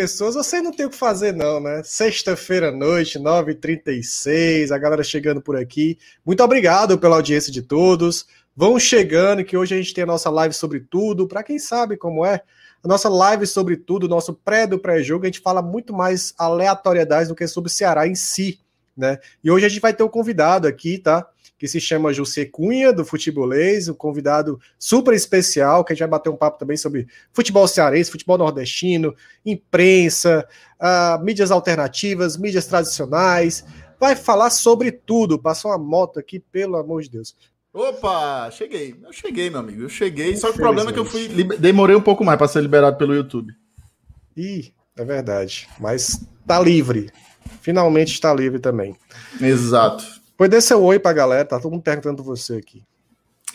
200 pessoas, você não tem o que fazer não, né? Sexta-feira à noite, 9h36, a galera chegando por aqui. Muito obrigado pela audiência de todos. Vão chegando, que hoje a gente tem a nossa live sobre tudo. Para quem sabe como é, a nossa live sobre tudo, nosso pré do pré-jogo, a gente fala muito mais aleatoriedades do que sobre o Ceará em si, né? E hoje a gente vai ter um convidado aqui, tá? Que se chama José Cunha, do Futebolês, um convidado super especial, que a gente vai bater um papo também sobre futebol cearense, futebol nordestino, imprensa, uh, mídias alternativas, mídias tradicionais. Vai falar sobre tudo. Passou uma moto aqui, pelo amor de Deus. Opa, cheguei. Eu cheguei, meu amigo. Eu cheguei. Só que o problema é que eu fui. Demorei um pouco mais para ser liberado pelo YouTube. Ih, é verdade. Mas tá livre. Finalmente está livre também. Exato. Pois dê seu oi pra galera. Tá todo mundo perguntando você aqui.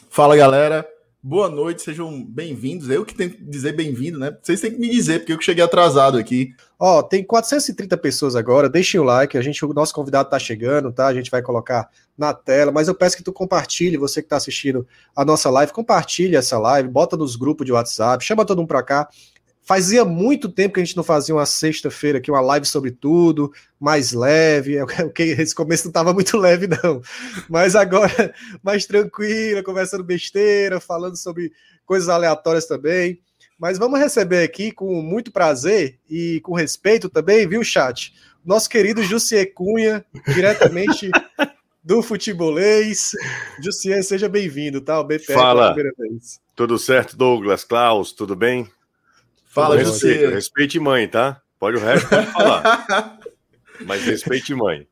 Fala, galera. Boa noite, sejam bem-vindos. Eu que tenho que dizer bem-vindo, né? Vocês têm que me dizer, porque eu cheguei atrasado aqui. Ó, tem 430 pessoas agora. Deixem o like, a gente, o nosso convidado tá chegando, tá? A gente vai colocar na tela, mas eu peço que tu compartilhe, você que tá assistindo a nossa live, compartilhe essa live, bota nos grupos de WhatsApp, chama todo mundo para cá. Fazia muito tempo que a gente não fazia uma sexta-feira aqui, uma live sobre tudo, mais leve. que esse começo não estava muito leve, não. Mas agora, mais tranquila, conversando besteira, falando sobre coisas aleatórias também. Mas vamos receber aqui com muito prazer e com respeito também, viu, chat? Nosso querido Jussier Cunha, diretamente do futebolês. Jussier, seja bem-vindo, tá? O BPE Fala. primeira vez. Tudo certo, Douglas, Klaus, tudo bem? Fala, José. Respeite mãe, tá? Pode o resto, pode falar. Mas respeite mãe.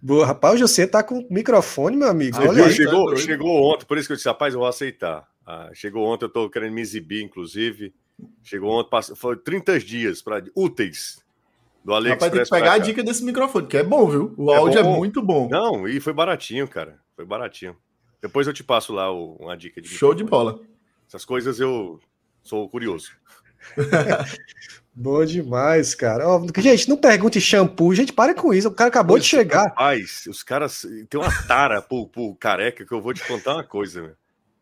Boa, rapaz, o José tá com microfone, meu amigo. Olha aí, chegou, tá chegou ontem, por isso que eu disse, rapaz, eu vou aceitar. Ah, chegou ontem, eu tô querendo me exibir, inclusive. Chegou ontem, passou, foi 30 dias para úteis do AliExpress. Rapaz, tem que pegar a dica desse microfone, que é bom, viu? O é áudio é bom. é muito bom. Não, e foi baratinho, cara. Foi baratinho. Depois eu te passo lá uma dica de Show microfone. de bola. Essas coisas eu sou curioso. Boa demais, cara. gente, não pergunte shampoo. Gente, para com isso. O cara acabou de chegar. Rapaz, os caras têm uma tara pro, pro careca que eu vou te contar uma coisa, meu.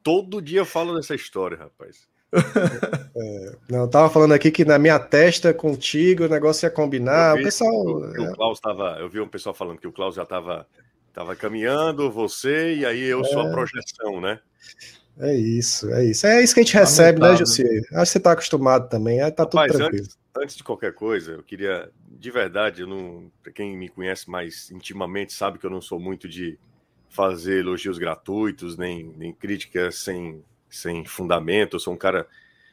Todo dia eu falo dessa história, rapaz. É, não, eu tava falando aqui que na minha testa contigo o negócio ia combinar. Vi, o pessoal. É... o Klaus tava, eu vi um pessoal falando que o Klaus já tava, tava caminhando, você, e aí eu é... sou a é. projeção, né? É isso, é isso. É isso que a gente recebe, né, Jussi? Acho que você está acostumado também, aí tá tudo Rapaz, tranquilo. Antes, antes, de qualquer coisa, eu queria, de verdade, eu não, para quem me conhece mais intimamente sabe que eu não sou muito de fazer elogios gratuitos, nem, nem críticas sem, sem fundamento. Eu sou um cara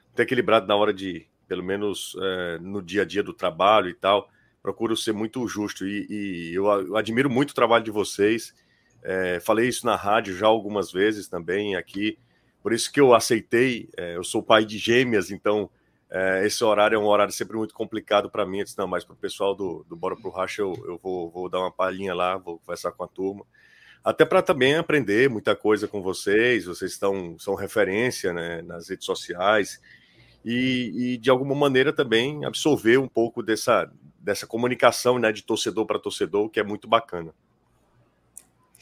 muito equilibrado na hora de, pelo menos é, no dia a dia do trabalho e tal. Procuro ser muito justo e, e eu, eu, admiro muito o trabalho de vocês. É, falei isso na rádio já algumas vezes também aqui. Por isso que eu aceitei. É, eu sou pai de gêmeas, então é, esse horário é um horário sempre muito complicado para mim. Disse, não, mas para o pessoal do, do Bora Pro Racha eu, eu vou, vou dar uma palhinha lá, vou conversar com a turma. Até para também aprender muita coisa com vocês. Vocês estão, são referência né, nas redes sociais. E, e, de alguma maneira também absorver um pouco dessa, dessa comunicação né, de torcedor para torcedor, que é muito bacana.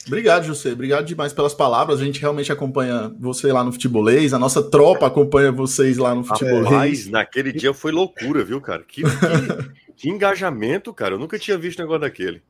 Obrigado, José. Obrigado demais pelas palavras. A gente realmente acompanha você lá no futebolês. A nossa tropa acompanha vocês lá no futebolês. Rapaz, naquele dia foi loucura, viu, cara? Que, que, que, engajamento, cara. Eu nunca tinha visto um negócio daquele.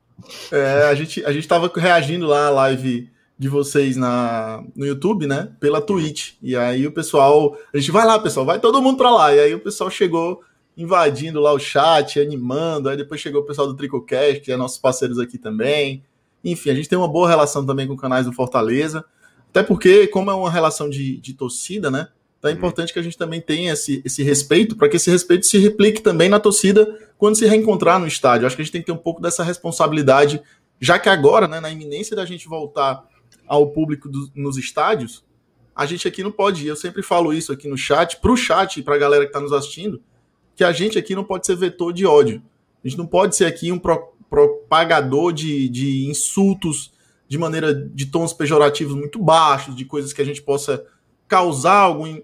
É, a gente, a gente tava reagindo lá à live de vocês na, no YouTube, né? Pela Twitch. E aí o pessoal. A gente vai lá, pessoal, vai todo mundo pra lá. E aí o pessoal chegou invadindo lá o chat, animando. Aí depois chegou o pessoal do Tricocast, que é nossos parceiros aqui também. Enfim, a gente tem uma boa relação também com canais do Fortaleza. Até porque, como é uma relação de, de torcida, né? Então é importante que a gente também tenha esse, esse respeito, para que esse respeito se replique também na torcida quando se reencontrar no estádio. Acho que a gente tem que ter um pouco dessa responsabilidade, já que agora, né, na iminência da gente voltar ao público do, nos estádios, a gente aqui não pode ir. Eu sempre falo isso aqui no chat, para o chat e para a galera que está nos assistindo, que a gente aqui não pode ser vetor de ódio. A gente não pode ser aqui um, pro, propagador de, de insultos de maneira de tons pejorativos muito baixos, de coisas que a gente possa causar algum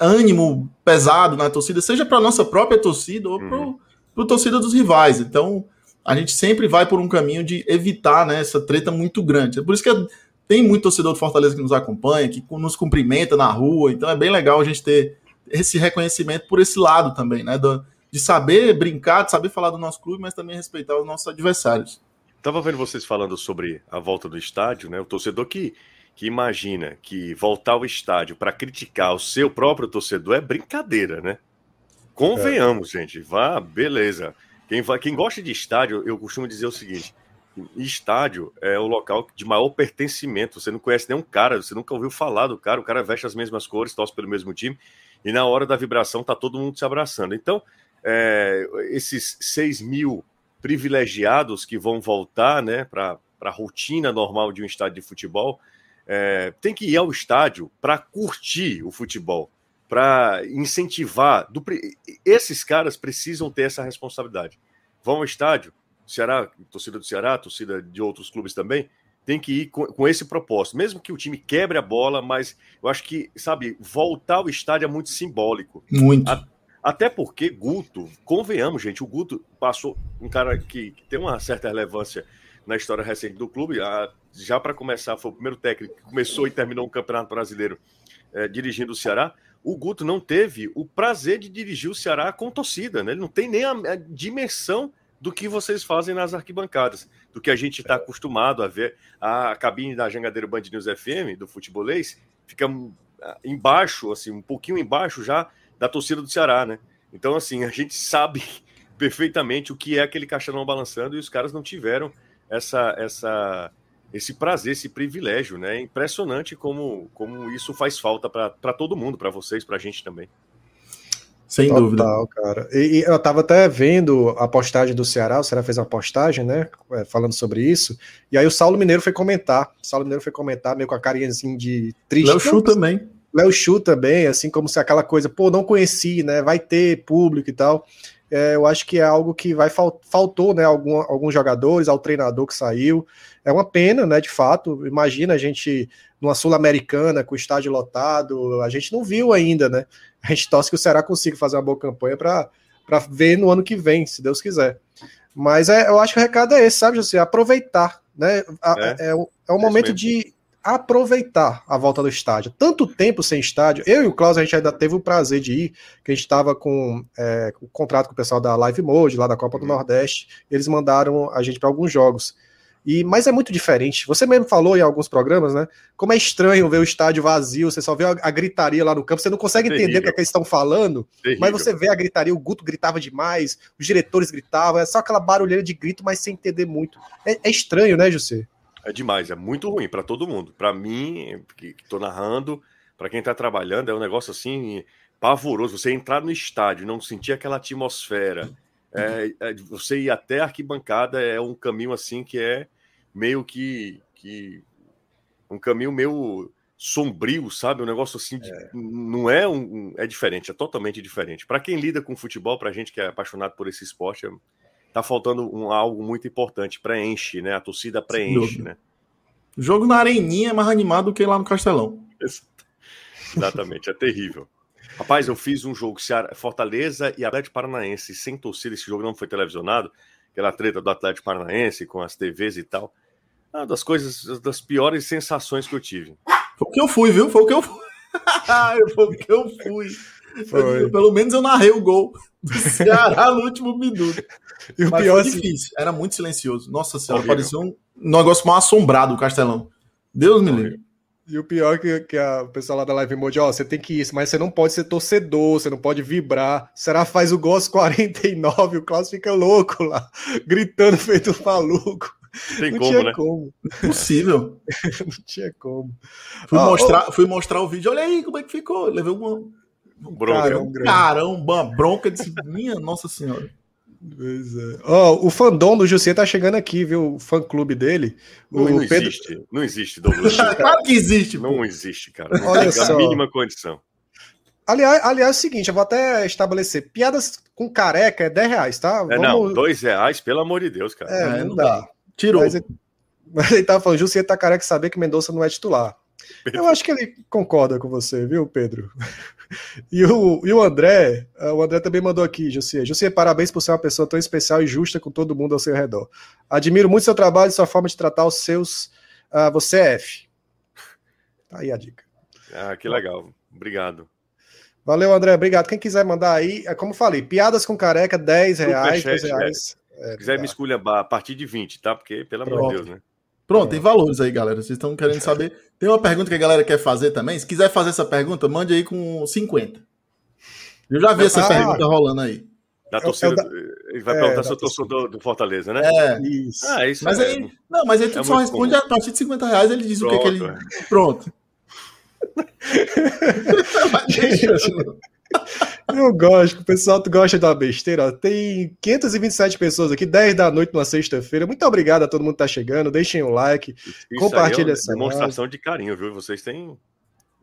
ânimo pesado na torcida, seja para nossa própria torcida ou uhum. para a torcida dos rivais. Então, a gente sempre vai por um caminho de evitar né, essa treta muito grande. É por isso que tem muito torcedor do Fortaleza que nos acompanha, que nos cumprimenta na rua. Então, é bem legal a gente ter esse reconhecimento por esse lado também, né? Do, de saber brincar, de saber falar do nosso clube, mas também respeitar os nossos adversários. Tava vendo vocês falando sobre a volta do estádio, né? O torcedor que, que imagina que voltar ao estádio para criticar o seu próprio torcedor é brincadeira, né? Convenhamos, é. gente. Vá, beleza. Quem, vai, quem gosta de estádio, eu costumo dizer o seguinte: estádio é o local de maior pertencimento. Você não conhece nenhum cara, você nunca ouviu falar do cara, o cara veste as mesmas cores, torce pelo mesmo time, e na hora da vibração tá todo mundo se abraçando. Então, é, esses 6 mil privilegiados que vão voltar né, para a rotina normal de um estádio de futebol, é, tem que ir ao estádio para curtir o futebol, para incentivar. Do, esses caras precisam ter essa responsabilidade. Vão ao estádio, Ceará, torcida do Ceará, torcida de outros clubes também, tem que ir com, com, esse propósito. Mesmo que o time quebre a bola, mas eu acho que, sabe, voltar ao estádio é muito simbólico. Muito. A, até porque Guto, convenhamos, gente, o Guto passou um cara que, que tem uma certa relevância na história recente do clube. A, já para começar, foi o primeiro técnico que começou e terminou o Campeonato Brasileiro é, dirigindo o Ceará. O Guto não teve o prazer de dirigir o Ceará com torcida, né? Ele não tem nem a, a dimensão do que vocês fazem nas arquibancadas, do que a gente está acostumado a ver. A cabine da Jangadeiro Band News FM, do futebolês, fica ah, embaixo, assim, um pouquinho embaixo já da torcida do Ceará, né? Então, assim, a gente sabe perfeitamente o que é aquele caixão balançando e os caras não tiveram essa, essa, esse prazer, esse privilégio, né? É impressionante como, como isso faz falta para todo mundo, para vocês, para a gente também. Sem Total, dúvida. cara. E, e, eu tava até vendo a postagem do Ceará, o Ceará fez uma postagem, né, é, falando sobre isso, e aí o Saulo Mineiro foi comentar, o Saulo Mineiro foi comentar meio com a carinha assim de triste. Léo Chu também. Léo Chu também, assim como se aquela coisa, pô, não conheci, né, vai ter público e tal. É, eu acho que é algo que vai faltou, né, algum, alguns jogadores, ao treinador que saiu. É uma pena, né, de fato. Imagina a gente numa Sul-Americana com o estádio lotado, a gente não viu ainda, né? A gente torce que o Ceará consiga fazer uma boa campanha para ver no ano que vem, se Deus quiser. Mas é, eu acho que o recado é esse, sabe, José? Aproveitar, né? É, é, é, é um momento de aproveitar a volta do estádio. Tanto tempo sem estádio. Eu e o Klaus, a gente ainda teve o prazer de ir, que a gente estava com, é, contrato com o pessoal da Live Mode, lá da Copa do uhum. Nordeste. Eles mandaram a gente para alguns jogos. E, mas é muito diferente. Você mesmo falou em alguns programas, né? Como é estranho ver o estádio vazio, você só vê a, a gritaria lá no campo, você não consegue entender o que, é que eles estão falando, Terrível. mas você vê a gritaria, o Guto gritava demais, os diretores gritavam, é só aquela barulheira de grito, mas sem entender muito. É, é estranho, né, José? É demais, é muito ruim para todo mundo. Para mim, que estou narrando, para quem está trabalhando, é um negócio assim pavoroso. Você entrar no estádio, não sentir aquela atmosfera, é, é, você ir até a arquibancada é um caminho assim que é meio que, que um caminho meio sombrio, sabe? Um negócio assim, de, é. não é um, é diferente, é totalmente diferente. Para quem lida com futebol, para gente que é apaixonado por esse esporte, é, tá faltando um, algo muito importante, preenche, né? A torcida preenche, né? O jogo na Areninha é mais animado do que lá no Castelão. Exatamente, é terrível. Rapaz, eu fiz um jogo Fortaleza e Atlético Paranaense sem torcida. Esse jogo não foi televisionado, aquela treta do Atlético Paranaense com as TVs e tal. Uma das coisas, das piores sensações que eu tive. Foi o que eu fui, viu? Foi o que eu fui. Foi o que eu fui. Foi. Pelo menos eu narrei o gol do Ceará no último minuto. E o Mas pior foi assim, difícil, era muito silencioso. Nossa senhora, horrível. parecia um negócio mal assombrado o Castelão. Deus me livre. E o pior é que, que a, o pessoal lá da Live Mode, ó, você tem que ir, mas você não pode ser torcedor, você não pode vibrar. Será faz o gol aos 49, o Klaus fica louco lá, gritando feito maluco. Tem não como, tinha né? como. Possível. não tinha como. Fui, mostrar, fui mostrar o vídeo, olha aí como é que ficou. Levei uma. Bronca, carão, caramba, bronca de minha Nossa Senhora. Pois é. Oh, o fandom do José tá chegando aqui, viu? O fã clube dele. O não, não Pedro... existe, não existe, Douglas. claro que existe. Não existe, cara. Não Olha só. a mínima condição. Aliás, aliás, é o seguinte, eu vou até estabelecer. Piadas com careca é 10 reais, tá? É, Vamos... não, 2 reais, pelo amor de Deus, cara. É, é não, não dá. dá. Tirou. Mas, mas ele tava falando, Jussier tá careca saber que Mendonça não é titular. Eu acho que ele concorda com você, viu, Pedro? E o, e o André, ah, o André também mandou aqui, Jussier. Jussier, parabéns por ser uma pessoa tão especial e justa com todo mundo ao seu redor. Admiro muito seu trabalho e sua forma de tratar os seus. Uh, você é F. Tá aí a dica. Ah, que legal. Obrigado. Valeu, André. Obrigado. Quem quiser mandar aí, é como falei, piadas com careca, 10 reais, 10 reais. É. Se quiser me esculhambar a partir de 20, tá? Porque, pelo amor de Deus, né? Pronto, tem valores aí, galera. Vocês estão querendo saber. Tem uma pergunta que a galera quer fazer também. Se quiser fazer essa pergunta, mande aí com 50. Eu já vi essa ah, pergunta rolando aí. Da torcida, ele vai é, perguntar se eu torcedor do Fortaleza, né? É, isso. Ah, isso mas é, aí, não, mas aí tu é só responde comum. a partir de 50 reais, ele diz Pronto. o que, que ele. Pronto. Eu gosto, o pessoal gosta da besteira. Tem 527 pessoas aqui, 10 da noite numa sexta-feira. Muito obrigado a todo mundo que tá chegando. Deixem o um like, Isso compartilhem é essa demonstração live. de carinho, viu? Vocês têm.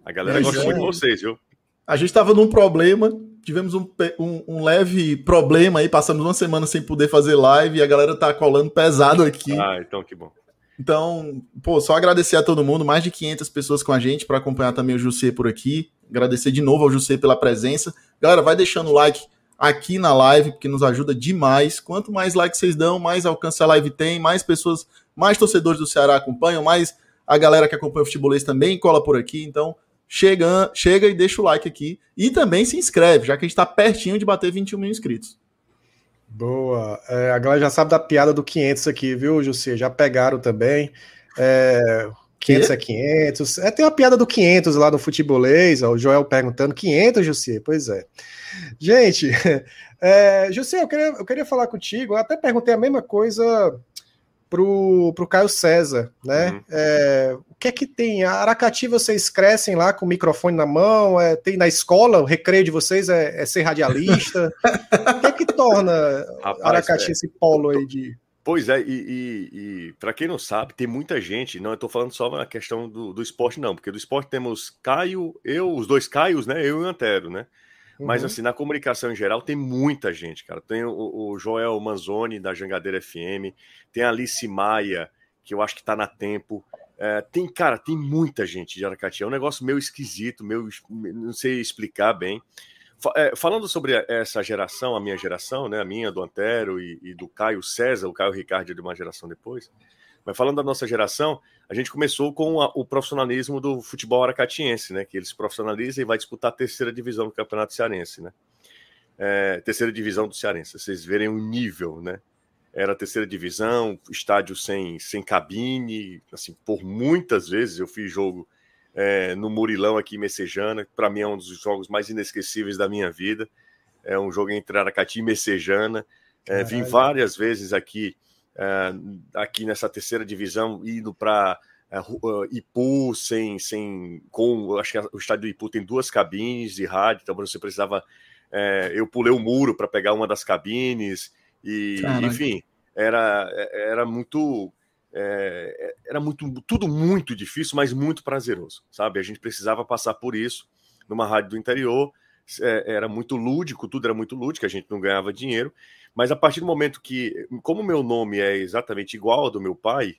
A galera gosta muito de vocês, viu? A gente estava num problema, tivemos um, um, um, leve problema aí, passamos uma semana sem poder fazer live e a galera tá colando pesado aqui. Ah, então que bom. Então, pô, só agradecer a todo mundo, mais de 500 pessoas com a gente para acompanhar também o José por aqui. Agradecer de novo ao José pela presença. Galera, vai deixando o like aqui na live, porque nos ajuda demais. Quanto mais like vocês dão, mais alcance a live tem, mais pessoas, mais torcedores do Ceará acompanham, mais a galera que acompanha o futebolês também cola por aqui. Então, chega, chega e deixa o like aqui. E também se inscreve, já que a gente está pertinho de bater 21 mil inscritos. Boa. É, a galera já sabe da piada do 500 aqui, viu, José? Já pegaram também. É, 500 que? é 500. É, tem uma piada do 500 lá no futebolês, ó, o Joel perguntando, 500, José? Pois é. Gente, é, José, eu queria, eu queria falar contigo, eu até perguntei a mesma coisa pro, pro Caio César, né? Uhum. É, o que é que tem? A Aracati vocês crescem lá com o microfone na mão? É, tem na escola, o recreio de vocês é, é ser radialista? o que é que torna Rapaz, Aracati esse polo aí de. Pois é, e, e, e para quem não sabe, tem muita gente, não, tô falando só na questão do, do esporte, não, porque do esporte temos Caio, eu, os dois Caios, né? Eu e o Antero, né? Mas, uhum. assim, na comunicação em geral, tem muita gente, cara. Tem o, o Joel Manzoni, da Jangadeira FM, tem a Alice Maia, que eu acho que tá na tempo. É, tem, cara, tem muita gente de Aracati. É um negócio meio esquisito, meio, não sei explicar bem. É, falando sobre essa geração, a minha geração, né, a minha, do Antero e, e do Caio César, o Caio Ricardo é de uma geração depois, mas falando da nossa geração, a gente começou com a, o profissionalismo do futebol aracatiense, né? Que eles profissionalizam e vai disputar a terceira divisão do Campeonato Cearense, né? É, terceira divisão do Cearense. Vocês verem o nível, né? Era a terceira divisão, estádio sem, sem cabine, assim, por muitas vezes eu fiz jogo é, no Murilão aqui em Messejana, para mim é um dos jogos mais inesquecíveis da minha vida. É um jogo entre Aracati e Messejana. É, vim várias vezes aqui aqui nessa terceira divisão, indo para é, uh, Ipu, sem, sem, com, acho que o estádio do Ipu tem duas cabines de rádio, então você precisava, é, eu pulei o muro para pegar uma das cabines, e Caraca. enfim, era, era muito, é, era muito, tudo muito difícil, mas muito prazeroso, sabe? A gente precisava passar por isso numa rádio do interior, é, era muito lúdico, tudo era muito lúdico, a gente não ganhava dinheiro, mas a partir do momento que, como meu nome é exatamente igual ao do meu pai,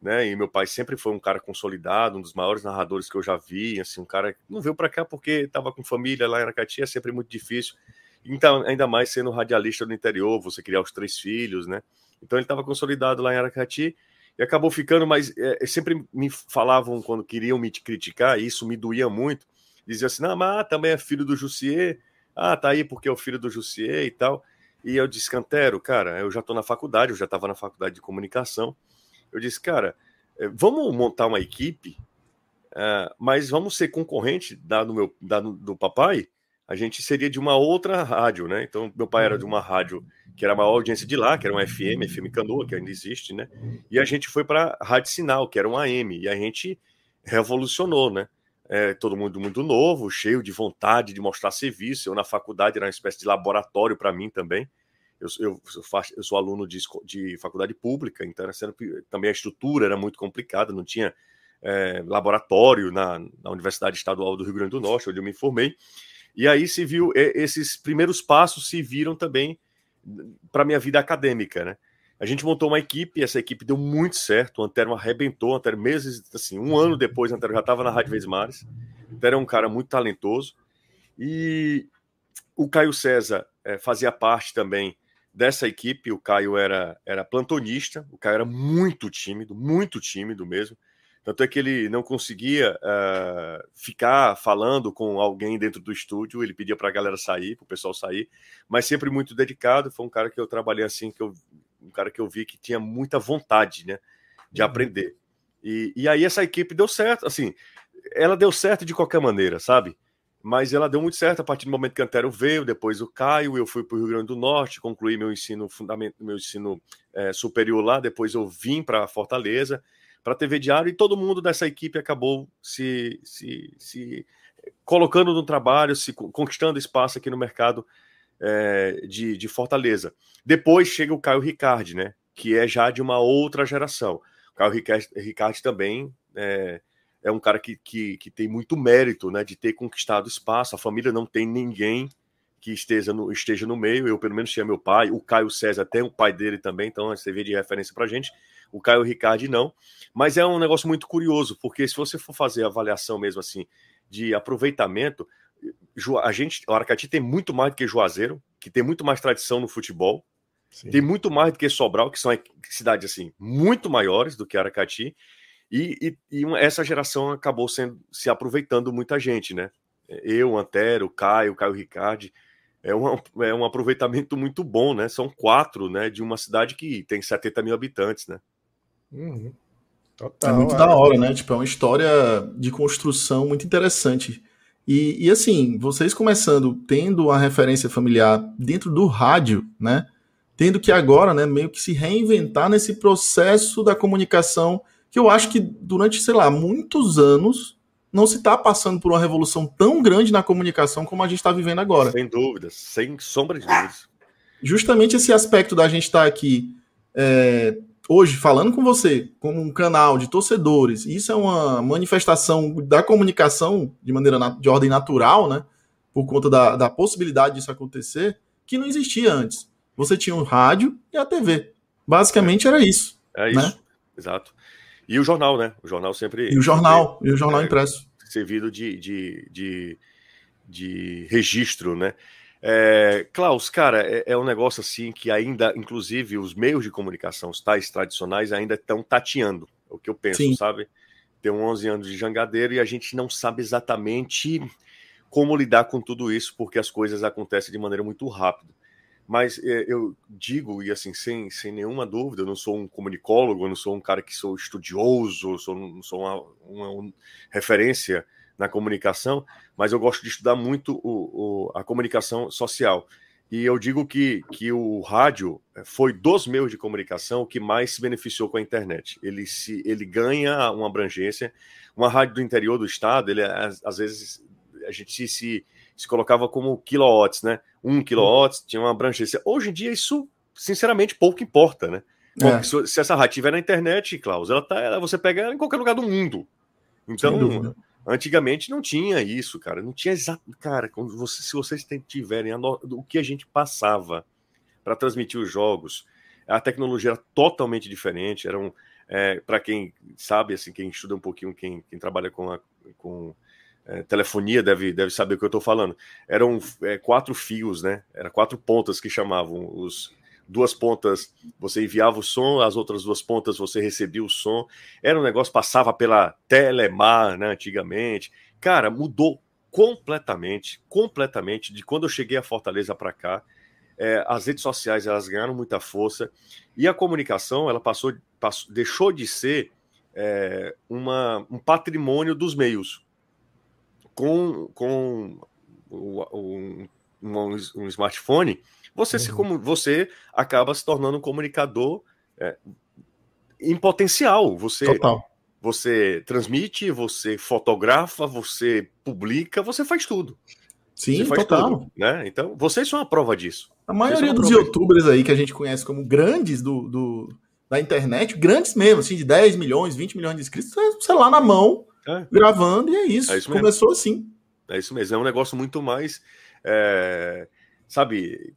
né? E meu pai sempre foi um cara consolidado, um dos maiores narradores que eu já vi, assim, um cara que não veio para cá porque estava com família lá em Aracati, é sempre muito difícil. Então, ainda mais sendo radialista do interior, você criar os três filhos, né? Então ele estava consolidado lá em Aracati e acabou ficando, mas é, sempre me falavam quando queriam me criticar, e isso me doía muito. Dizia assim: "Não, mas também é filho do Jussier. Ah, tá aí porque é o filho do Jussier e tal". E eu disse, Cantero, cara, eu já estou na faculdade, eu já estava na faculdade de comunicação. Eu disse, cara, eh, vamos montar uma equipe, uh, mas vamos ser concorrente da, do, meu, da, do papai. A gente seria de uma outra rádio, né? Então, meu pai era de uma rádio que era a maior audiência de lá, que era um FM, FM Canoa, que ainda existe, né? E a gente foi para Rádio Sinal, que era um AM, e a gente revolucionou, né? É, todo mundo muito novo, cheio de vontade de mostrar serviço. Eu, na faculdade, era uma espécie de laboratório para mim também. Eu, eu, eu, faço, eu, sou aluno de, de faculdade pública, então sendo, também a estrutura era muito complicada, não tinha é, laboratório na, na, Universidade Estadual do Rio Grande do Norte, onde eu me formei. E aí se viu, esses primeiros passos se viram também para minha vida acadêmica, né? A gente montou uma equipe, essa equipe deu muito certo. O Antero arrebentou, o Antero meses, assim, um ano depois, o Antero já estava na Rádio Vezes Mares. O Antero é um cara muito talentoso. E o Caio César é, fazia parte também dessa equipe. O Caio era, era plantonista, o Caio era muito tímido, muito tímido mesmo. Tanto é que ele não conseguia uh, ficar falando com alguém dentro do estúdio, ele pedia para a galera sair, para o pessoal sair, mas sempre muito dedicado. Foi um cara que eu trabalhei assim, que eu, um cara que eu vi que tinha muita vontade né, de uhum. aprender. E, e aí essa equipe deu certo, assim, ela deu certo de qualquer maneira, sabe? Mas ela deu muito certo a partir do momento que o Antero veio, depois o Caio, eu fui para o Rio Grande do Norte, concluí meu ensino fundamental, meu ensino é, superior lá, depois eu vim para Fortaleza para a TV Diário, e todo mundo dessa equipe acabou se, se, se colocando no trabalho, se conquistando espaço aqui no mercado é, de, de Fortaleza. Depois chega o Caio Ricardi, né? Que é já de uma outra geração. O Caio Ricardi, também é, é um cara que, que, que, tem muito mérito né, de ter conquistado espaço. A família não tem ninguém que esteja no, esteja no meio. Eu, pelo menos, tinha meu pai. O Caio César tem o pai dele também, então você vê de referência para gente o Caio Ricardi não. Mas é um negócio muito curioso, porque se você for fazer avaliação mesmo assim de aproveitamento, a gente, o Aracati tem muito mais do que Juazeiro, que tem muito mais tradição no futebol, Sim. tem muito mais do que Sobral, que são cidades assim muito maiores do que Aracati, e, e, e essa geração acabou sendo se aproveitando muita gente, né? Eu, Antero, Caio, Caio Ricardi, é um, é um aproveitamento muito bom, né? São quatro, né? De uma cidade que tem 70 mil habitantes, né? Uhum. Total, é muito é. da hora, né? Tipo, é uma história de construção muito interessante. E, e assim, vocês começando tendo a referência familiar dentro do rádio, né? Tendo que agora, né, meio que se reinventar nesse processo da comunicação, que eu acho que durante, sei lá, muitos anos não se está passando por uma revolução tão grande na comunicação como a gente está vivendo agora. Sem dúvidas, sem sombra de dúvidas. Justamente esse aspecto da gente estar tá aqui é, hoje falando com você como um canal de torcedores, isso é uma manifestação da comunicação de maneira de ordem natural, né? Por conta da, da possibilidade disso acontecer, que não existia antes. Você tinha o rádio e a TV. Basicamente era isso. É isso, né? exato. E o jornal, né? O jornal sempre. E o jornal, e o jornal é, impresso. Servido de, de, de, de registro, né? É, Klaus, cara, é, é, um negócio assim que ainda, inclusive, os meios de comunicação, os tais tradicionais, ainda estão tateando. É o que eu penso, Sim. sabe? Tem 11 anos de jangadeiro e a gente não sabe exatamente como lidar com tudo isso, porque as coisas acontecem de maneira muito rápida. Mas é, eu digo, e assim, sem, sem nenhuma dúvida, eu não sou um comunicólogo, eu não sou um cara que sou estudioso, sou, não sou uma, uma, uma referência na comunicação, mas eu gosto de estudar muito o, o, a comunicação social. E eu digo que, que o rádio eh, foi dos meios de comunicação o que mais se beneficiou com a internet. Ele, se, ele ganha uma abrangência. Uma rádio do interior do estado, ele às, às vezes a gente se, se, se, colocava como quilowatts, né? Um quilowatts tinha uma abrangência. Hoje em dia, isso, sinceramente, pouco importa, né? É. Se, se, essa rádio estiver na internet, Klaus, ela tá, ela, você pega ela em qualquer lugar do mundo. Então, Antigamente não tinha isso, cara. Não tinha exato. Cara, quando você, se vocês tiverem a no... o que a gente passava para transmitir os jogos, a tecnologia era totalmente diferente. Eram, é, para quem sabe, assim, quem estuda um pouquinho, quem, quem trabalha com, a, com é, telefonia deve, deve saber o que eu estou falando. Eram é, quatro fios, né? Era quatro pontas que chamavam os, duas pontas você enviava o som, as outras duas pontas você recebia o som. Era um negócio passava pela Telemar, né, antigamente. Cara, mudou completamente, completamente de quando eu cheguei a Fortaleza para cá. É, as redes sociais elas ganharam muita força e a comunicação ela passou, passou deixou de ser é, uma, um patrimônio dos meios com, com um, um, um smartphone você, uhum. se, como, você acaba se tornando um comunicador é, em potencial. Você, Total. você transmite, você fotografa, você publica, você faz tudo. Sim, faz total. Tudo, né? Então, vocês são a prova disso. A maioria dos youtubers aí que a gente conhece como grandes do, do, da internet, grandes mesmo, assim, de 10 milhões, 20 milhões de inscritos, é celular na mão, é. gravando, e é isso. É isso Começou assim. É isso mesmo. É um negócio muito mais. É, sabe,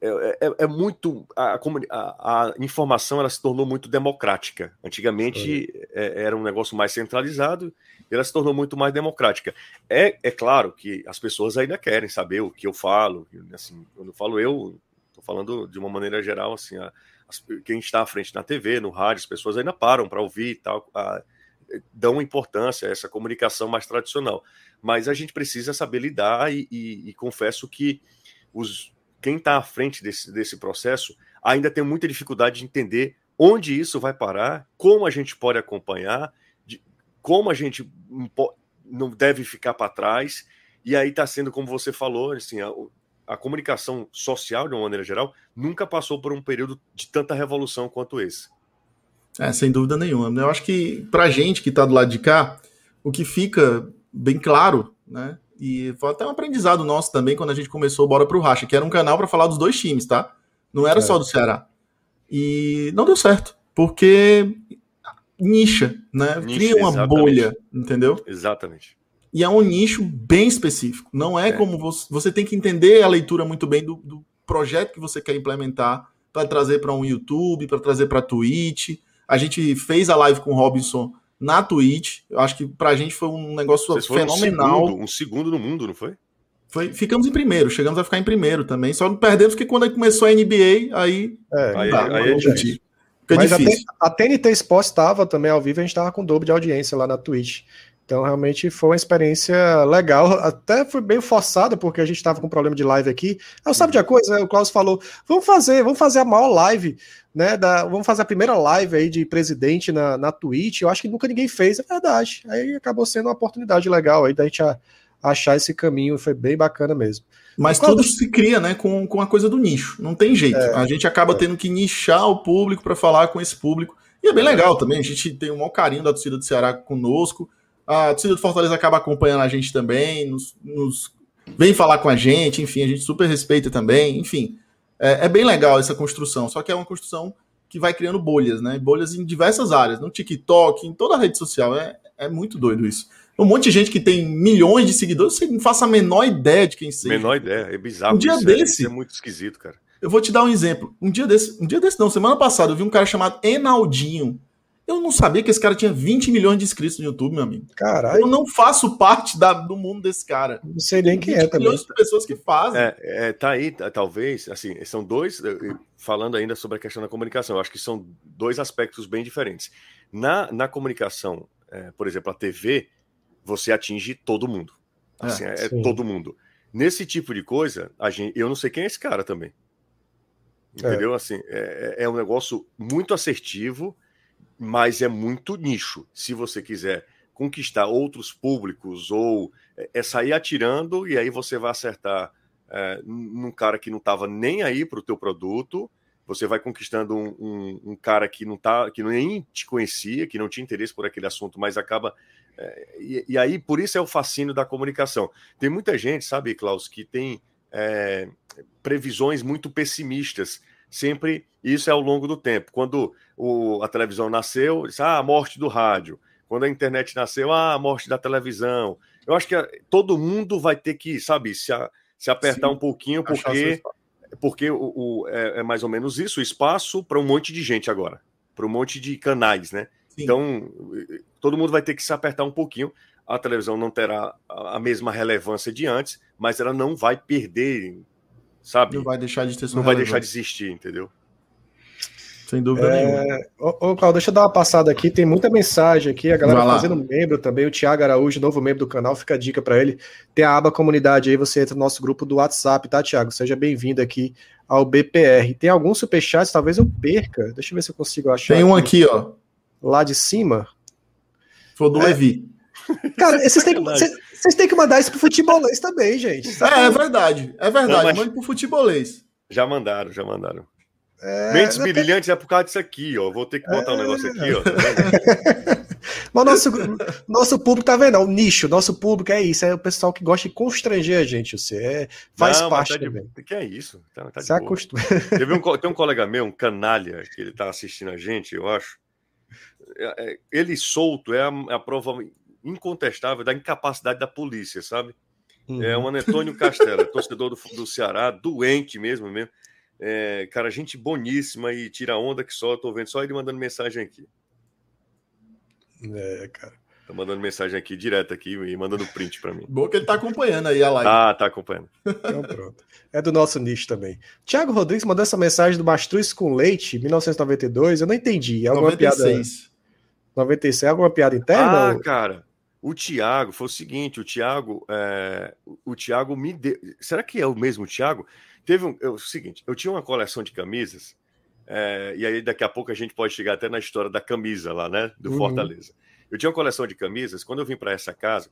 é, é, é, é muito a, a, a, informação ela se tornou muito democrática. Antigamente é, era um negócio mais centralizado, ela se tornou muito mais democrática. É, é claro que as pessoas ainda querem saber o que eu falo. Assim, quando eu falo eu, estou falando de uma maneira geral, assim, a, quem está à frente na TV, no rádio, as pessoas ainda param para ouvir e tal, dão importância a essa comunicação mais tradicional. Mas a gente precisa saber lidar e, e, e confesso que os, quem está à frente desse, desse processo ainda tem muita dificuldade de entender onde isso vai parar, como a gente pode acompanhar, de, como a gente não deve ficar para trás. E aí está sendo, como você falou, assim, a, a, comunicação social, de uma maneira geral, nunca passou por um período de tanta revolução quanto esse. É, sem dúvida nenhuma. Eu acho que para a gente que está do lado de cá, o que fica bem claro, né? E foi até um aprendizado nosso também quando a gente começou o Bora pro Racha, que era um canal para falar dos dois times, tá? Não era é. só do Ceará. E não deu certo, porque nicha, né? Nicha, Cria uma exatamente. bolha, entendeu? Exatamente. E é um nicho bem específico. Não é, é. como você, você tem que entender a leitura muito bem do, do projeto que você quer implementar para trazer para um YouTube, para trazer para Twitch. A gente fez a live com o Robinson na Twitch. Eu acho que pra gente foi um negócio Vocês fenomenal. Um segundo, um segundo, no mundo, não foi? Foi, ficamos em primeiro, chegamos a ficar em primeiro também. Só não perdemos porque quando começou a NBA, aí. É, aí, tá, aí é difícil. Mas difícil. A, TNT Sports estava também ao vivo, a gente estava com dobro de audiência lá na Twitch. Então, realmente foi uma experiência legal. Até foi meio forçada, porque a gente estava com problema de live aqui. Eu sabe de uma coisa? O Klaus falou: vamos fazer, vamos fazer a maior live né? Da, vamos fazer a primeira live aí de presidente na, na Twitch. Eu acho que nunca ninguém fez, é verdade. Aí acabou sendo uma oportunidade legal aí da gente a, achar esse caminho, foi bem bacana mesmo. Mas tudo se cria, né, com, com a coisa do nicho. Não tem jeito. É, a gente acaba é. tendo que nichar o público para falar com esse público. E é bem legal também. A gente tem um maior carinho da torcida do Ceará conosco. A torcida do Fortaleza acaba acompanhando a gente também, nos, nos vem falar com a gente, enfim, a gente super respeita também, enfim. É, é, bem legal essa construção, só que é uma construção que vai criando bolhas, né? Bolhas em diversas áreas, no TikTok, em toda a rede social. É, é muito doido isso. Um monte de gente que tem milhões de seguidores, você não faça a menor ideia de quem seja. Menor ideia, é bizarro. Um dia isso, desse. É, é muito esquisito, cara. Eu vou te dar um exemplo. Um dia desse, um dia desse não, semana passada eu vi um cara chamado Enaldinho. Eu não sabia que esse cara tinha 20 milhões de inscritos no YouTube, meu amigo. Caralho. Eu não faço parte da, do mundo desse cara. Não sei nem quem é também. milhões de pessoas que fazem. É, é, tá aí, talvez, assim, são dois, falando ainda sobre a questão da comunicação, eu acho que são dois aspectos bem diferentes. Na, na comunicação, é, por exemplo, a TV, você atinge todo mundo. Assim, é, é todo mundo. Nesse tipo de coisa, a gente, eu não sei quem é esse cara também. É. Entendeu? Assim, é, é um negócio muito assertivo mas é muito nicho. Se você quiser conquistar outros públicos ou é, é sair atirando e aí você vai acertar é, num cara que não estava nem aí para o teu produto, você vai conquistando um, um, um, cara que não tá, que nem te conhecia, que não tinha interesse por aquele assunto, mas acaba é, e, e, aí por isso é o fascínio da comunicação. Tem muita gente, sabe, Klaus, que tem é, previsões muito pessimistas sempre isso é ao longo do tempo. Quando o, a televisão nasceu, disse, ah, a morte do rádio. Quando a internet nasceu, ah, a morte da televisão. Eu acho que todo mundo vai ter que, sabe, se, a, se apertar Sim, um pouquinho, porque, porque o, o é, é, mais ou menos isso, espaço para um monte de gente agora, para um monte de canais, né? Sim. Então, todo mundo vai ter que se apertar um pouquinho. A televisão não terá a mesma relevância de antes, mas ela não vai perder sabe? Não vai deixar de ter Não vai deixar de existir, entendeu? Sem dúvida é... nenhuma. Ô, ô, Claudio, deixa eu dar uma passada aqui. Tem muita mensagem aqui. A galera fazendo membro também. O Thiago Araújo, novo membro do canal, fica a dica para ele. Tem a aba comunidade aí. Você entra no nosso grupo do WhatsApp, tá, Thiago? Seja bem-vindo aqui ao BPR. Tem alguns superchats, talvez eu perca. Deixa eu ver se eu consigo achar. Tem um aqui, aqui ó. Lá de cima. Foi do é... Levi. Cara, vocês têm, que, vocês têm que mandar isso pro futebolês também, gente. É, é verdade. É verdade. Não, mas... Mande pro futebolês. Já mandaram, já mandaram. É, Mentes brilhantes é por causa disso aqui, ó. Vou ter que botar é... um negócio aqui, ó. Mas nosso, nosso público tá vendo, o nicho, nosso público é isso, é o pessoal que gosta de constranger a gente. Você é, faz Não, parte tá também. De, que é isso? Tá, tá Você acostuma. Teve um, tem um colega meu, um canalha, que ele tá assistindo a gente, eu acho. É, é, ele solto é a, é a prova incontestável da incapacidade da polícia, sabe? Uhum. É o Antônio Castela, torcedor do, do Ceará, doente mesmo, mesmo. É, cara, gente boníssima e tira onda que só, eu tô vendo só ele mandando mensagem aqui. É, cara. Tá mandando mensagem aqui direto aqui e mandando print para mim. Bom que ele tá acompanhando aí a live. Ah, tá acompanhando. Então pronto. É do nosso nicho também. Tiago Rodrigues mandou essa mensagem do Mastruz com Leite, 1992. Eu não entendi. É alguma 96. piada. 96. É alguma piada interna? Ah, ou... cara. O Tiago foi o seguinte: o Tiago, é, o Tiago me deu. Será que é o mesmo Tiago? Teve um. É o seguinte: eu tinha uma coleção de camisas, é, e aí daqui a pouco a gente pode chegar até na história da camisa lá, né? Do uhum. Fortaleza. Eu tinha uma coleção de camisas. Quando eu vim para essa casa,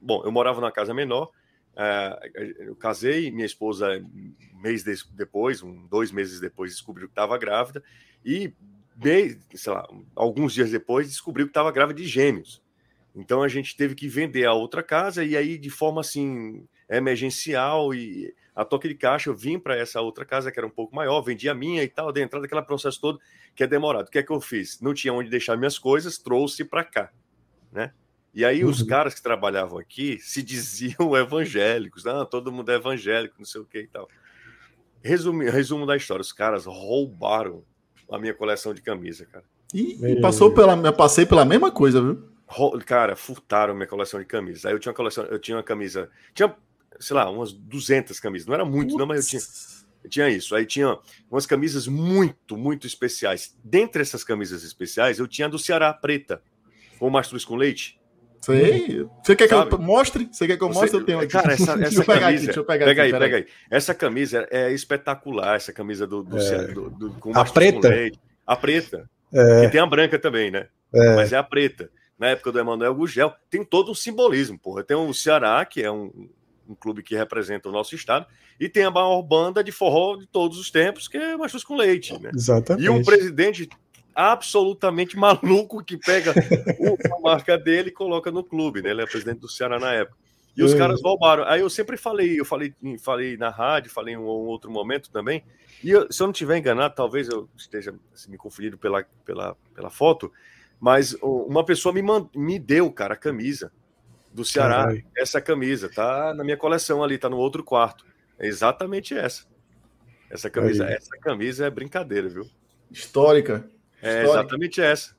bom, eu morava numa casa menor. É, eu casei, minha esposa, mês depois, um, dois meses depois, descobriu que estava grávida. E, bem, sei lá, alguns dias depois, descobriu que estava grávida de gêmeos. Então a gente teve que vender a outra casa e aí, de forma assim, emergencial e a toque de caixa, eu vim para essa outra casa que era um pouco maior, vendi a minha e tal, de entrada, aquele processo todo que é demorado. O que é que eu fiz? Não tinha onde deixar minhas coisas, trouxe para cá, né? E aí uhum. os caras que trabalhavam aqui se diziam evangélicos, não, todo mundo é evangélico, não sei o que e tal. Resumo, resumo da história, os caras roubaram a minha coleção de camisa, cara. E, e passou pela, eu passei pela mesma coisa, viu? Cara, furtaram minha coleção de camisas. Aí eu tinha uma coleção, eu tinha uma camisa, tinha, sei lá, umas 200 camisas. Não era muito, Ups. não, mas eu tinha, eu tinha isso. Aí tinha umas camisas muito, muito especiais. Dentre essas camisas especiais, eu tinha a do Ceará preta, com mastruz com leite. Sei. Você quer que Sabe? eu mostre? Você quer que eu mostre? Você, eu tenho aqui. Cara, essa, essa deixa eu pegar camisa, aqui, deixa eu pegar pega aqui, aí, pega aí. Essa camisa é espetacular, essa camisa do, do, é. do, do com a preta. leite. A preta. É. E tem a branca também, né? É. Mas é a preta na época do Emanuel Gugel, tem todo um simbolismo, porra. Tem o Ceará, que é um, um clube que representa o nosso estado, e tem a maior banda de forró de todos os tempos, que é Machos com Leite, né? Exatamente. E um presidente absolutamente maluco que pega a marca dele e coloca no clube, né? Ele é presidente do Ceará na época. E os é. caras roubaram. Aí eu sempre falei, eu falei, falei na rádio, falei em um outro momento também. E eu, se eu não tiver enganado, talvez eu esteja assim, me confundido pela, pela, pela foto, mas uma pessoa me, mand... me deu, cara, a camisa do Ceará. Caralho. Essa camisa tá na minha coleção ali, tá no outro quarto. É exatamente essa. Essa camisa, Aí. essa camisa é brincadeira, viu? Histórica. É Histórica. exatamente essa.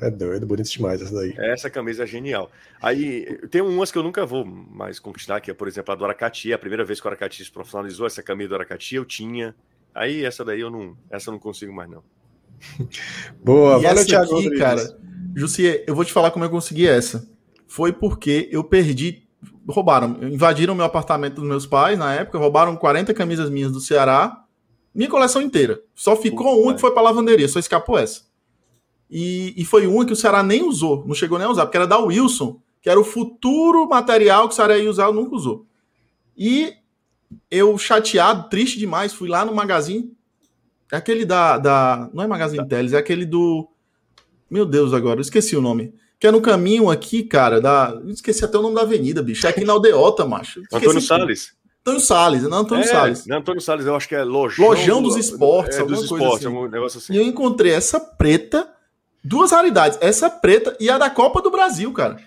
É doido, bonito demais essa daí. Essa camisa é genial. Aí tem umas que eu nunca vou mais conquistar, que é, por exemplo, a do Aracati. A primeira vez que o Aracati se profissionalizou, essa camisa do Aracati eu tinha. Aí essa daí eu não, essa eu não consigo mais não. Boa, e valeu, Thiago. Aqui, cara, Jussi, eu vou te falar como eu consegui essa. Foi porque eu perdi. Roubaram, invadiram meu apartamento dos meus pais na época, roubaram 40 camisas minhas do Ceará, minha coleção inteira. Só ficou Puta uma que foi para lavanderia, só escapou essa. E, e foi uma que o Ceará nem usou, não chegou nem a usar, porque era da Wilson, que era o futuro material que o Ceará ia usar, nunca usou. E eu, chateado, triste demais, fui lá no magazine, é aquele da. da não é Magazine tá. Teles, é aquele do. Meu Deus, agora, eu esqueci o nome. Que é no caminho aqui, cara, da. Esqueci até o nome da avenida, bicho. É aqui na Aldeota, macho. Esqueci Antônio Salles. Antônio Salles, não Antônio é, Salles. Não, Antônio Salles, eu acho que é Lojão. Lojão dos Esportes, é, dos esportes, assim. algum negócio assim. E eu encontrei essa preta, duas raridades. Essa preta e a da Copa do Brasil, cara.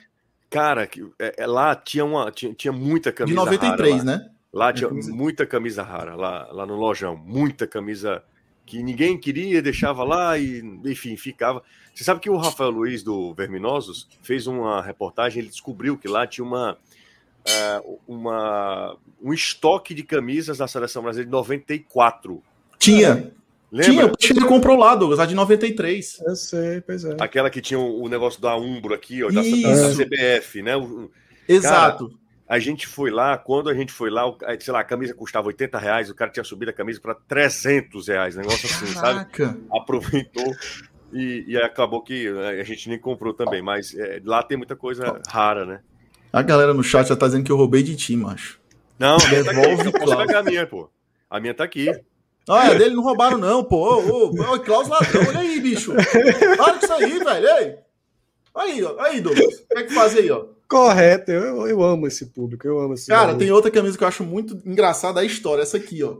Cara, é, é, lá tinha, uma, tinha, tinha muita camisa De 93, rara, lá. né? Lá tinha muita camisa rara, lá, lá no Lojão. Muita camisa que ninguém queria, deixava lá e, enfim, ficava. Você sabe que o Rafael Luiz do Verminosos fez uma reportagem, ele descobriu que lá tinha uma, uh, uma um estoque de camisas da seleção brasileira de 94. Tinha. Lembra? Tinha, o Chile comprou lá, Douglas, a de 93. Eu sei, pois é. Aquela que tinha o, o negócio da Umbro aqui, ó, da, da, CBF, né? O, Exato. Cara, a gente foi lá, quando a gente foi lá, sei lá, a camisa custava 80 reais, o cara tinha subido a camisa para 300 reais, negócio assim, Caraca. sabe? Aproveitou e, e, acabou que né, a gente nem comprou também, mas é, lá tem muita coisa rara, né? A galera no chat já tá dizendo que eu roubei de ti, macho. Não, devolve, tá posso pegar a minha, pô. A minha tá aqui. Ah, é dele não roubaram, não, pô. Ô, ô, ô Klaus ladrão, olha aí, bicho. Para com isso aí, velho. Ei. Aí, ó. Aí, Douglas. O que é que faz aí, ó? Correto, eu, eu amo esse público, eu amo esse Cara, tem outra camisa que eu acho muito engraçada a história, essa aqui, ó.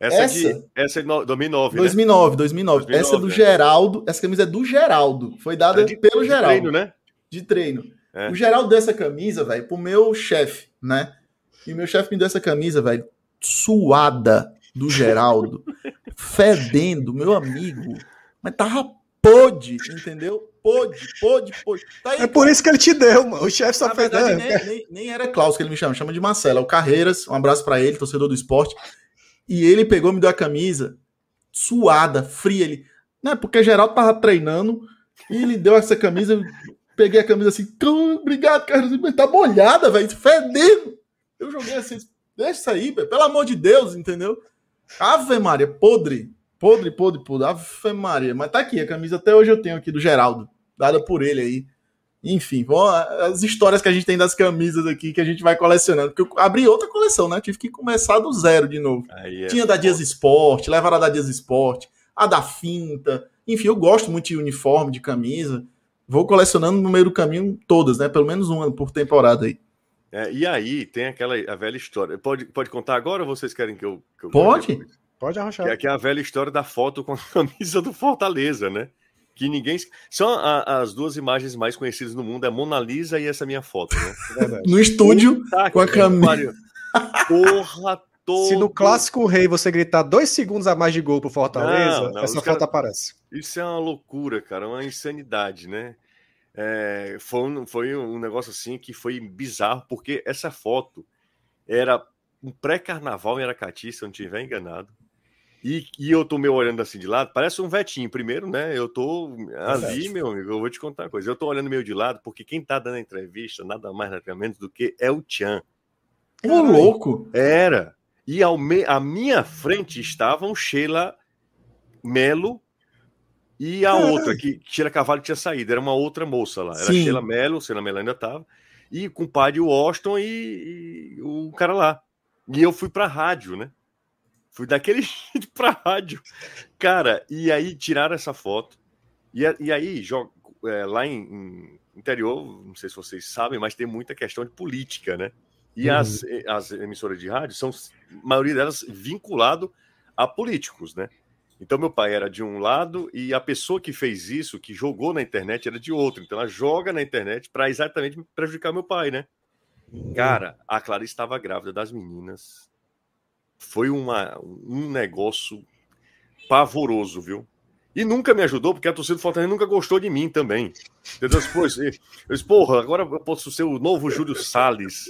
Essa, essa, de, essa é de 2009, 2009, né? 2009. Essa é do né? Geraldo, essa camisa é do Geraldo, foi dada é de, pelo de Geraldo. Treino, né? De treino. É. O Geraldo deu essa camisa, velho, pro meu chefe, né? E o meu chefe me deu essa camisa, velho, suada do Geraldo, fedendo, meu amigo. Mas tava pôde, entendeu? Pôde, pôde, pôde. Tá aí, é por isso que ele te deu, mano. O chefe só fez. Verdade, nem, nem, nem, era Klaus que ele me chama, chama de Marcelo. É o Carreiras, um abraço para ele, torcedor do esporte. E ele pegou, me deu a camisa suada, fria. Ele, né? Porque Geraldo tava treinando e ele deu essa camisa. Eu peguei a camisa assim, obrigado, Carlos, tá molhada, velho, fedendo. Eu joguei assim, deixa isso aí, véio, pelo amor de Deus, entendeu? Ave Maria, podre, podre, podre, podre, Ave Maria. Mas tá aqui, a camisa até hoje eu tenho aqui do Geraldo, dada por ele aí. Enfim, as histórias que a gente tem das camisas aqui que a gente vai colecionando. Porque eu abri outra coleção, né? tive que começar do zero de novo. É Tinha da Dias Esporte, levaram a da Dias Esporte, a da Finta. Enfim, eu gosto muito de uniforme, de camisa. Vou colecionando no meio do caminho todas, né? Pelo menos uma por temporada aí. É, e aí tem aquela a velha história. Pode, pode contar agora ou vocês querem que eu. Que eu pode? Pode arrochar. Que é, que é a velha história da foto com a camisa do Fortaleza, né? que ninguém. São a, as duas imagens mais conhecidas no mundo, é a Mona Lisa e essa minha foto, né? no estúdio, Puta com a camisa. Porra toda. Se no clássico rei você gritar dois segundos a mais de gol pro Fortaleza, não, não, essa foto cara... aparece. Isso é uma loucura, cara, uma insanidade, né? É, foi, um, foi um negócio assim que foi bizarro, porque essa foto era um pré-carnaval em Aracati, se eu não estiver enganado. E, e eu tô meio olhando assim de lado, parece um vetinho. Primeiro, né? Eu tô ali, meu amigo, eu vou te contar uma coisa. Eu tô olhando meio de lado, porque quem tá dando a entrevista, nada mais, nada menos do que é o Tchan. Ô, louco! Era. E ao me, à minha frente estavam Sheila Melo e a outra, que Sheila Cavalho tinha saído, era uma outra moça lá. Era Sim. Sheila Melo, Sheila Melo ainda tava. E com o pai de Washington e, e o cara lá. E eu fui pra rádio, né? Fui daquele jeito pra rádio. Cara, e aí tiraram essa foto. E, e aí, é, lá em, em, interior, não sei se vocês sabem, mas tem muita questão de política, né? E uhum. as, as emissoras de rádio são, a maioria delas, vinculado a políticos, né? Então, meu pai era de um lado e a pessoa que fez isso, que jogou na internet, era de outro. Então, ela joga na internet para exatamente prejudicar meu pai, né? Uhum. Cara, a Clarice estava grávida das meninas foi uma, um negócio pavoroso, viu? E nunca me ajudou, porque a torcida do Fortaleza nunca gostou de mim também. Entendeu? Eu disse, porra, agora eu posso ser o novo Júlio Salles.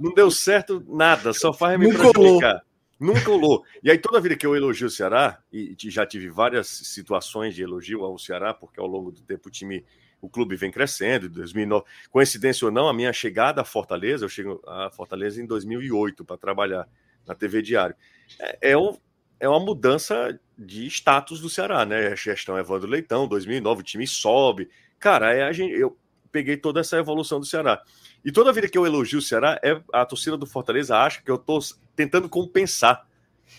Não deu certo nada, só faz me Nunca prejudicar. Colou. Nunca colou. E aí, toda vida que eu elogio o Ceará, e já tive várias situações de elogio ao Ceará, porque ao longo do tempo o time o clube vem crescendo, 2009. Coincidência ou não, a minha chegada à Fortaleza, eu chego à Fortaleza em 2008 para trabalhar na TV Diário. É, é, um, é uma mudança de status do Ceará, né? A gestão Evandro Leitão, 2009, o time sobe. Cara, é a gente, eu peguei toda essa evolução do Ceará. E toda vida que eu elogio o Ceará, é, a torcida do Fortaleza acha que eu estou tentando compensar,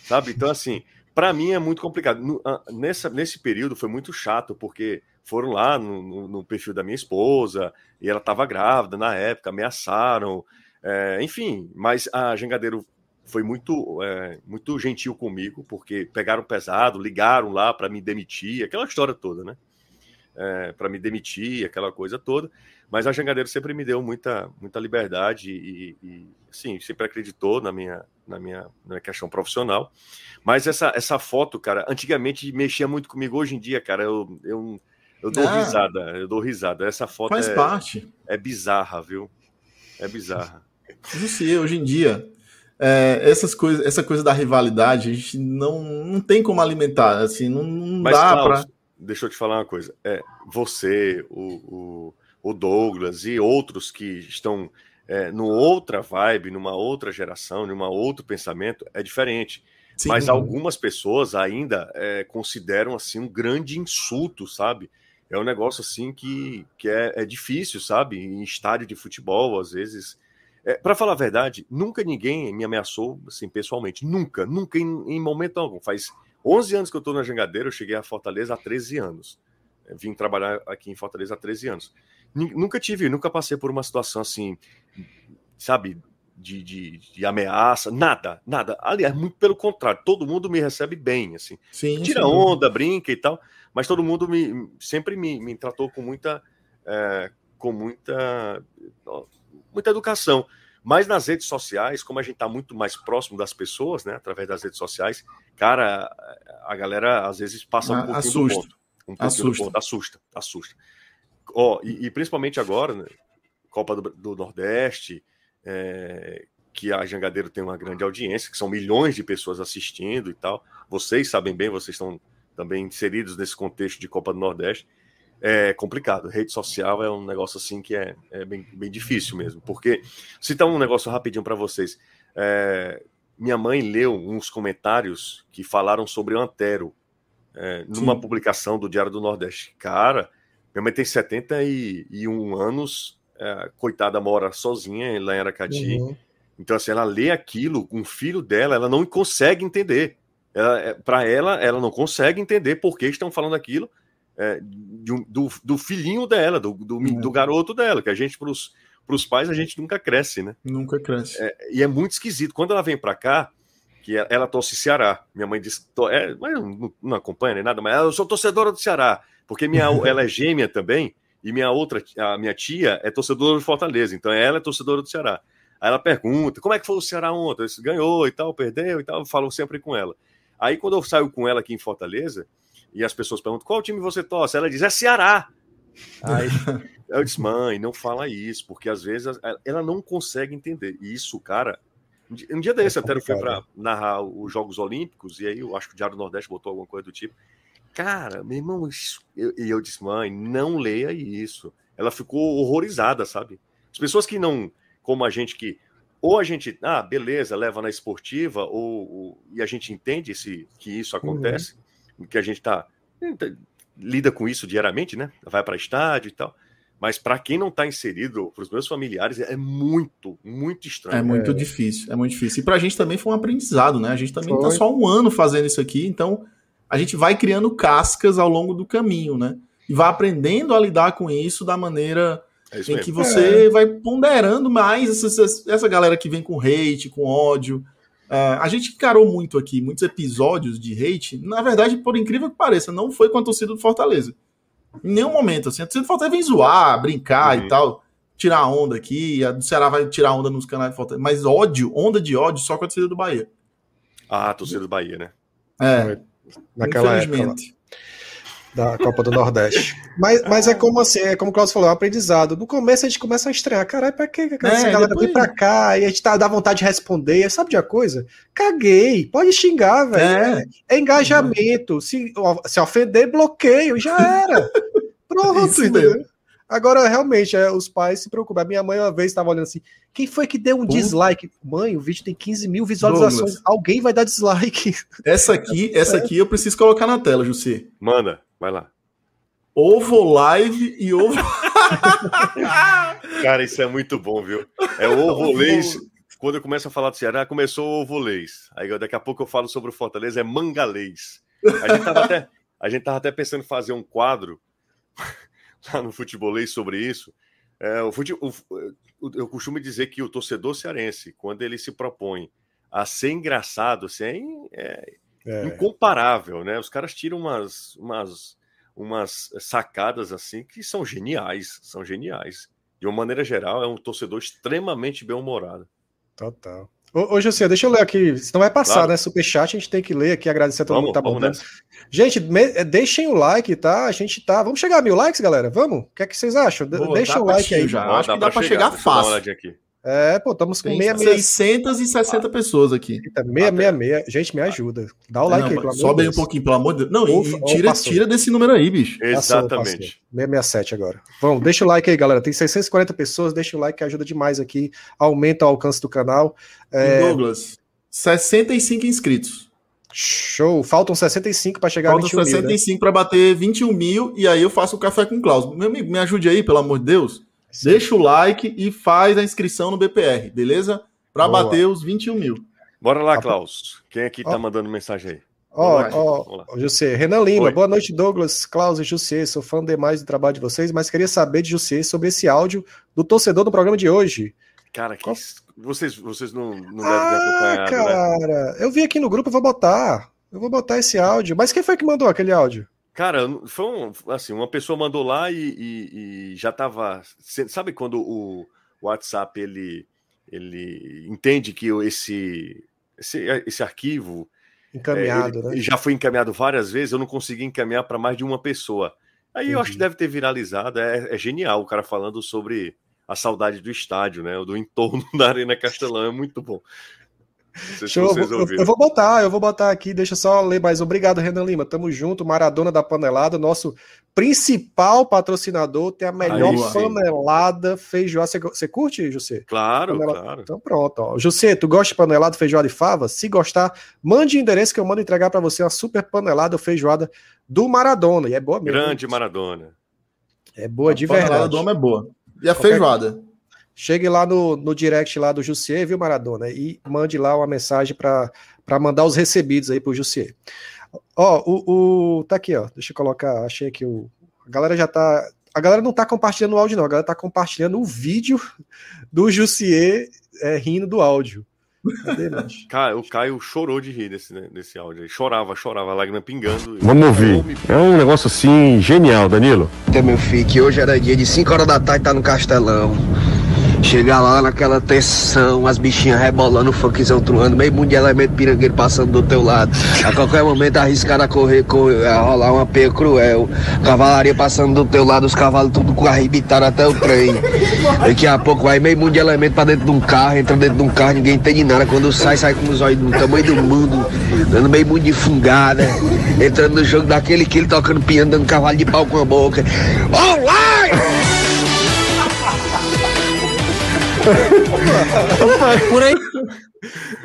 sabe? Então, assim, para mim é muito complicado. No, nessa, nesse período foi muito chato, porque foram lá no, no, no perfil da minha esposa e ela estava grávida na época, ameaçaram, é, enfim. Mas a Jangadeiro foi muito, é, muito gentil comigo, porque pegaram pesado, ligaram lá para me demitir, aquela história toda, né? É, para me demitir, aquela coisa toda. Mas a Jangadeiro sempre me deu muita, muita liberdade e, e sim, sempre acreditou na minha, na minha, na minha questão profissional. Mas essa, essa foto, cara, antigamente mexia muito comigo. Hoje em dia, cara, eu, eu eu dou ah, risada, eu dou risada. Essa foto faz é, parte. É bizarra, viu? É bizarra. Não sei, hoje em dia, é, essas coisas, essa coisa da rivalidade, a gente não, não tem como alimentar, assim, não, não Mas, dá para. Deixa eu te falar uma coisa. É, você, o, o, o Douglas e outros que estão é, numa outra vibe, numa outra geração, numa outro pensamento, é diferente. Sim. Mas algumas pessoas ainda é, consideram assim um grande insulto, sabe? É um negócio assim que, que é, é difícil, sabe? Em estádio de futebol, às vezes. É, para falar a verdade, nunca ninguém me ameaçou assim pessoalmente. Nunca, nunca em, em momento algum. Faz 11 anos que eu estou na Jangadeira, eu cheguei a Fortaleza há 13 anos. Eu vim trabalhar aqui em Fortaleza há 13 anos. Nunca tive, nunca passei por uma situação assim, sabe, de, de, de, ameaça, nada, nada. Aliás, muito pelo contrário, todo mundo me recebe bem, assim. Sim, Tira sim. onda, brinca e tal, mas todo mundo me, sempre me, me tratou com muita, é, com muita, muita educação. Mas nas redes sociais, como a gente está muito mais próximo das pessoas, né, através das redes sociais, cara, a galera às vezes passa um pouquinho assusta. do ponto. Um assusta. Ponto, assusta, assusta. Ó, e, e principalmente agora, né, Copa do, do Nordeste, é, que a Jangadeiro tem uma grande audiência, que são milhões de pessoas assistindo e tal. Vocês sabem bem, vocês estão também inseridos nesse contexto de Copa do Nordeste. É complicado. Rede social é um negócio assim que é, é bem, bem difícil mesmo. Porque, citar um negócio rapidinho para vocês. É, minha mãe leu uns comentários que falaram sobre o Antero é, numa Sim. publicação do Diário do Nordeste. Cara, minha mãe tem 71 anos, é, coitada, mora sozinha lá em Aracati. Uhum. Então, assim, ela lê aquilo, um filho dela, ela não consegue entender. É, Para ela, ela não consegue entender por que estão falando aquilo é, de, do, do, filhinho dela, do, do, é. do, garoto dela, que a gente, para os pais, a gente nunca cresce, né? Nunca cresce. É, e é muito esquisito. Quando ela vem para cá, que ela, ela torce Ceará, minha mãe disse, é, mas não, não acompanha nem nada, mas eu sou torcedora do Ceará, porque minha, ela é gêmea também, e minha outra, a minha tia é torcedora do Fortaleza, então ela é torcedora do Ceará. Aí ela pergunta, como é que foi o Ceará ontem? Ganhou e tal, perdeu e tal, eu falo sempre com ela. Aí quando eu saio com ela aqui em Fortaleza, e as pessoas perguntam, qual time você torce? Ela diz, é Ceará. Aí eu disse, mãe, não fala isso, porque às vezes ela não consegue entender. E isso, cara, um dia desse é até eu fui para narrar os Jogos Olímpicos, e aí eu acho que o Diário do Nordeste botou alguma coisa do tipo. Cara, meu irmão, e eu, eu disse, mãe, não leia isso. Ela ficou horrorizada, sabe? As pessoas que não como a gente que ou a gente, ah, beleza, leva na esportiva, ou, ou e a gente entende esse, que isso acontece, uhum. que a gente tá, tá, lida com isso diariamente, né? Vai para estádio e tal. Mas para quem não está inserido, para os meus familiares, é muito, muito estranho. É muito é. difícil, é muito difícil. E para a gente também foi um aprendizado, né? A gente também está só um ano fazendo isso aqui, então a gente vai criando cascas ao longo do caminho, né? E vai aprendendo a lidar com isso da maneira é em mesmo. que você é. vai ponderando mais essa, essa galera que vem com hate, com ódio. Uh, a gente encarou muito aqui, muitos episódios de hate. Na verdade, por incrível que pareça, não foi com a torcida do Fortaleza. Em nenhum momento, assim. A torcida do Fortaleza vem zoar, brincar uhum. e tal, tirar onda aqui. A do Ceará vai tirar onda nos canais do Fortaleza. Mas ódio, onda de ódio, só com a torcida do Bahia. Ah, a torcida do Bahia, né? É. Naquela Infelizmente. Época, da Copa do Nordeste. Mas, mas é como assim, é como o Claudio falou, é um aprendizado. No começo a gente começa a estranhar, caralho, pra que essa é, galera depois... vem pra cá e a gente tá, dá vontade de responder, sabe de uma coisa? Caguei, pode xingar, velho. É. é. engajamento. Se, se ofender, bloqueio, já era. Pronto, entendeu? Agora, realmente, é, os pais se preocupam. A minha mãe uma vez estava olhando assim: quem foi que deu um dislike? Mãe, o vídeo tem 15 mil visualizações. Douglas. Alguém vai dar dislike. Essa aqui, essa aqui eu preciso colocar na tela, Jussi. Manda. Vai lá. Ovo Live e Ovo. Cara, isso é muito bom, viu? É ovo leis. Quando eu começo a falar do Ceará, começou o ovo leis. Aí daqui a pouco eu falo sobre o Fortaleza, é mangalês. A gente tava até, a gente tava até pensando em fazer um quadro lá no futebolês sobre isso. É, o fute, o, eu costumo dizer que o torcedor cearense, quando ele se propõe a ser engraçado, assim, é, é. incomparável, né? Os caras tiram umas, umas, umas sacadas assim que são geniais, são geniais. De uma maneira geral, é um torcedor extremamente bem-humorado. Total. Ô, ô José, deixa eu ler aqui, senão vai passar, claro. né? Superchat, a gente tem que ler aqui, agradecer a todo vamos, mundo que tá botando. Gente, me, é, deixem o like, tá? A gente tá. Vamos chegar a mil likes, galera? Vamos? O que é que vocês acham? Boa, Deixa o like aí. Já. Acho que dá pra chegar, chegar fácil. É, pô, estamos com meia, meia... 660 ah, pessoas aqui. Eita, meia, meia, meia. Gente, me ajuda. Dá o like não, aí, pelo Sobe aí um pouquinho, pelo amor de Deus. Não, Ufa, e tira, tira desse número aí, bicho. Exatamente. 667 agora. Vamos, deixa o like aí, galera. Tem 640 pessoas, deixa o like que ajuda demais aqui. Aumenta o alcance do canal. É... Douglas, 65 inscritos. Show. Faltam 65 para chegar Faltam a 21 Faltam 65 né? para bater 21 mil e aí eu faço o café com o Klaus. Meu amigo, me ajude aí, pelo amor de Deus. Deixa o like e faz a inscrição no BPR, beleza? Para bater os 21 mil. Bora lá, Klaus. Quem aqui tá mandando mensagem aí? Ó, ó, José, Renan Lima, Oi. boa noite, Douglas, Klaus e José. Sou fã demais do trabalho de vocês, mas queria saber de José sobre esse áudio do torcedor do programa de hoje. Cara, que vocês, vocês não, não ah, devem ter acompanhado, né? cara, né? eu vi aqui no grupo, eu vou botar. Eu vou botar esse áudio. Mas quem foi que mandou aquele áudio? Cara, foi um, assim, uma pessoa mandou lá e, e, e já estava. Sabe quando o WhatsApp ele, ele entende que esse, esse, esse arquivo encaminhado, é, ele, né? Já foi encaminhado várias vezes, eu não consegui encaminhar para mais de uma pessoa. Aí Entendi. eu acho que deve ter viralizado. É, é, genial o cara falando sobre a saudade do estádio, né? Do entorno da Arena Castelão. É muito bom. Show, eu, eu, vou botar, eu vou botar aqui, deixa só ler mais. Obrigado, Renan Lima. Tamo junto, Maradona da Panelada, nosso principal patrocinador, tem a melhor Aí, panelada feijoada. Você, você curte, José? Claro, panelada. claro. Então pronto, ó. José, tu gosta de panelada, feijoada e fava? Se gostar, mande o endereço que eu mando entregar para você uma super panelada feijoada do Maradona. E é boa mesmo. Grande Maradona. É boa a de verdade. A panelada do homem é boa. E a Qualquer... feijoada? Chegue lá no, no direct lá do Jussier, viu, Maradona? E mande lá uma mensagem para mandar os recebidos aí pro Jussier. Ó, o, o. Tá aqui, ó. Deixa eu colocar. Achei aqui o. A galera já tá. A galera não tá compartilhando o áudio, não. A galera tá compartilhando o vídeo do Jussier é, rindo do áudio. Cadê, Cara, o Caio chorou de rir desse, né, desse áudio. Ele chorava, chorava, lágrima pingando. Vamos ouvir. É um negócio assim genial, Danilo. Meu filho, que hoje era dia de 5 horas da tarde, tá no Castelão. Chegar lá naquela tensão, as bichinhas rebolando, o funkzão truando, meio mundo de elemento pirangueiro passando do teu lado. A qualquer momento arriscar a correr, correr a rolar uma peia cruel. Cavalaria passando do teu lado, os cavalos tudo arrebitaram até o trem. Daqui a pouco vai meio mundo de elemento pra dentro de um carro, entra dentro de um carro, ninguém entende nada. Quando sai, sai com os olhos do tamanho do mundo, dando meio mundo de fungada. Entrando no jogo daquele que ele tocando piano, dando cavalo de pau com a boca. Olá! Por aí.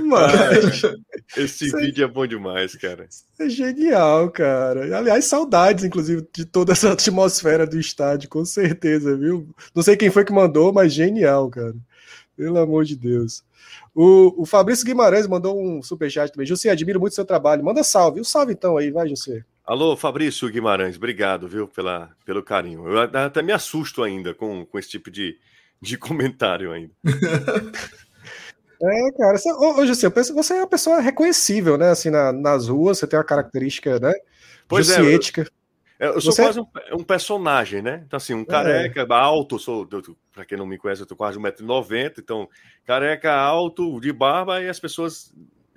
Mas, esse Isso vídeo é... é bom demais, cara. É genial, cara. Aliás, saudades, inclusive, de toda essa atmosfera do estádio, com certeza, viu? Não sei quem foi que mandou, mas genial, cara. Pelo amor de Deus. O, o Fabrício Guimarães mandou um superchat também. José, admiro muito seu trabalho. Manda salve. O salve então aí, vai, José. Alô, Fabrício Guimarães, obrigado, viu, pela, pelo carinho. Eu até me assusto ainda com, com esse tipo de, de comentário ainda. É, cara, você, hoje assim, eu penso, você é uma pessoa reconhecível, né? Assim, na, nas ruas, você tem uma característica, né? Pois é, ética. Eu, eu sou você... quase um, um, personagem, né? Então, assim, um é. careca é. alto, sou, para quem não me conhece, eu tô quase 1,90m, então, careca alto, de barba, e as pessoas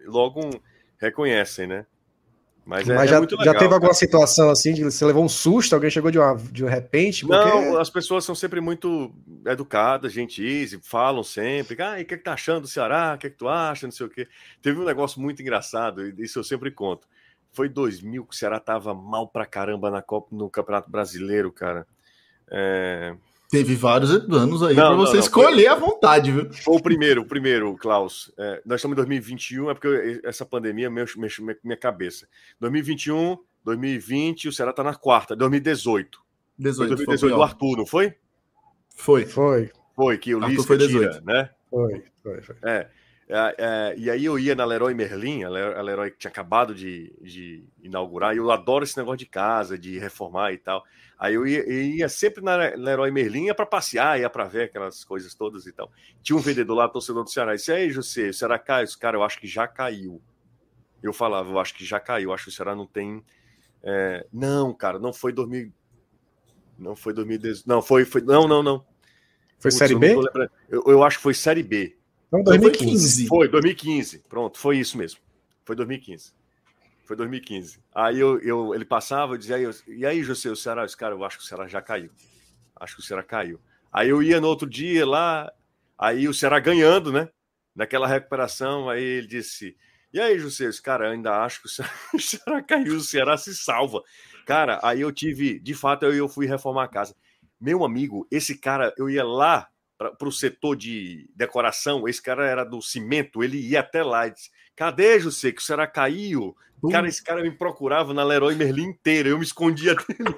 logo reconhecem, né? Mas, é, Mas já, é legal, já, teve alguma situação assim de você levou um susto, alguém chegou de, uma, de repente? Porque... Não, as pessoas são sempre muito educadas, gentis, falam sempre, ah, o que, é que tá achando do Ceará? O que, é que tu acha? Não sei o quê. Teve um negócio muito engraçado, e isso eu sempre conto. Foi 2000 que o Ceará tava mal pra caramba na Copa, no Campeonato Brasileiro, cara. É... Teve vários anos aí para você não, escolher foi, à vontade, viu? Foi o primeiro, o primeiro, Klaus. É, nós estamos em 2021, é porque essa pandemia mexe, mexe minha cabeça. 2021, 2020, o Ceará tá na quarta. 2018. 18, foi 2018 foi do Arthur, não foi? Foi. Foi. Foi, que o Lisca tira, né? Foi, foi, foi. É. É, é, e aí eu ia na Leroy Merlin, a Leroy que tinha acabado de, de, inaugurar, e eu adoro esse negócio de casa, de reformar e tal. Aí eu ia, eu ia sempre na Leroy Merlin, ia para passear, ia para ver aquelas coisas todas e tal. Tinha um vendedor lá, torcedor do Ceará, e disse, aí, José, o Ceará caiu? Esse cara, eu acho que já caiu. Eu falava, eu acho que já caiu, eu acho que o Ceará não tem... É... Não, cara, não foi 2000... Não foi 2010... Não, foi... foi... Não, não, não. Foi Putz, Série B? Eu, eu acho que foi Série B. Então, 2015. Foi 2015. Pronto, foi isso mesmo. Foi 2015. Foi 2015. Aí eu, eu, ele passava, eu dizia, e aí, José, o Ceará, esse cara, eu acho que o Ceará já caiu. Acho que o Ceará caiu. Aí eu ia no outro dia lá, aí o Ceará ganhando, né? Naquela recuperação, aí ele disse: E aí, José, esse cara, eu ainda acho que o Ceará, o Ceará caiu, o Ceará se salva. Cara, aí eu tive, de fato, eu, eu fui reformar a casa. Meu amigo, esse cara, eu ia lá para o setor de decoração, esse cara era do cimento, ele ia até lá e disse: Cadê, José? Que o Ceará caiu? Cara, esse cara me procurava na Leroy Merlin inteira, eu me escondia dele.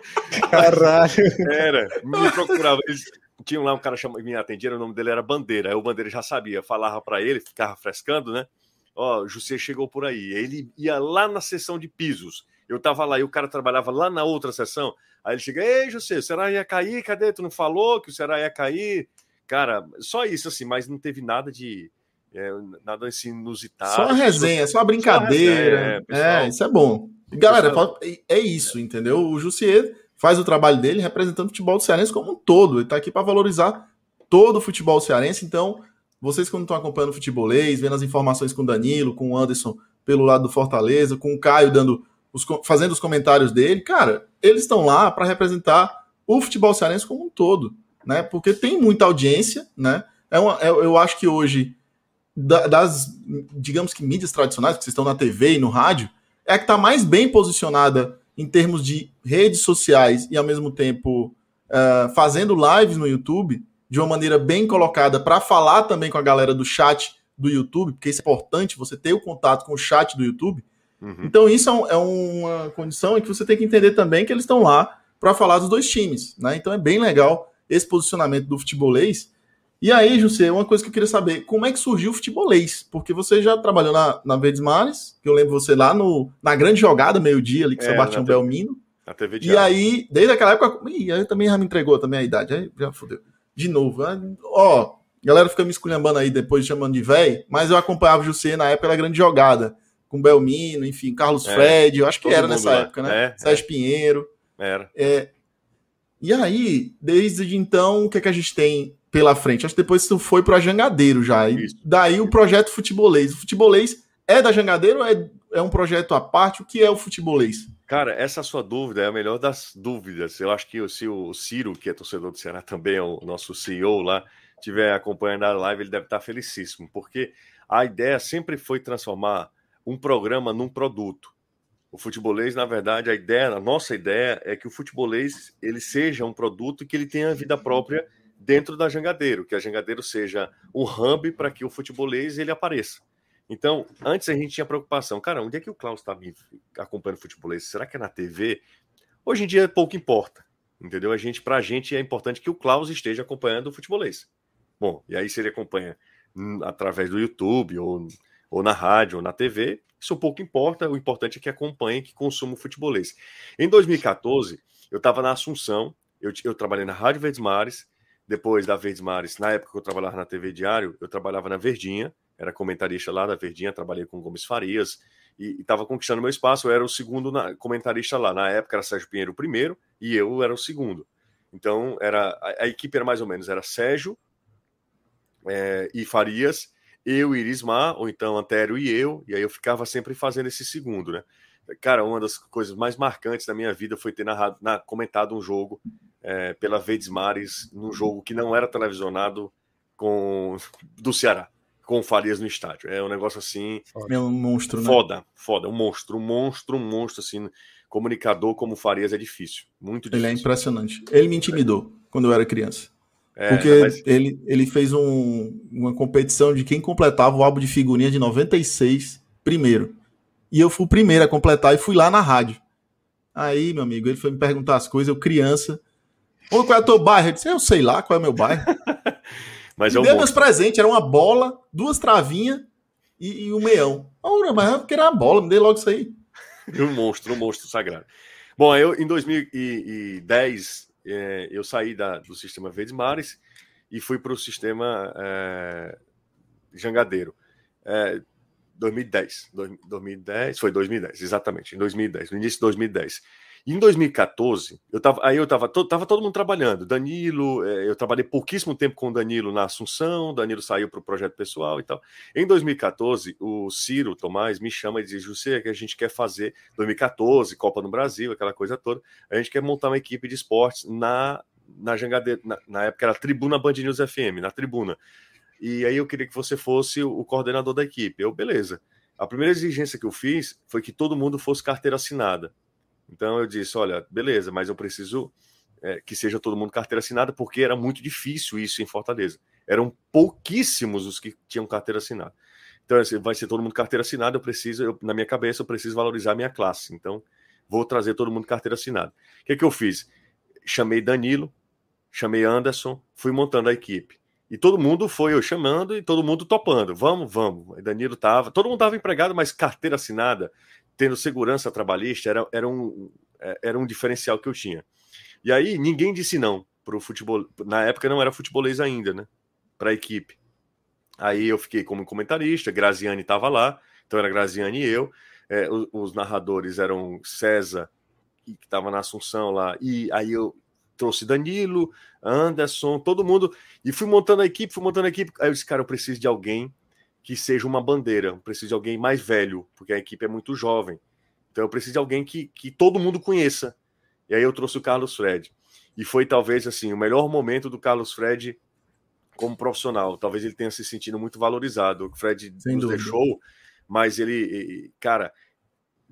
Caralho! Era, me procurava. Eles, tinha lá um cara chamado, me atendia, o nome dele era Bandeira. Aí o Bandeira já sabia, falava para ele, ficava frescando, né? Ó, oh, José chegou por aí. Ele ia lá na seção de pisos. Eu tava lá e o cara trabalhava lá na outra seção. Aí ele chega, ei, José, o Ceará ia cair? Cadê? Tu não falou que o Ceará ia cair? Cara, só isso, assim, mas não teve nada de. É, nada assim inusitado. Só a resenha, só a brincadeira. Só a resenha, é, é, isso é bom. Galera, pessoal... é isso, entendeu? O Jussier faz o trabalho dele representando o futebol do cearense como um todo. Ele tá aqui para valorizar todo o futebol cearense. Então, vocês quando estão acompanhando o futebolês, vendo as informações com o Danilo, com o Anderson pelo lado do Fortaleza, com o Caio dando os, fazendo os comentários dele. Cara, eles estão lá para representar o futebol cearense como um todo, né? Porque tem muita audiência, né? É uma, é, eu acho que hoje, da, das, digamos que mídias tradicionais, que vocês estão na TV e no rádio, é a que está mais bem posicionada em termos de redes sociais e ao mesmo tempo uh, fazendo lives no YouTube de uma maneira bem colocada para falar também com a galera do chat do YouTube, porque isso é importante, você ter o contato com o chat do YouTube. Uhum. Então, isso é, um, é, uma condição em que você tem que entender também que eles estão lá para falar dos dois times. Né? Então, é bem legal esse posicionamento do futebolês. E aí, José, uma coisa que eu queria saber, como é que surgiu o futebolês? Porque você já trabalhou na, na Verdes Mares, que eu lembro você lá no, na grande jogada, meio-dia, ali, que é, um Belmino. Na TV de E aí, desde aquela época, ih, aí também já me entregou também a idade, aí já fodeu. De novo, né? ó, a galera fica me esculhambando aí depois, chamando de velho, mas eu acompanhava o José na época da grande jogada, com Belmino, enfim, Carlos é, Fred, eu acho que era nessa lá. época, né? É, Sérgio é. Pinheiro. Era. É, e aí, desde então, o que, é que a gente tem pela frente? Acho que depois isso foi para Jangadeiro já. E daí o projeto Futebolês. O Futebolês é da Jangadeiro ou é, é um projeto à parte? O que é o Futebolês? Cara, essa sua dúvida é a melhor das dúvidas. Eu acho que se o Ciro, que é torcedor do Ceará também, é o nosso CEO lá, estiver acompanhando a live, ele deve estar felicíssimo, porque a ideia sempre foi transformar um programa num produto. O futebolês, na verdade, a ideia, a nossa ideia é que o futebolês ele seja um produto que ele tenha vida própria dentro da Jangadeiro, que a Jangadeiro seja um hub para que o futebolês ele apareça. Então, antes a gente tinha preocupação, cara, onde é que o Klaus está acompanhando futebolês? Será que é na TV? Hoje em dia pouco importa, entendeu? A gente, para a gente é importante que o Klaus esteja acompanhando o futebolês. Bom, e aí se ele acompanha através do YouTube ou, ou na rádio ou na TV, isso pouco importa, o importante é que acompanhe, que consuma o futebolês. Em 2014, eu estava na Assunção, eu, eu, trabalhei na Rádio Verdes Mares, depois da Verdes Mares, na época que eu trabalhava na TV Diário, eu trabalhava na Verdinha, era comentarista lá da Verdinha, trabalhei com Gomes Farias e estava conquistando meu espaço, eu era o segundo na, comentarista lá. Na época era Sérgio Pinheiro o primeiro e eu era o segundo. Então era a, a equipe era mais ou menos, era Sérgio é, e Farias eu e Irismar, ou então Antério e eu, e aí eu ficava sempre fazendo esse segundo, né? Cara, uma das coisas mais marcantes da minha vida foi ter narrado, na, comentado um jogo é, pela Verdes Mares, num jogo que não era televisionado com do Ceará, com Farias no estádio. É um negócio assim. É um monstro, né? Foda, foda, um monstro, um monstro, um monstro, assim. Comunicador como Farias é difícil, muito difícil. Ele é impressionante. Ele me intimidou quando eu era criança. É, Porque mas... ele, ele fez um, uma competição de quem completava o álbum de figurinha de 96 primeiro. E eu fui o primeiro a completar e fui lá na rádio. Aí, meu amigo, ele foi me perguntar as coisas, eu criança. Ô, qual é o teu bairro? Eu disse, eu sei lá qual é o meu bairro. mas é um deu meus presentes, era uma bola, duas travinhas e, e um meião. Ora, mas eu queria uma bola, me dei logo isso aí. um monstro, um monstro sagrado. Bom, eu em 2010 é, eu saí da, do sistema Verdes Mares e fui para o sistema é, Jangadeiro. É, 2010, 2010, foi 2010, exatamente, em 2010, no início de 2010. Em 2014, eu tava, aí eu tava, to, tava todo mundo trabalhando. Danilo, é, eu trabalhei pouquíssimo tempo com o Danilo na Assunção, Danilo saiu para o projeto pessoal e tal. Em 2014, o Ciro Tomás me chama e diz: José, que a gente quer fazer 2014, Copa no Brasil, aquela coisa toda. A gente quer montar uma equipe de esportes na, na Jangadeira, na, na época era Tribuna Band News FM, na Tribuna. E aí eu queria que você fosse o coordenador da equipe. Eu, beleza. A primeira exigência que eu fiz foi que todo mundo fosse carteira assinada. Então eu disse: olha, beleza, mas eu preciso é, que seja todo mundo carteira assinada, porque era muito difícil isso em Fortaleza. Eram pouquíssimos os que tinham carteira assinada. Então, assim, vai ser todo mundo carteira assinada, eu preciso, eu, na minha cabeça, eu preciso valorizar a minha classe. Então, vou trazer todo mundo carteira assinada. O que, que eu fiz? Chamei Danilo, chamei Anderson, fui montando a equipe. E todo mundo foi eu chamando e todo mundo topando. Vamos, vamos. Danilo tava, todo mundo estava empregado, mas carteira assinada tendo segurança trabalhista era, era, um, é, era um diferencial que eu tinha. E aí ninguém disse não para o futebol. Na época não era futebolês ainda, né? Para a equipe. Aí eu fiquei como comentarista, Graziani estava lá, então era Graziani e eu. É, os, os, narradores eram César, que estava na Assunção lá, e aí eu trouxe Danilo, Anderson, todo mundo, e fui montando a equipe, fui montando a equipe. Aí eu disse, cara, eu preciso de alguém que seja uma bandeira. Eu preciso de alguém mais velho, porque a equipe é muito jovem. Então eu preciso de alguém que, que todo mundo conheça. E aí eu trouxe o Carlos Fred. E foi talvez assim o melhor momento do Carlos Fred como profissional. Talvez ele tenha se sentido muito valorizado. O Fred Sem nos dúvida. deixou, mas ele, cara,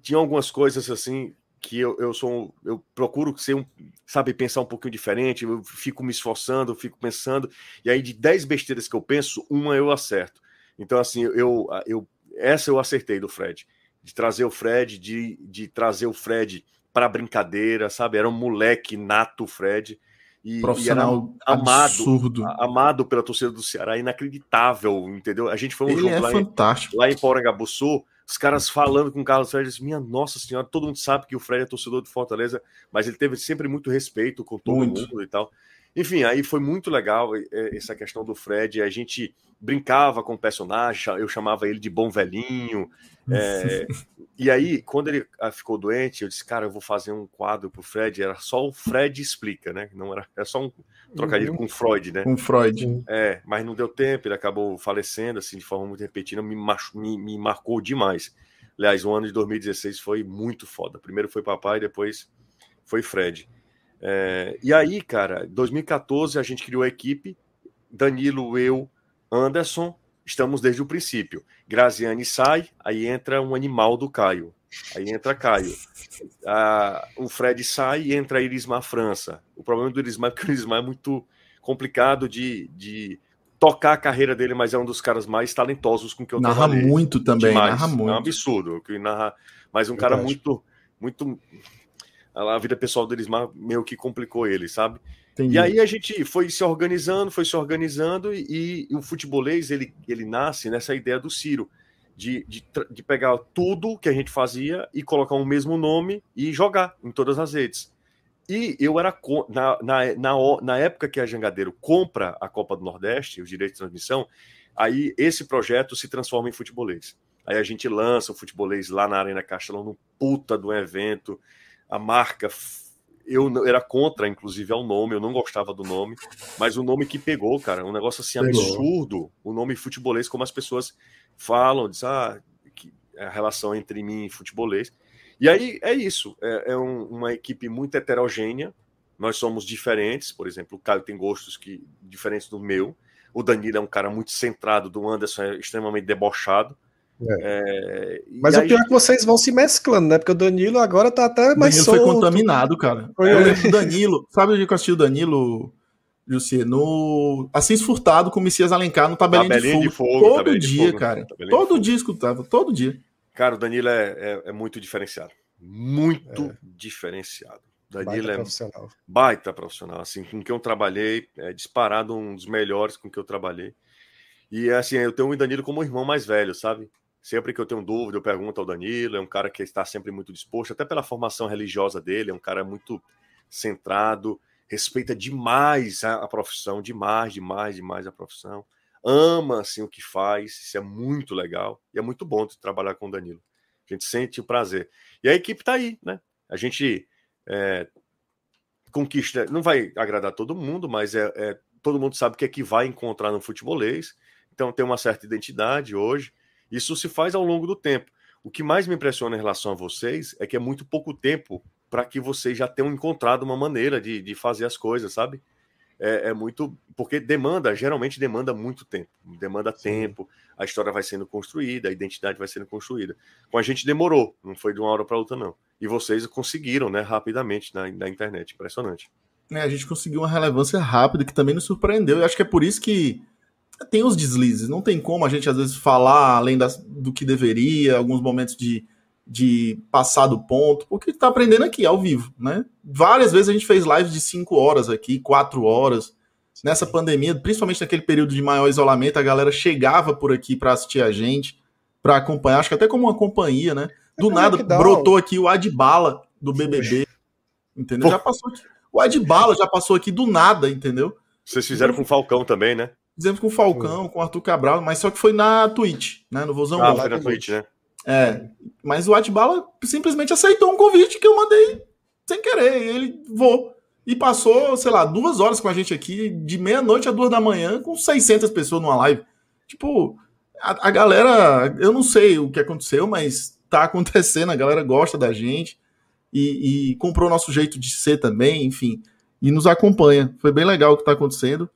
tinha algumas coisas assim que eu, eu sou eu procuro ser um, sabe, pensar um pouquinho diferente, eu fico me esforçando, eu fico pensando, e aí de 10 besteiras que eu penso, uma eu acerto. Então assim, eu eu essa eu acertei do Fred, de trazer o Fred, de, de trazer o Fred para brincadeira, sabe? Era um moleque nato, Fred. E, Profissional e amado, absurdo. amado pela torcida do Ceará, inacreditável, entendeu? A gente foi um Ele jogo é lá, fantástico. Em, lá em Porangabuçu, os caras falando com o Carlos Fred, disse, minha nossa senhora, todo mundo sabe que o Fred é torcedor de Fortaleza, mas ele teve sempre muito respeito com todo muito. mundo e tal. Enfim, aí foi muito legal essa questão do Fred. A gente brincava com o personagem, eu chamava ele de bom velhinho. É, e aí, quando ele ah, ficou doente, eu disse, cara, eu vou fazer um quadro pro Fred. Era só o Fred explica, né? Não era, era só um trocadilho uhum. com Freud, né? Com Freud. É, mas não deu tempo, ele acabou falecendo, assim, de forma muito repetida, me, me, me marcou demais. Aliás, o ano de 2016 foi muito foda. Primeiro foi papai, depois foi Fred. É, e aí, cara, 2014 a gente criou a equipe, Danilo, eu, Anderson, estamos desde o princípio. Graziane sai, aí entra um animal do Caio. Aí entra Caio. Ah, o Fred sai e entra a Irismar França. O problema do Irismar é que o Irismar é muito complicado de, de tocar a carreira dele, mas é um dos caras mais talentosos com que eu narra trabalhei. Narra muito também, Demais. narra muito. É um absurdo. Que narra, mas um Verdade. cara muito, muito a vida pessoal Elismar meio que complicou ele, sabe? Entendi. E aí a gente foi se organizando, foi se organizando, e, e, o futebolês ele, ele nasce nessa ideia do Ciro, de, de, de, pegar tudo que a gente fazia e colocar o um mesmo nome e jogar em todas as redes. E eu era na, na, na, na época que a Jangadeiro compra a Copa do Nordeste, os direitos de transmissão, aí esse projeto se transforma em futebolês. Aí a gente lança o futebolês lá na Arena Castelão, no puta do evento a marca. Eu era contra, inclusive, ao nome, eu não gostava do nome, mas o nome que pegou, cara, um negócio assim pegou. absurdo. O nome futebolês, como as pessoas falam, diz, ah, que a relação entre mim e futebolês. E aí é isso, é, é um, uma equipe muito heterogênea, nós somos diferentes, por exemplo, o Caio tem gostos que diferentes do meu, o Danilo é um cara muito centrado, do Anderson é extremamente debochado, é. É, Mas o pior é que vocês vão se mesclando, né? Porque o Danilo agora tá até mais Danilo solto. foi contaminado, cara. Foi eu lembro do Danilo. Sabe onde eu assisti o Danilo, Jussi? No Assis Furtado com o Messias Alencar no Tabelinho, tabelinha de, fogo. de Fogo. Todo dia, fogo, cara. Todo dia escutava, todo dia. Cara, o Danilo é, é, é muito diferenciado. Muito é. diferenciado. Danilo baita é profissional. baita profissional. Assim, com quem eu trabalhei, é disparado um dos melhores com que eu trabalhei. E assim, eu tenho o Danilo como irmão mais velho, sabe? Sempre que eu tenho dúvida, eu pergunto ao Danilo. É um cara que está sempre muito disposto, até pela formação religiosa dele. É um cara muito centrado, respeita demais a, profissão, demais, demais, demais a profissão. Ama assim o que faz. Isso é muito legal e é muito bom trabalhar com o Danilo. A gente sente o prazer. E a equipe está aí, né? A gente é, conquista, não vai agradar todo mundo, mas é, é, todo mundo sabe o que é que vai encontrar no futebolês. Então tem uma certa identidade hoje. Isso se faz ao longo do tempo. O que mais me impressiona em relação a vocês é que é muito pouco tempo para que vocês já tenham encontrado uma maneira de, de fazer as coisas, sabe? É, é, muito. Porque demanda, geralmente demanda muito tempo. Demanda Sim. tempo, a história vai sendo construída, a identidade vai sendo construída. Com a gente demorou, não foi de uma hora para outra, não. E vocês conseguiram, né, rapidamente na, na internet. Impressionante. É, a gente conseguiu uma relevância rápida que também nos surpreendeu. Eu acho que é por isso que tem os deslizes, não tem como a gente às vezes falar além das, do que deveria, alguns momentos de, de passar do ponto, porque tá aprendendo aqui, ao vivo, né? Várias vezes a gente fez lives de 5 horas aqui, 4 horas. Nessa pandemia, principalmente naquele período de maior isolamento, a galera chegava por aqui para assistir a gente, para acompanhar, acho que até como uma companhia, né? Do é nada brotou aqui o Adbala do BBB, entendeu? Já passou aqui. O Adbala já passou aqui do nada, entendeu? Vocês fizeram com o Falcão também, né? Fizemos com o Falcão, foi. com o Arthur Cabral, mas só que foi na Twitch, né? No Vozão Ah, foi na Twitch, né? É. Mas o Atbala simplesmente aceitou um convite que eu mandei sem querer. Ele vou. E passou, sei lá, duas horas com a gente aqui, de meia-noite a duas da manhã, com 600 pessoas numa live. Tipo, a, a, galera, eu não sei o que aconteceu, mas tá acontecendo, a galera gosta da gente e, e comprou nosso jeito de ser também, enfim, e nos acompanha. Foi bem legal o que tá acontecendo.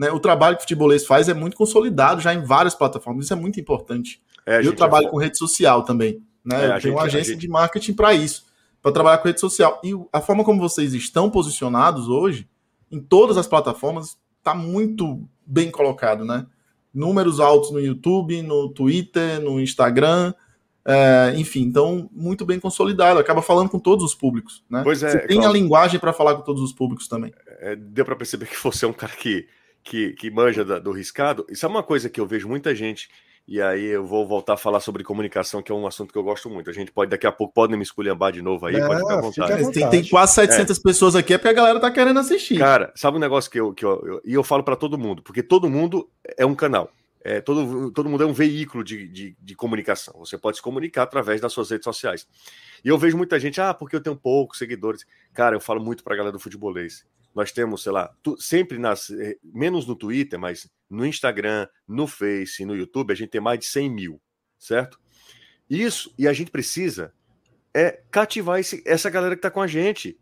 Né? O trabalho que o futebolês faz é muito consolidado já em várias plataformas, isso é muito importante. É, eu trabalho é... com rede social também. Né? É, eu tenho uma agência gente... de marketing para isso, para trabalhar com rede social. E a forma como vocês estão posicionados hoje, em todas as plataformas, está muito bem colocado, né? números altos no YouTube, no Twitter, no Instagram, é, enfim, então muito bem consolidado, acaba falando com todos os públicos, né? Pois é, você tem a linguagem para falar com todos os públicos também. É, deu para perceber que você é um cara que, que, que manja da, do riscado. Isso é uma coisa que eu vejo muita gente e aí eu vou voltar a falar sobre comunicação, que é um assunto que eu gosto muito. A gente pode, daqui a pouco, podem me esculhambar de novo aí, é, pode ficar à vontade. À vontade. Tem, tem, quase 700 é. pessoas aqui, é porque a galera tá querendo assistir. Cara, sabe um negócio que eu... Que eu, eu e eu falo para todo mundo, porque todo mundo é um canal. É, todo, todo mundo é um veículo de, de, de, comunicação. Você pode se comunicar através das suas redes sociais. E eu vejo muita gente, ah, porque eu tenho poucos seguidores. Cara, eu falo muito para a galera do futebolês. Nós temos, sei lá, tu, sempre nas. Eh, menos no Twitter, mas no Instagram, no Face, no YouTube, a gente tem mais de 100 mil, certo? Isso, e a gente precisa é cativar esse, essa galera que está com a gente.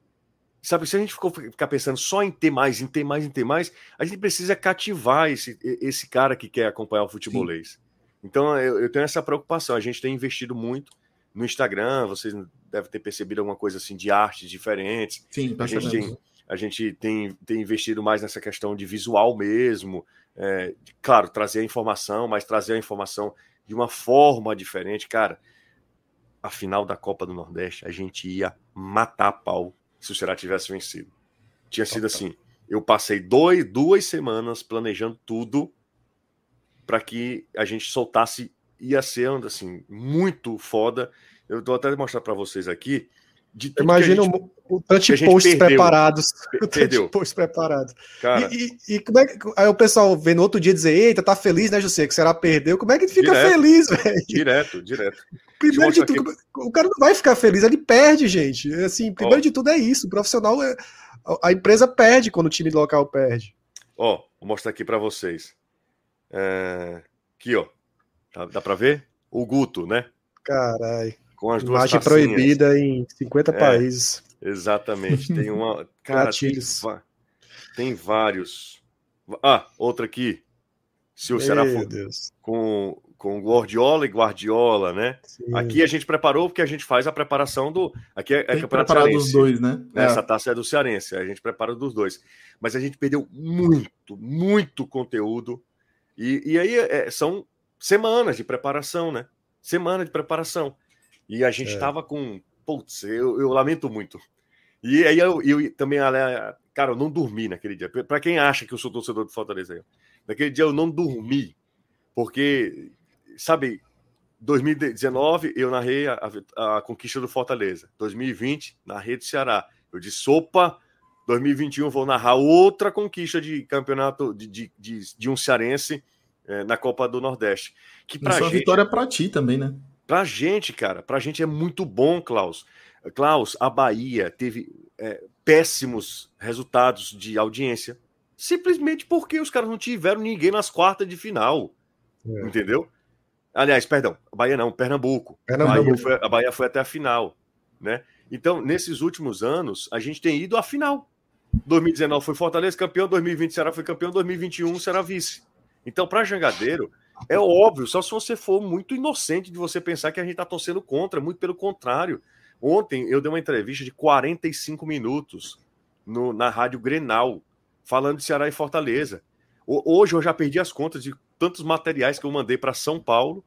Sabe, se a gente ficou, ficar pensando só em ter mais, em ter mais, em ter mais, a gente precisa cativar esse, esse cara que quer acompanhar o futebolês. Sim. Então eu, eu, tenho essa preocupação. A gente tem investido muito no Instagram, vocês devem ter percebido alguma coisa assim de artes diferentes. Sim, a gente tem, a gente tem, tem investido mais nessa questão de visual mesmo. É, de, claro, trazer a informação, mas trazer a informação de uma forma diferente. Cara, a final da Copa do Nordeste, a gente ia matar pau se o Ceará tivesse vencido. Tinha sido assim. Eu passei dois, duas semanas planejando tudo para que a gente soltasse. Ia ser assim, muito foda. Eu vou até mostrar para vocês aqui. Imagina gente, o tanto de posts preparados. Perdeu. O posts preparados. Cara, e, e, e, como é que aí o pessoal vê no outro dia dizer: Eita, tá feliz, né, José? Que será perdeu? Como é que fica direto, feliz, velho? Direto, direto. Primeiro de tudo, aqui. o cara não vai ficar feliz, ele perde, gente. Assim, primeiro de tudo é isso. O profissional, é, a empresa perde quando o time local perde. Ó, vou mostrar aqui para vocês. É... Aqui, ó. Dá, dá para ver? O Guto, né? Caralho com as duas Imagem tacinhas. proibida em 50 é, países. Exatamente. Tem uma. Cara, tem, tem, vários. Ah, outra aqui. Se o Ceará for com, com Guardiola e Guardiola, né? Sim. Aqui a gente preparou porque a gente faz a preparação do. Aqui é, é preparar dos dois, né? É. Essa taça é do Cearense, a gente prepara dos dois. Mas a gente perdeu muito, muito conteúdo. E, e aí é, são semanas de preparação, né? Semana de preparação. E a gente estava é. com. Putz, eu, eu, lamento muito. E aí eu, eu também, cara, eu não dormi naquele dia. Para quem acha que eu sou torcedor do Fortaleza, aí, naquele dia eu não dormi, porque, sabe, 2019 eu narrei a, a, a conquista do Fortaleza. 2020, narrei do Ceará. Eu disse, opa, 2021 vou narrar outra conquista de campeonato de, de, de, de um cearense é, na Copa do Nordeste. Que pra Isso gente... vitória para ti também, né? Pra gente, cara, pra gente é muito bom, Klaus. Klaus, a Bahia teve é, péssimos resultados de audiência, simplesmente porque os caras não tiveram ninguém nas quartas de final. É. Entendeu? Aliás, perdão, Bahia não, Pernambuco. Pernambuco. Bahia foi, a Bahia foi até a final, né? Então, nesses últimos anos, a gente tem ido à final. 2019 foi Fortaleza campeão, 2020 será foi campeão, 2021 será vice. Então, para Jangadeiro, é óbvio, só se você for muito inocente de você pensar que a gente está torcendo contra, muito pelo contrário. Ontem eu dei uma entrevista de 45 minutos no, na Rádio Grenal, falando de Ceará e Fortaleza. Hoje eu já perdi as contas de tantos materiais que eu mandei para São Paulo,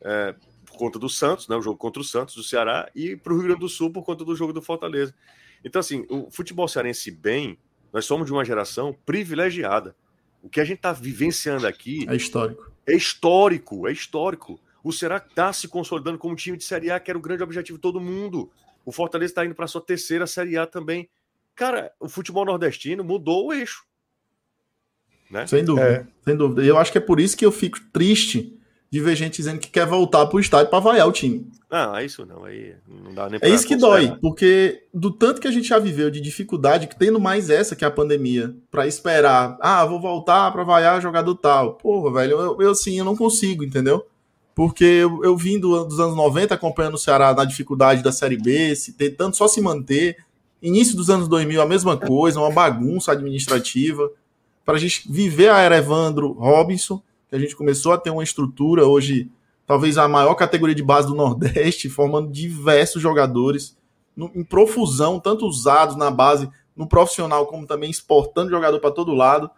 é, por conta do Santos, né, o jogo contra o Santos, do Ceará, e para o Rio Grande do Sul por conta do jogo do Fortaleza. Então, assim, o futebol cearense bem, nós somos de uma geração privilegiada. O que a gente está vivenciando aqui. É histórico. É histórico, é histórico. O Ceará está se consolidando como time de Série A, que era o grande objetivo de todo mundo. O Fortaleza está indo para sua terceira Série A também. Cara, o futebol nordestino mudou o eixo. Né? Sem dúvida, é. sem dúvida. E eu acho que é por isso que eu fico triste de ver gente dizendo que quer voltar pro estádio para vaiar o time. Não, é isso não. Aí não dá nem É isso que dói, porque do tanto que a gente já viveu de dificuldade, que tendo mais essa que é a pandemia, para esperar, ah, vou voltar para vaiar jogador tal. Porra, velho, eu, eu assim, eu não consigo, entendeu? Porque eu, eu vim do, dos anos 90 acompanhando o Ceará na dificuldade da Série B, se, tentando só se manter. Início dos anos 2000, a mesma coisa, uma bagunça administrativa. Para a gente viver a era Evandro Robinson, a gente começou a ter uma estrutura hoje, talvez a maior categoria de base do Nordeste, formando diversos jogadores no, em profusão, tanto usados na base, no profissional, como também exportando jogador para todo lado.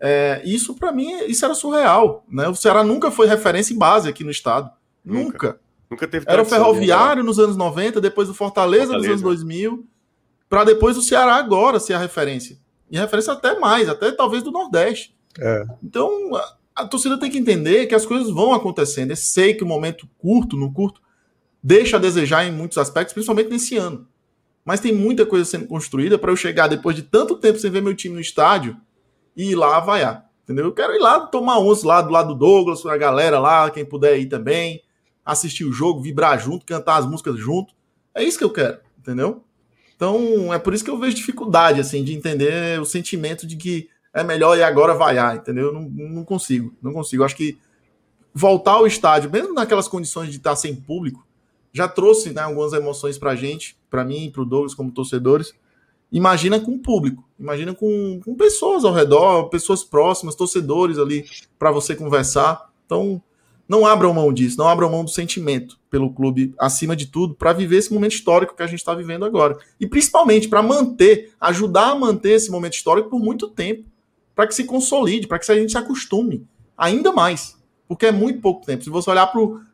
É, isso para mim, isso era surreal. Né? O Ceará nunca foi referência em base aqui no estado. Nunca. Nunca, nunca teve Era o Ferroviário nos anos 90, depois o Fortaleza, Fortaleza. nos anos 2000, para depois o Ceará agora ser a referência. E referência até mais, até talvez do Nordeste. É. Então, a torcida tem que entender que as coisas vão acontecendo. Eu sei que o momento curto, no curto, deixa a desejar em muitos aspectos, principalmente nesse ano. Mas tem muita coisa sendo construída para eu chegar depois de tanto tempo sem ver meu time no estádio e ir lá avaiar. Entendeu? Eu quero ir lá tomar uns lá do lado do Douglas, a galera lá, quem puder ir também, assistir o jogo, vibrar junto, cantar as músicas junto. É isso que eu quero, entendeu? Então, é por isso que eu vejo dificuldade, assim, de entender o sentimento de que é melhor e agora vaiar, entendeu? Não, não consigo, não consigo. Acho que voltar ao estádio, mesmo naquelas condições de estar sem público, já trouxe né, algumas emoções pra gente, para mim e pro Douglas como torcedores. Imagina com público, imagina com, com pessoas ao redor, pessoas próximas, torcedores ali para você conversar. Então, não abram mão disso, não abram mão do sentimento pelo clube, acima de tudo, para viver esse momento histórico que a gente está vivendo agora. E principalmente para manter, ajudar a manter esse momento histórico por muito tempo para que se consolide, para que a gente se acostume ainda mais. Porque é muito pouco tempo. Se você olhar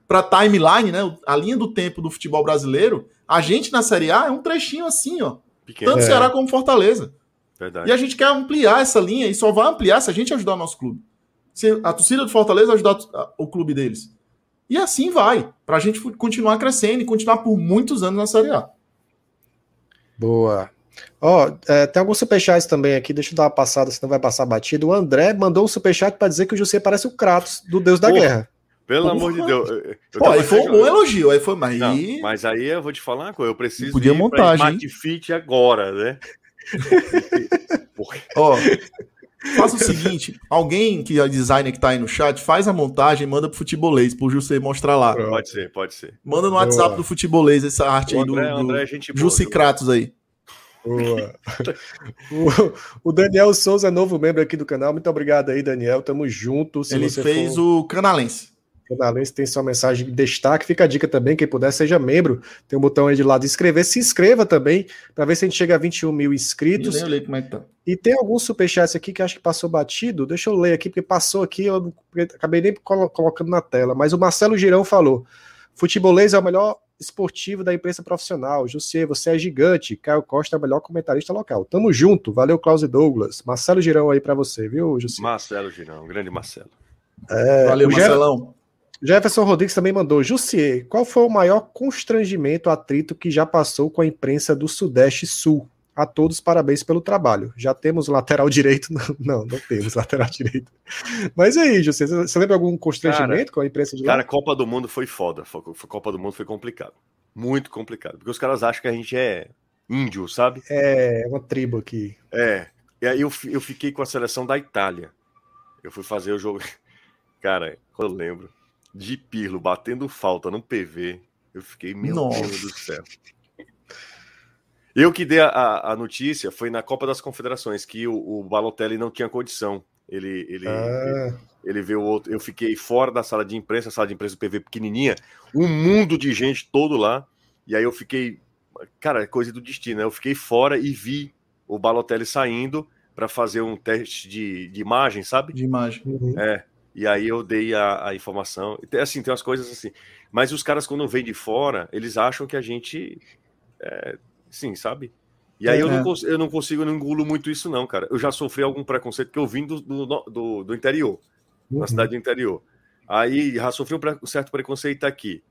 para a timeline, né, a linha do tempo do futebol brasileiro, a gente na Série A é um trechinho assim, ó. Pequeno. Tanto é. Ceará como Fortaleza. Verdade. E a gente quer ampliar essa linha e só vai ampliar se a gente ajudar o nosso clube. Se a torcida do Fortaleza ajudar o clube deles. E assim vai, para a gente continuar crescendo e continuar por muitos anos na Série A. Boa. Ó, oh, é, tem alguns superchats também aqui, deixa eu dar uma passada, senão vai passar batido. O André mandou um superchat para dizer que o José parece o Kratos, do Deus da Guerra. Pelo Porra. amor de Deus. Pô, aí foi um bom elogio, aí foi mais. Não, mas aí eu vou te falar uma coisa, eu preciso Podia ir montagem, pra Fit agora, né? Ó, faça o seguinte, alguém que é designer que tá aí no chat, faz a montagem, manda pro futebolês, pro Jussi mostrar lá. Pode ser, pode ser. Manda no WhatsApp Boa. do futebolês essa arte o aí do, André, do André, Jussi Kratos aí. o, o, Daniel Souza é novo membro aqui do canal. Muito obrigado aí, Daniel. Tamo junto. Se Ele fez for... o Canalense. Canalense tem sua mensagem de destaque. Fica a dica também, quem puder, seja membro. Tem um botão aí de lado de inscrever. Se inscreva também, para ver se a gente chega a 21 mil inscritos. Eu nem como é que tá. E tem alguns superchats aqui que acho que passou batido. Deixa eu ler aqui, porque passou aqui, eu acabei nem colocando na tela. Mas o Marcelo Girão falou: futebolês é o melhor esportivo da imprensa profissional. José, você é gigante. Caio Costa é o melhor comentarista local. Tamo junto. Valeu, Klaus e Douglas. Marcelo Girão aí para você, viu, José? Marcelo Girão, grande Marcelo. É, Valeu, Marcelão. Jefferson Rodrigues também mandou. Jussier, qual foi o maior constrangimento, atrito que já passou com a imprensa do Sudeste Sul? A todos, parabéns pelo trabalho. Já temos lateral direito? Não, não, temos lateral direito. Mas aí, José, você lembra algum constrangimento cara, com a imprensa de lá? Cara, Copa do Mundo foi foda. Copa do Mundo foi complicado. Muito complicado. Porque os caras acham que a gente é índio, sabe? É, uma tribo aqui. É. E aí eu, eu fiquei com a seleção da Itália. Eu fui fazer o jogo. Cara, eu lembro, de Pirlo batendo falta no PV, eu fiquei, meu Nossa. Deus do céu. Eu que dei a, a, notícia foi na Copa das Confederações, que o, o Balotelli não tinha condição. Ele, ele, ah. ele, ele vê o outro. Eu fiquei fora da sala de imprensa, sala de imprensa do PV pequenininha, um mundo de gente todo lá. E aí eu fiquei, cara, é coisa do destino, né? Eu fiquei fora e vi o Balotelli saindo para fazer um teste de, de imagem, sabe? De imagem. Uhum. É. E aí eu dei a, a informação. Assim, tem umas coisas assim. Mas os caras, quando vêm de fora, eles acham que a gente. É, sim, sabe? E aí é. eu, não, é. eu não consigo, eu não engulo muito isso, não, cara. Eu já sofri algum preconceito que eu vim do, do, do, do interior, uhum. na cidade do interior. Aí já sofri um, certo preconceito aqui.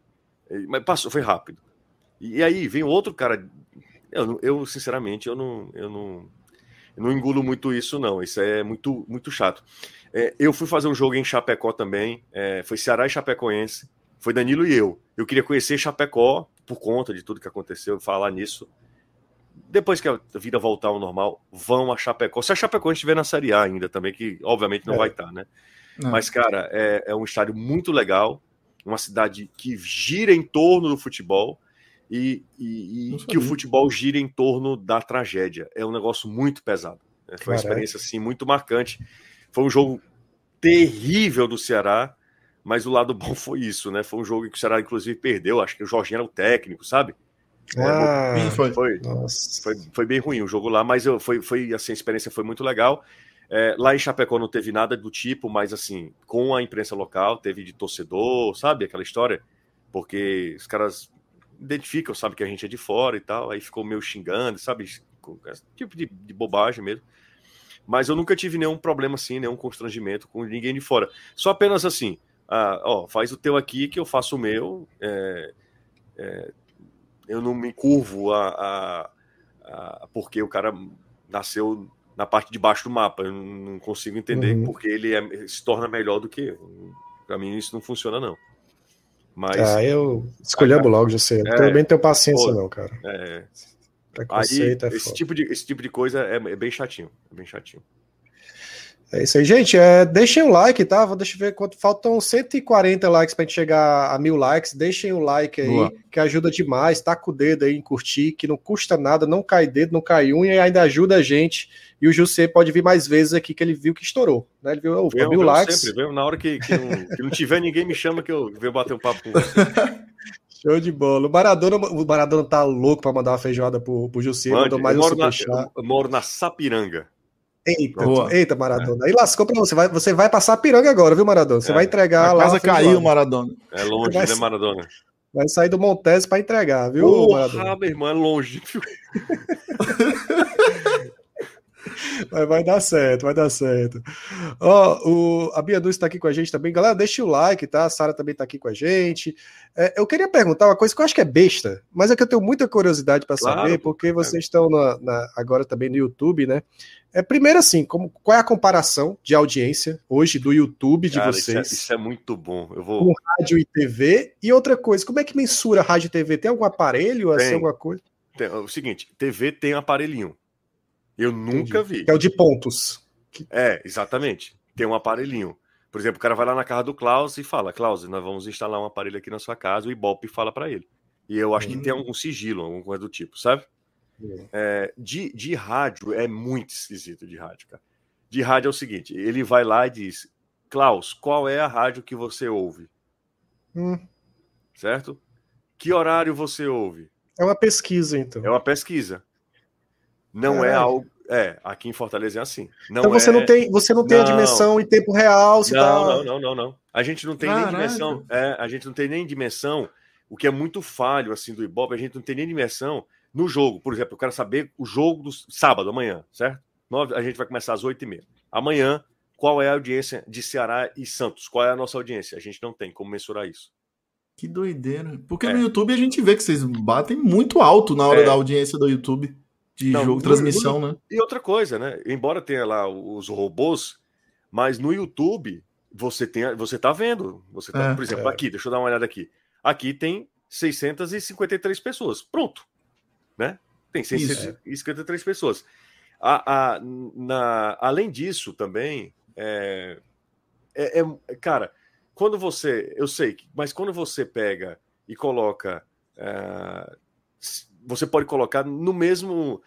Mas passou, foi rápido. E aí vem outro cara. Eu, eu sinceramente, eu não, eu não. Eu não engulo muito isso, não. Isso é muito, muito chato. É, eu fui fazer um jogo em Chapecó também. É, foi Ceará e Chapecoense. Foi Danilo e eu. Eu queria conhecer Chapecó por conta de tudo que aconteceu, falar nisso. Depois que a vida voltar ao normal, vão a Chapecó. Se a Chapecó estiver na Série A ainda também, que obviamente não é. vai estar, né? Não. Mas, cara, é, é um estádio muito legal. Uma cidade que gira em torno do futebol e, e, e que o futebol gira em torno da tragédia. É um negócio muito pesado. Né? Foi uma experiência assim muito marcante. Foi um jogo terrível do Ceará, mas o lado bom foi isso, né? Foi um jogo que o Ceará inclusive perdeu. Acho que o Jorginho era o técnico, sabe? Ah, é, foi, foi, foi, foi, bem ruim o jogo lá, mas eu, foi, foi assim, a experiência foi muito legal. É, lá em Chapecó não teve nada do tipo, mas assim, com a imprensa local, teve de torcedor, sabe? Aquela história, porque os caras identificam, sabe que a gente é de fora e tal, aí ficou meio xingando, sabe? Tipo de, de bobagem mesmo. Mas eu nunca tive nenhum problema assim, nenhum constrangimento com ninguém de fora. Só apenas assim, ah, ó, faz o teu aqui que eu faço o meu. É, é, eu não me curvo a, a, a, porque o cara nasceu na parte de baixo do mapa. Eu não consigo entender uhum. porque ele é, se torna melhor do que eu. Para mim isso não funciona não. Mas. Ah, eu escolhemos logo, já sei. É, Também tenho paciência, pô, não, cara. É. Aí, é esse, tipo de, esse tipo de coisa é, é bem chatinho. É bem chatinho. É isso aí, gente. É, deixem o like, tá? Deixa eu ver quanto. Faltam 140 likes pra gente chegar a mil likes. Deixem o like aí, Boa. que ajuda demais. Taca o dedo aí em curtir, que não custa nada, não cai dedo, não cai unha e ainda ajuda a gente. E o José pode vir mais vezes aqui, que ele viu que estourou. Né? Ele viu, oh, eu, mil likes. Sempre, na hora que, que, não, que, não, tiver ninguém, me chama que eu venho bater um papo com você. Show de bola. O Maradona, o Maradona tá louco para mandar uma feijoada pro, pro José. Mandou mais eu, moro na, eu moro na Sapiranga. Eita, eita, Maradona. Aí lascou pra você. Vai, você vai passar a piranga agora, viu, Maradona? Você é. vai entregar a lá. A casa caiu, Maradona. É longe, vai, né, Maradona? Vai sair do Montes para entregar, viu, Porra, Maradona? meu irmão, é longe. Mas vai dar certo, vai dar certo. Ó, o, a Bia Dulce está aqui com a gente também. Galera, deixa o like, tá? A Sara também está aqui com a gente. É, eu queria perguntar uma coisa que eu acho que é besta, mas é que eu tenho muita curiosidade para claro, saber, porque vocês estão na, na, agora também no YouTube, né? É, primeiro, assim, como, qual é a comparação de audiência hoje do YouTube de Cara, vocês? Isso é, isso é, muito bom. Eu vou... Com rádio e TV. E outra coisa, como é que mensura rádio e TV? Tem algum aparelho, assim, tem, assim, alguma coisa? Tem, o seguinte, TV tem um aparelhinho. Eu nunca Entendi. vi. É o de pontos. É, exatamente. Tem um aparelhinho. Por exemplo, o cara vai lá na casa do Klaus e fala: Klaus, nós vamos instalar um aparelho aqui na sua casa. O Ibope fala para ele. E eu acho hum. que tem algum sigilo, alguma coisa do tipo, sabe? Hum. É, de, de rádio é muito esquisito de rádio, cara. De rádio é o seguinte: ele vai lá e diz: Klaus, qual é a rádio que você ouve? Hum. Certo? Que horário você ouve? É uma pesquisa, então. É uma pesquisa. Não é, é algo. É, aqui em Fortaleza é assim. Não então você é... não tem, você não tem não. a dimensão em tempo real, se não, tá... não, não, não, não. A gente não tem Caraca. nem dimensão. É, a gente não tem nem dimensão. O que é muito falho assim do Ibope, a gente não tem nem dimensão no jogo. Por exemplo, eu quero saber o jogo do sábado, amanhã, certo? a gente vai começar às oito e meia. Amanhã, qual é a audiência de Ceará e Santos? Qual é a nossa audiência? A gente não tem como mensurar isso. Que doideira. Porque é. no YouTube a gente vê que vocês batem muito alto na hora é. da audiência do YouTube de Não, jogo, transmissão, no, né? E outra coisa, né? Embora tenha lá os robôs, mas no YouTube você tem, você tá vendo, você tá, é, por exemplo, é. aqui, deixa eu dar uma olhada aqui. Aqui tem 653 pessoas. Pronto, né? Tem 653 Isso. pessoas. A, a, na, além disso, também é, é, é, cara, quando você, eu sei, mas quando você pega e coloca é, você pode colocar no mesmo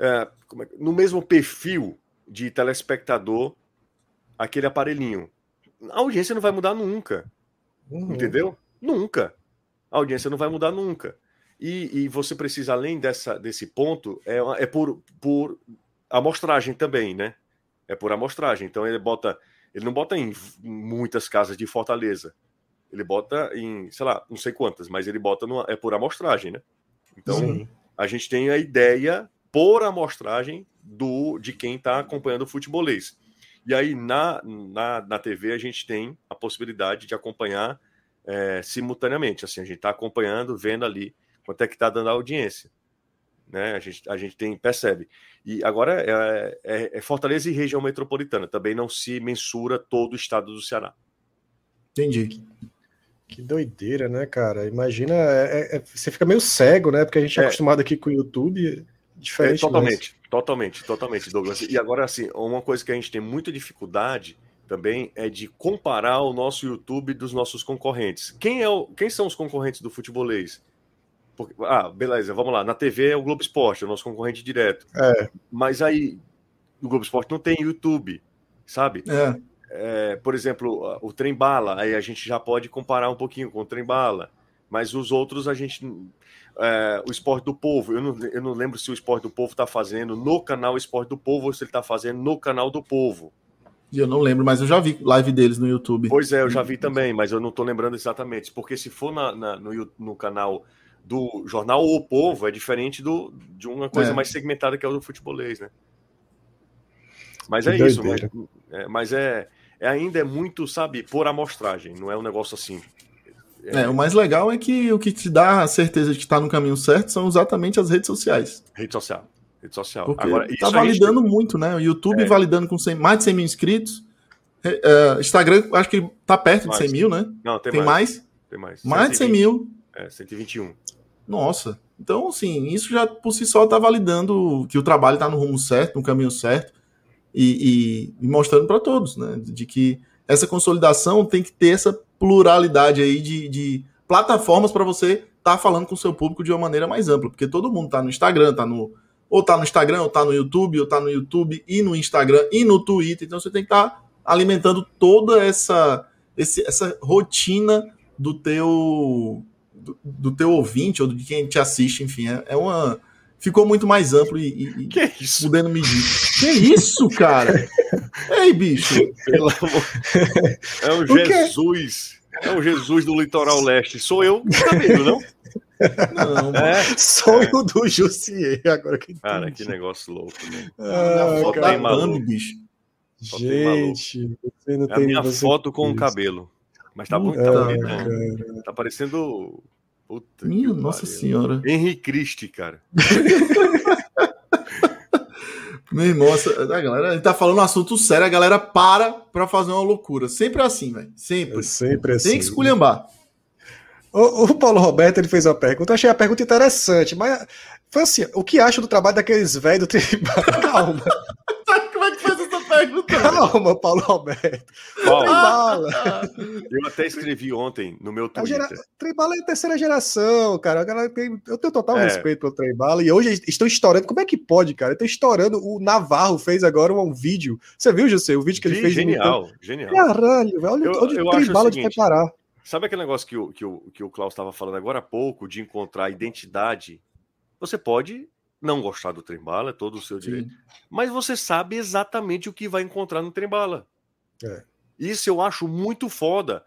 é, é, no mesmo perfil de telespectador aquele aparelhinho. A audiência não vai mudar nunca. Uhum. Entendeu? Nunca. A audiência não vai mudar nunca. E, e você precisa, além dessa, desse ponto, é, é por, por amostragem também, né? É por amostragem. Então ele bota. Ele não bota em muitas casas de Fortaleza. Ele bota em, sei lá, não sei quantas, mas ele bota no, é por amostragem, né? Então, Sim. a gente tem a ideia por amostragem do de quem está acompanhando o futebolês. E aí, na, na, na TV, a gente tem a possibilidade de acompanhar é, simultaneamente. Assim, a gente está acompanhando, vendo ali quanto é que está dando a audiência. né? A gente, a gente tem, percebe. E agora é, é, é Fortaleza e região metropolitana. Também não se mensura todo o estado do Ceará. Entendi. Que doideira, né, cara? Imagina, é, é, você fica meio cego, né? Porque a gente é, É. acostumado aqui com o YouTube, É, diferente. totalmente, totalmente, totalmente, Douglas. E agora, assim, uma coisa que a gente tem muita dificuldade também é de comparar o nosso YouTube dos nossos concorrentes. Quem, é o, quem são os concorrentes do futebolês? Porque- ah, beleza, vamos lá. Na TV é o Globo Esporte, é o nosso concorrente direto. É. Mas aí, o Globo Esporte não tem YouTube, sabe? É. É, por exemplo, o Trem Bala, aí a gente já pode comparar um pouquinho com o Trem Bala, mas os outros a gente. É, o Esporte do Povo, eu não, eu não lembro se o Esporte do Povo está fazendo no canal Esporte do Povo ou se ele está fazendo no canal do Povo. E eu não lembro, mas eu já vi live deles no YouTube. Pois é, eu já vi também, mas eu não estou lembrando exatamente, porque se for na- na- no, no canal do jornal O Povo, é diferente do, de uma coisa É. mais segmentada que é o do futebolês, né? Mas Que é isso, mas, doideira. é, mas é, é ainda é muito, sabe, por amostragem, não é um negócio assim. É, o mais legal é que o que te dá a certeza de que está no caminho certo são exatamente as redes sociais. Rede social. Rede social. Porque Agora, tá isso a gente- validando muito, né? O YouTube É. validando com 100 mais de 100 mil inscritos. É, é, Instagram, acho que tá perto de Mais. 100 mil, né? Não, tem, Tem, mais, mais? Tem mais. Mais de 100 120, mil. É, 121. Nossa. Então, assim, isso já por si só tá validando que o trabalho tá no rumo certo, no caminho certo. E, e- e mostrando para todos, né? De que essa consolidação tem que ter essa pluralidade aí de, de plataformas para você estar falando com o seu público de uma maneira mais ampla. Porque todo mundo tá no Instagram, tá no. Ou tá no Instagram, ou tá no YouTube, ou tá no YouTube e no Instagram e no Twitter. Então você tem que estar alimentando toda essa, esse- essa rotina do teu do, do teu ouvinte ou de quem te assiste, enfim, é, é uma ficou muito mais amplo e, e, e Que isso? podendo medir. Que isso, cara? Ei, bicho. Pelo amor. É um O quê? Jesus. É o Jesus do litoral leste. Sou eu que tá vendo, não? Não, mano. É. Sonho do Jussier, agora que Cara, entendi. que negócio louco. Né? Ah, a foto tem da cara, maluco. Bicho. Só gente, você não É a tem minha você foto com o isso. cabelo. Mas tá muito tá bonito, Ah, né? cara. Tá parecendo. Puta que Minha nossa pariu. senhora. Henrique Christie, cara. Meu irmão, essa- a galera ele tá falando um assunto sério, a galera para pra fazer uma loucura. Sempre é assim, velho. Sempre. É sempre assim. Tem que esculhambar. O, o Paulo Roberto ele fez uma pergunta, eu achei a pergunta interessante, mas foi assim: o que acha do trabalho daqueles velhos do tribal? Calma, Como é que faz pergunta? calma, Paulo Roberto. Paulo, Tribala. eu até escrevi ontem no meu Twitter. gera... Tribala é terceira geração, cara. Tem... Eu tenho total É. respeito pelo Tribala. E hoje estão estourando. Como é que pode, cara? Estão estourando. O Navarro fez agora um vídeo. Você viu, José? O vídeo que ele fez? genial, genial. Caralho, velho. Olha Eu- onde eu o Tribala de seguinte, parar. Sabe aquele negócio que o, que o, que o Klaus estava falando agora há pouco, de encontrar identidade? Você pode não gostar do trem-bala, é todo o seu direito. Sim. Mas você sabe exatamente o que vai encontrar no trem-bala. É. Isso eu acho muito foda,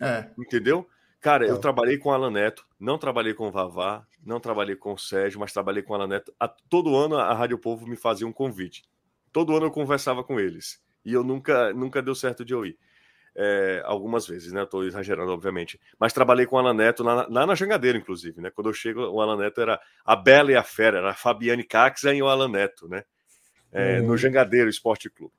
É. entendeu? Cara, eu É. trabalhei com o Alan Neto, não trabalhei com o Vavá, não trabalhei com o Sérgio, mas trabalhei com o Alan Neto. A- todo ano a Rádio Povo me fazia um convite. Todo ano eu conversava com eles. E eu nunca, nunca deu certo de eu ir. É, algumas vezes, né? Estou exagerando, obviamente. Mas trabalhei com o Alan Neto lá, na- lá na Jangadeira, inclusive, né? Quando eu chego, o Alan Neto era a Bela e a Fera, era a Fabiane Caxa e o Alan Neto, né? É, Uhum. No Jangadeiro Esporte Clube.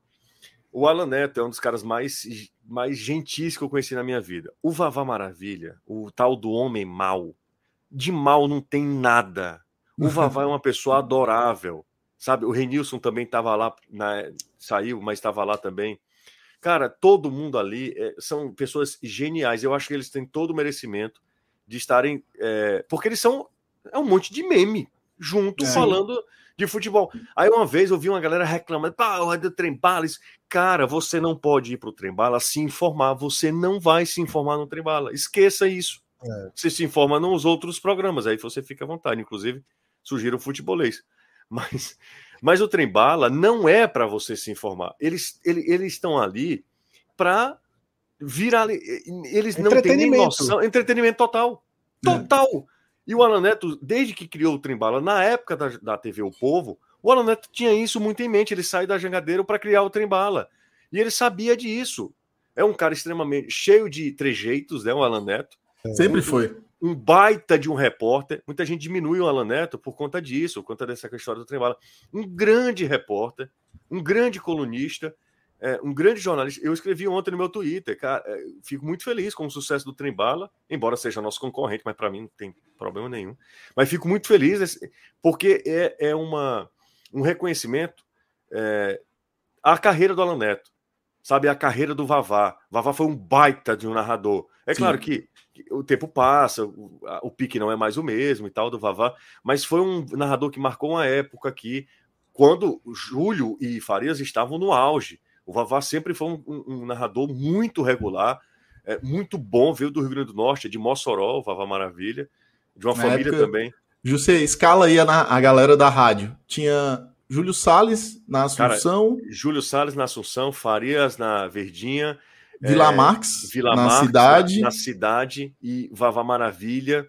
O Alan Neto é um dos caras mais, mais gentis que eu conheci na minha vida. O Vavá Maravilha, o tal do homem mau, de mal não tem nada. O Vavá é uma pessoa adorável, sabe? O Renilson também estava lá, na- saiu, mas estava lá também. Cara, todo mundo ali é, são pessoas geniais. Eu acho que eles têm todo o merecimento de estarem. é, porque eles são. É um monte de meme junto É. falando de futebol. Aí uma vez eu vi uma galera reclamando, pá, o do Trembala. Cara, você não pode ir pro Trembala se informar. Você não vai se informar no Trembala. Esqueça isso. Você se informa nos outros programas. Aí você fica à vontade. Inclusive, sugiro o futebolês. Mas, mas o Trembala não é para você se informar. Eles, ele- eles estão ali para virar. Eles não têm nem Entretenimento. noção. Entretenimento total. Total. E o Alan Neto, desde que criou o Trembala, na época da, da TV O Povo, o Alan Neto tinha isso muito em mente. Ele saiu da jangadeira para criar o Trembala. E ele sabia disso. É um cara extremamente cheio de trejeitos, né? O Alan Neto. Sempre foi. Um baita de um repórter. Muita gente diminui o Alan Neto por conta disso, por conta dessa história do Trembala. Um grande repórter, um grande colunista, é, um grande jornalista. Eu escrevi ontem no meu Twitter, cara, é, fico muito feliz com o sucesso do Trembala, embora seja nosso concorrente, mas para mim não tem problema nenhum. Mas fico muito feliz porque é, é uma, um reconhecimento é, à carreira do Alan Neto, sabe? A carreira do Vavá. Vavá foi um baita de um narrador. É Sim. claro que o tempo passa, o, o, pique não é mais o mesmo e tal do Vavá, mas foi um narrador que marcou uma época aqui quando Júlio e Farias estavam no auge. O Vavá sempre foi um, um, um narrador muito regular, é, muito bom, veio do Rio Grande do Norte, de Mossoró, o Vavá Maravilha, de uma Na família época, também. José, escala aí a, a galera da rádio. Tinha Júlio Salles na Assunção. Cara, Júlio Salles na Assunção, Farias na Verdinha, Vila é, Marx, Vila na Marx, cidade. Na, na, cidade e Vava Maravilha.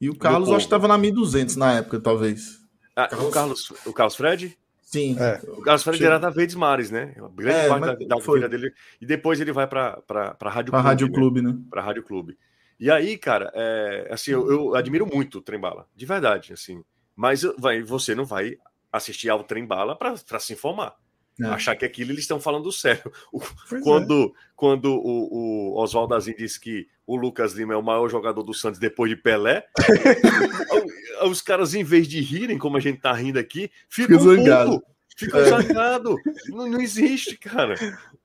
E o Carlos, acho que estava na 1200 na época, talvez. Ah, Carlos... O, Carlos, o Carlos Fred? Sim. É. O Carlos Fred era da Verdes Mares, né? grande é, parte da, da vida dele. E depois ele vai para a Rádio pra Clube. Rádio né? Clube, né? Para Rádio Clube. E aí, cara, é, assim, eu, eu, admiro muito o Trembala, de verdade, assim. Mas vai, você não vai assistir ao Trembala para se informar. É. Achar que aquilo eles estão falando sério. O, quando é. quando o, o Oswaldo Azim disse que o Lucas Lima é o maior jogador do Santos depois de Pelé, os caras, em vez de rirem, como a gente tá rindo aqui, ficam zangados. Ficam é. zangados. Não, não existe, cara.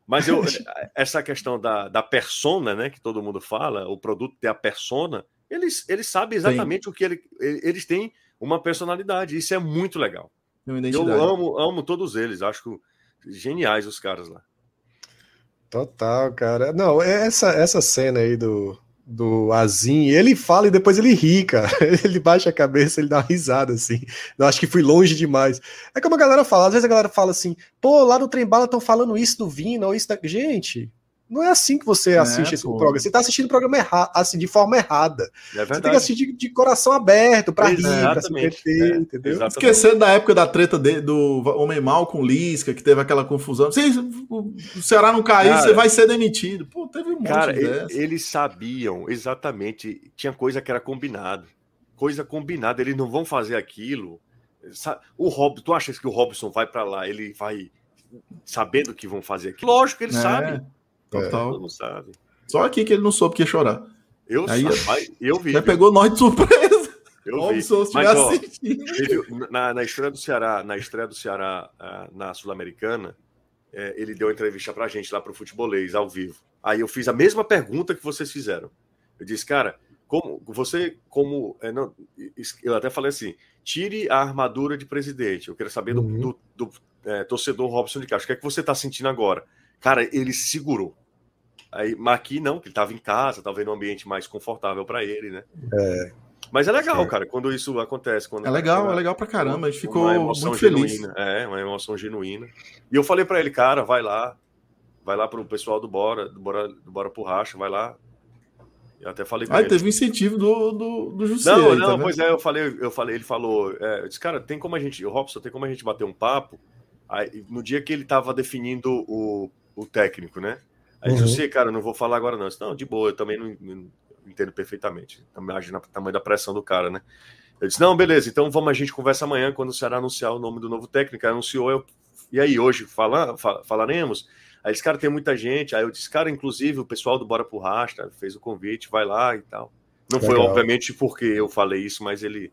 Mas eu, essa questão da, da persona, né, que todo mundo fala, o produto ter a persona, eles, eles sabem exatamente Sim. o que ele, eles têm uma personalidade. Isso é muito legal. Eu amo, amo todos eles. Acho que geniais os caras lá. Total, cara. Não, é essa, essa cena aí do, do Azim, ele fala e depois ele ri, cara. Ele baixa a cabeça, ele dá uma risada, assim. Eu acho que fui longe demais. É como a galera fala, às vezes a galera fala assim, pô, lá no Trem Bala estão falando isso do Vina ou isso da... Gente, não é assim que você é, assiste esse programa. Você está assistindo o programa errado, assim, de forma errada. É você tem que assistir de, de coração aberto, para rir, para se meter, é, entendeu? Esquecendo da época da treta de, do Homem Mal com Lisca, que teve aquela confusão. Se o Ceará não cair, cara, você vai ser demitido. Pô, teve um monte cara, Eles sabiam exatamente, tinha coisa que era combinado. Coisa combinada, eles não vão fazer aquilo. O Rob, tu achas que o Robson vai para lá, ele vai sabendo que vão fazer aquilo? Lógico que ele é. sabe. Total. É. Não sabe. Só aqui que ele não soube que ia chorar. Eu, Aí, eu vi. Já pegou nós de surpresa. Eu vi. Mas, ó, ele, na, na estreia do Ceará, na estreia do Ceará uh, na Sul-Americana, é, ele deu uma entrevista pra gente lá pro Futebolês, ao vivo. Aí eu fiz a mesma pergunta que vocês fizeram. Eu disse, cara, como você, como. É, não, eu até falei assim: tire a armadura de presidente. Eu quero saber do, uhum. do, do é, torcedor Robson de Castro. O que é que você está sentindo agora? Cara, ele se segurou. Aí, mas aqui não, que ele estava em casa, talvez num ambiente mais confortável para ele, né? É. Mas é legal, é. cara, quando isso acontece. Quando é legal, é legal pra caramba. A gente ficou muito feliz. Genuína, é, uma emoção genuína. E eu falei para ele, cara, vai lá, vai lá pro pessoal do Bora, do Bora, do Bora pro Racha, vai lá. Eu até falei Ah, ele. teve um incentivo do, do, do José. Não, não, tá pois é, eu falei, eu falei, ele falou, é, eu disse, cara, tem como a gente, o Robson, tem como a gente bater um papo. Aí, no dia que ele tava definindo o o técnico, né? Aí uhum. cara, não vou falar agora não. Disse, não, de boa, eu também não, não entendo perfeitamente. Imagina o tamanho da pressão do cara, né? Eu disse, não, beleza, então vamos, a gente conversa amanhã quando o Ceará anunciar o nome do novo técnico. Aí anunciou, eu, e aí, hoje fala, fal, falaremos? Aí disse, cara, tem muita gente. Aí eu disse, cara, inclusive o pessoal do Bora pro Rasta fez o convite, vai lá e tal. Não Legal. foi, obviamente, porque eu falei isso, mas ele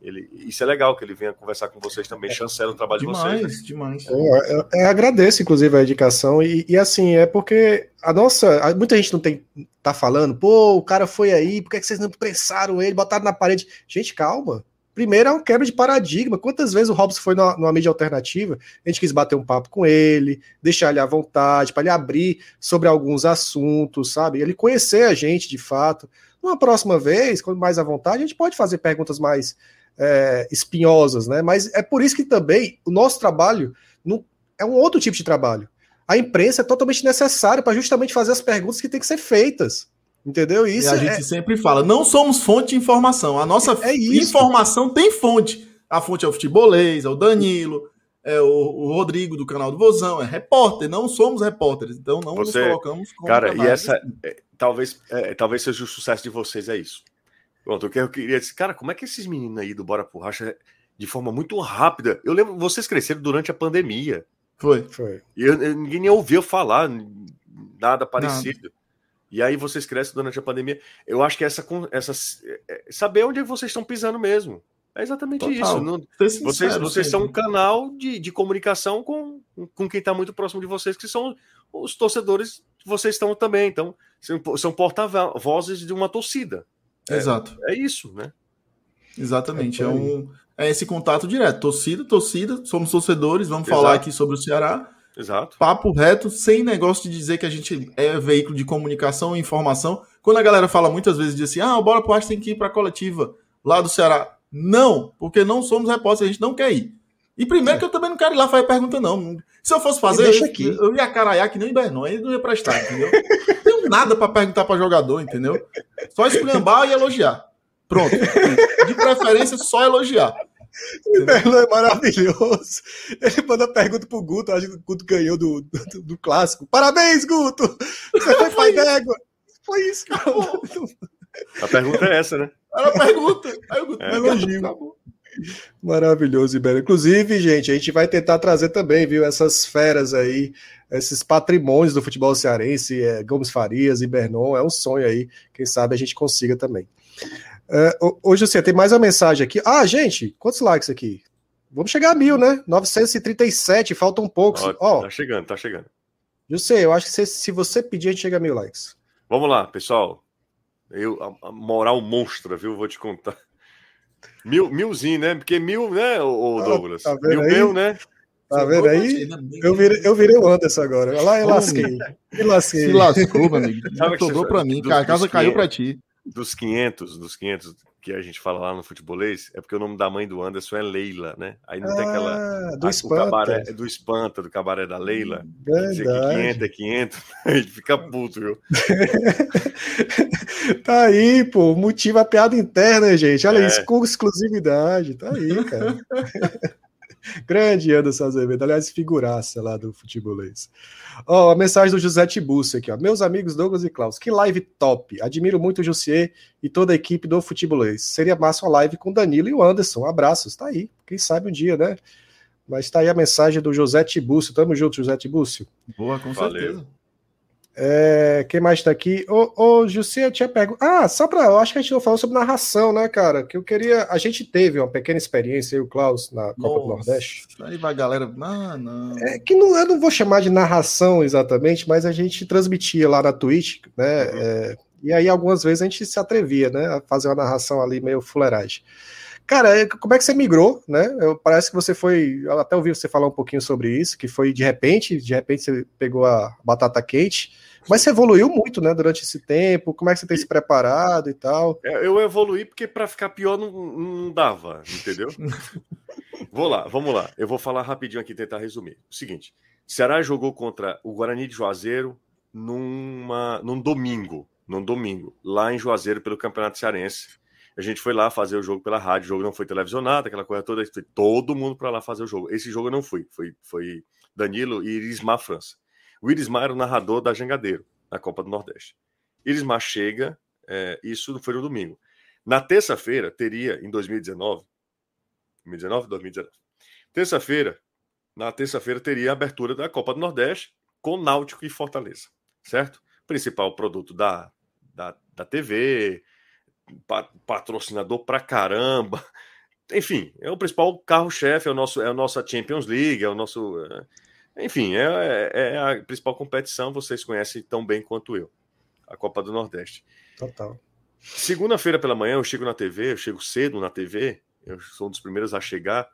ele, isso é legal que ele venha conversar com vocês também, chancela o trabalho demais, de vocês. Demais, demais. Eu, eu, agradeço, inclusive, a indicação, e, e, assim, é porque a nossa. Muita gente não tem. tá falando, pô, o cara foi aí, por que, vocês não pressaram ele, botaram na parede? Gente, calma. Primeiro é uma quebra de paradigma. Quantas vezes o Robson foi numa, numa mídia alternativa? A gente quis bater um papo com ele, deixar ele à vontade, para ele abrir sobre alguns assuntos, sabe? Ele conhecer a gente de fato. Uma próxima vez, quando mais à vontade, a gente pode fazer perguntas mais é, espinhosas, né? Mas é por isso que também o nosso trabalho não, é um outro tipo de trabalho. A imprensa é totalmente necessária para justamente fazer as perguntas que têm que ser feitas. Entendeu? Isso e a é... gente sempre fala, não somos fonte de informação. A nossa é, é informação tem fonte. A fonte é o futebolês, é o Danilo, é o, o, Rodrigo do canal do Vozão, é repórter, não somos repórteres, então não Você, nos colocamos como Cara, e essa é, talvez, é, talvez seja o sucesso de vocês, é isso Pronto, eu, eu queria dizer, cara, como é que esses meninos aí do Bora por Racha, de forma muito rápida, eu lembro, vocês cresceram durante a pandemia. Foi. Foi. E eu, eu- ninguém nem ouviu falar nada parecido. E aí vocês crescem durante a pandemia. Eu acho que essa, essa é- é saber onde vocês estão pisando mesmo. É exatamente Total. isso. Não- Ser vocês sincero vocês são um canal de, de comunicação com, com quem está muito próximo de vocês, que são os torcedores que vocês estão também. Então, são, são porta-vozes de uma torcida. Exato. É isso, né? Exatamente. É É, um, é esse contato direto. Torcida, torcida, somos torcedores, vamos Exato. falar aqui sobre o Ceará. Exato. Papo reto, sem negócio de dizer que a gente é veículo de comunicação e informação. Quando a galera fala muitas vezes diz assim: ah, o Bora Pro tem que ir para a coletiva lá do Ceará. Não, porque não somos repórteres, a gente não quer ir. E primeiro que eu também não quero ir lá fazer pergunta, não. Se eu fosse fazer, deixa eu, aqui. eu ia caraiar que nem Bernon, aí não ia prestar, entendeu? não tenho nada para perguntar para jogador, entendeu? Só esculhambar e elogiar. Pronto. De preferência, só elogiar. O Berlão é maravilhoso. Ele manda pergunta pro Guto, acho que o Guto ganhou do, do, do clássico. Parabéns, Guto! Você foi pai d'égua. Foi isso, cara. A pergunta é essa, né? Era a pergunta. Aí o Guto, É, elogio. tá bom. Maravilhoso, Ibero. Inclusive, gente, a gente vai tentar trazer também, viu, essas feras aí, esses patrimônios do futebol cearense, é, Gomes Farias e Bernon, é um sonho aí, quem sabe a gente consiga também. É, ho- hoje, tem mais uma mensagem aqui. Ah, gente, quantos likes aqui? Vamos chegar a mil, né? 937, faltam poucos. Ó, Ó, Tá chegando, tá chegando. José, eu acho que se, se você pedir, a gente chega a mil likes. Vamos lá, pessoal. Eu, a, a moral monstra, viu? Vou te contar. Mil, milzinho, né? Porque mil, né, ô Ah, Douglas? tá mil aí? meu, né? Tá vendo aí? Eu virei, eu virei o Anderson agora. Olha lá, eu lasquei. Me lasquei. Se lascou, meu amigo. Sabe que Sobrou pra mim. A casa caiu 500. pra ti. Dos 500, dos 500 que a gente fala lá no futebolês, é porque o nome da mãe do Anderson é Leila, né? Aí não tem aquela. Ah, do a- espanta. cabaré, do espanta, do cabaré da Leila. Dizer que Verdade. 500 é 500, a gente fica puto, viu? Tá aí, pô. Motiva a piada interna, gente. Olha É. isso, com exclusividade. Tá aí, cara. Grande Anderson Azevedo. Aliás, figuraça lá do futebolês. Ó, a mensagem do José Tibusso aqui, ó. Meus amigos Douglas e Klaus, que live top. Admiro muito o Jussier e toda a equipe do futebolês. Seria massa uma live com o Danilo e o Anderson. Abraços. Tá aí. Quem sabe um dia, né? Mas tá aí a mensagem do José Tibúcio. Tamo junto, José Tibúcio. Boa, com Valeu. certeza. É, quem mais tá aqui? Ô, ô Jussi, eu tinha perguntado. Ah, só pra. Eu acho que a gente não falou sobre narração, né, cara? Que eu queria. A gente teve uma pequena experiência, eu e o Klaus, na Copa do Nossa, Nordeste. Aí vai a galera. Ah, não. É que não, eu não vou chamar de narração exatamente, mas a gente transmitia lá na Twitch, né? Uhum. é, e aí algumas vezes a gente se atrevia, né? A fazer uma narração ali meio fuleiragem. Cara, é, como é que você migrou, né? Eu, parece que você foi. Eu até ouvi você falar um pouquinho sobre isso, que foi de repente, de repente você pegou a batata quente, mas você evoluiu muito, né, durante esse tempo. Como é que você tem se preparado e tal? É, Eu evoluí porque para ficar pior não, não dava, entendeu? vou lá, vamos lá. Eu vou falar rapidinho aqui, tentar resumir. O seguinte: Ceará jogou contra o Guarani de Juazeiro numa, num domingo, num domingo, lá em Juazeiro pelo Campeonato Cearense. A gente foi lá fazer o jogo pela rádio, o jogo não foi televisionado, aquela coisa toda, foi todo mundo para lá fazer o jogo. Esse jogo eu não fui, foi, foi Danilo e Irismar França. O Irismar era o narrador da Jangadeiro, na Copa do Nordeste. Irismar chega, é, isso foi no domingo. Na terça-feira, teria, em 2019, 2019, 2019, terça-feira, na terça-feira teria a abertura da Copa do Nordeste com Náutico e Fortaleza, certo? Principal produto da, da, da TV, pa- patrocinador pra caramba. Enfim, é o principal carro-chefe, é, o nosso, é a nossa Champions League, é o nosso. Enfim, é, é- é a principal competição, vocês conhecem tão bem quanto eu, a Copa do Nordeste. Total. Segunda-feira pela manhã eu chego na TV, eu chego cedo na TV, eu sou um dos primeiros a chegar,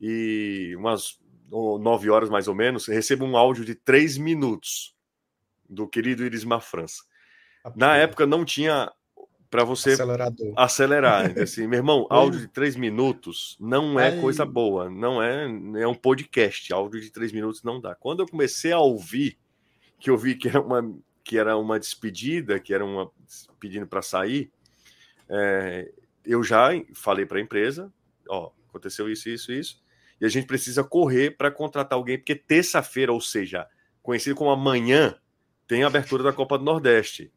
e umas nove horas mais ou menos, recebo um áudio de três minutos do querido Irismar França. Na época não tinha para você acelerar. Assim, meu irmão, áudio de três minutos não é Ai. coisa boa, não é, é um podcast. Áudio de três minutos não dá. Quando eu comecei a ouvir, que eu vi que era uma, que era uma despedida, que era uma pedindo para sair, é, eu já falei para a empresa, ó, aconteceu isso, isso, isso, e a gente precisa correr para contratar alguém, porque terça-feira, ou seja, conhecido como amanhã, tem a abertura da Copa do Nordeste.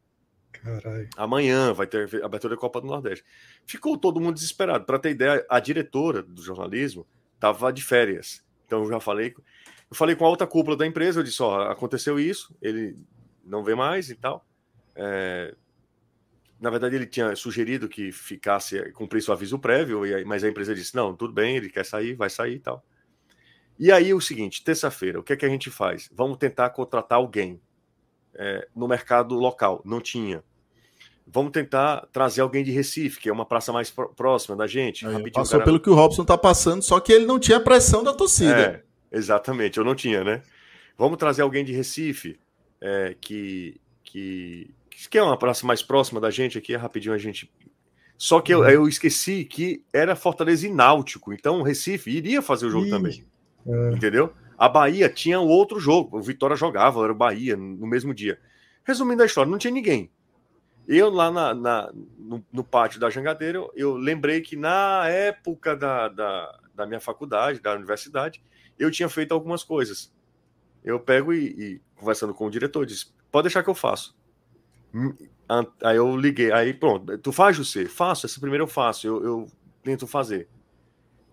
Caralho. Amanhã vai ter abertura da Copa do Nordeste. Ficou todo mundo desesperado. Para ter ideia, a diretora do jornalismo estava de férias. Então eu já falei. Eu falei com a outra cúpula da empresa, eu disse: ó, aconteceu isso, ele não vê mais e tal. É... Na verdade, ele tinha sugerido que ficasse, cumprisse o aviso prévio, mas a empresa disse: não, tudo bem, ele quer sair, vai sair e tal. E aí o seguinte, terça-feira, o que é que a gente faz? Vamos tentar contratar alguém é, no mercado local. Não tinha. Vamos tentar trazer alguém de Recife, que é uma praça mais próxima da gente. Aí, passou cara... pelo que o Robson está passando, só que ele não tinha pressão da torcida. É, exatamente, eu não tinha, né? Vamos trazer alguém de Recife, é, que, que, que é uma praça mais próxima da gente aqui, rapidinho a gente. Só que eu, uhum. eu esqueci que era Fortaleza e Náutico, então Recife iria fazer o jogo Ih. também. É. Entendeu? A Bahia tinha outro jogo. O Vitória jogava, era o Bahia, no mesmo dia. Resumindo a história, não tinha ninguém. Eu lá na, na no, no, pátio da Jangadeira, eu, eu lembrei que na época da, da, da, minha faculdade, da universidade, eu tinha feito algumas coisas. Eu pego e, e conversando com o diretor, disse: pode deixar que eu faço. Hum, aí eu liguei, aí pronto, tu faz, José? Faço, essa primeira eu faço, eu, eu tento fazer.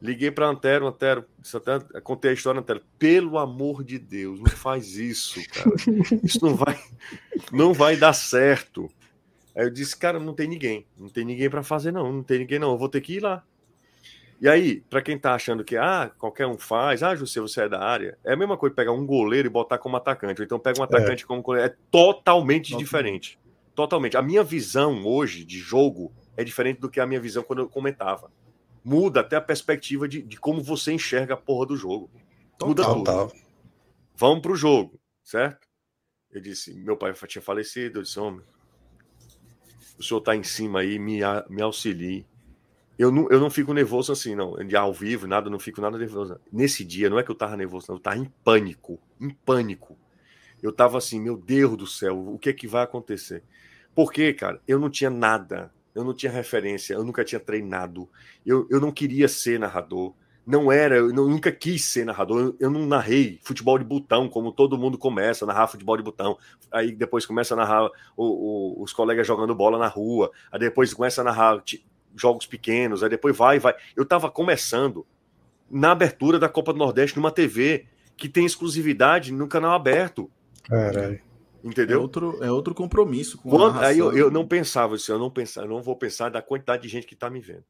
Liguei para Antero, Antero, até, contei a história, Antero. Pelo amor de Deus, não faz isso, cara. Isso não vai, não vai dar certo. Aí eu disse, cara, não tem ninguém, não tem ninguém para fazer, não, não tem ninguém, não. Eu vou ter que ir lá. E aí, para quem tá achando que ah, qualquer um faz, ah, José, você é da área, é a mesma coisa pegar um goleiro e botar como atacante, ou então pega um atacante é. como goleiro. É totalmente Total. diferente. Totalmente. A minha visão hoje de jogo é diferente do que a minha visão quando eu comentava muda até a perspectiva de, de como você enxerga a porra do jogo. Muda tudo. Total. Vamos pro jogo, certo? Eu disse, meu pai tinha falecido, eu disse, homem, o senhor tá em cima aí, me, me auxilie. Eu não, eu não fico nervoso assim, não. De ao vivo, nada, não fico nada nervoso. Nesse dia, não é que eu tava nervoso, não, eu tava em pânico, em pânico. Eu tava assim, meu Deus do céu, o que é que vai acontecer? Porque, cara, eu não tinha nada eu não tinha referência, eu nunca tinha treinado, eu, eu não queria ser narrador, não era, eu nunca quis ser narrador, eu, eu, não narrei futebol de botão, como todo mundo começa a narrar futebol de botão, aí depois começa a narrar o, o, os colegas jogando bola na rua, aí depois começa a narrar jogos pequenos, aí depois vai, vai. Eu estava começando na abertura da Copa do Nordeste numa TV que tem exclusividade no canal aberto. Caralho. Entendeu? É outro, é outro compromisso. Com Quando, aí eu, eu, não pensava isso, eu não pensava, eu não vou pensar da quantidade de gente que está me vendo.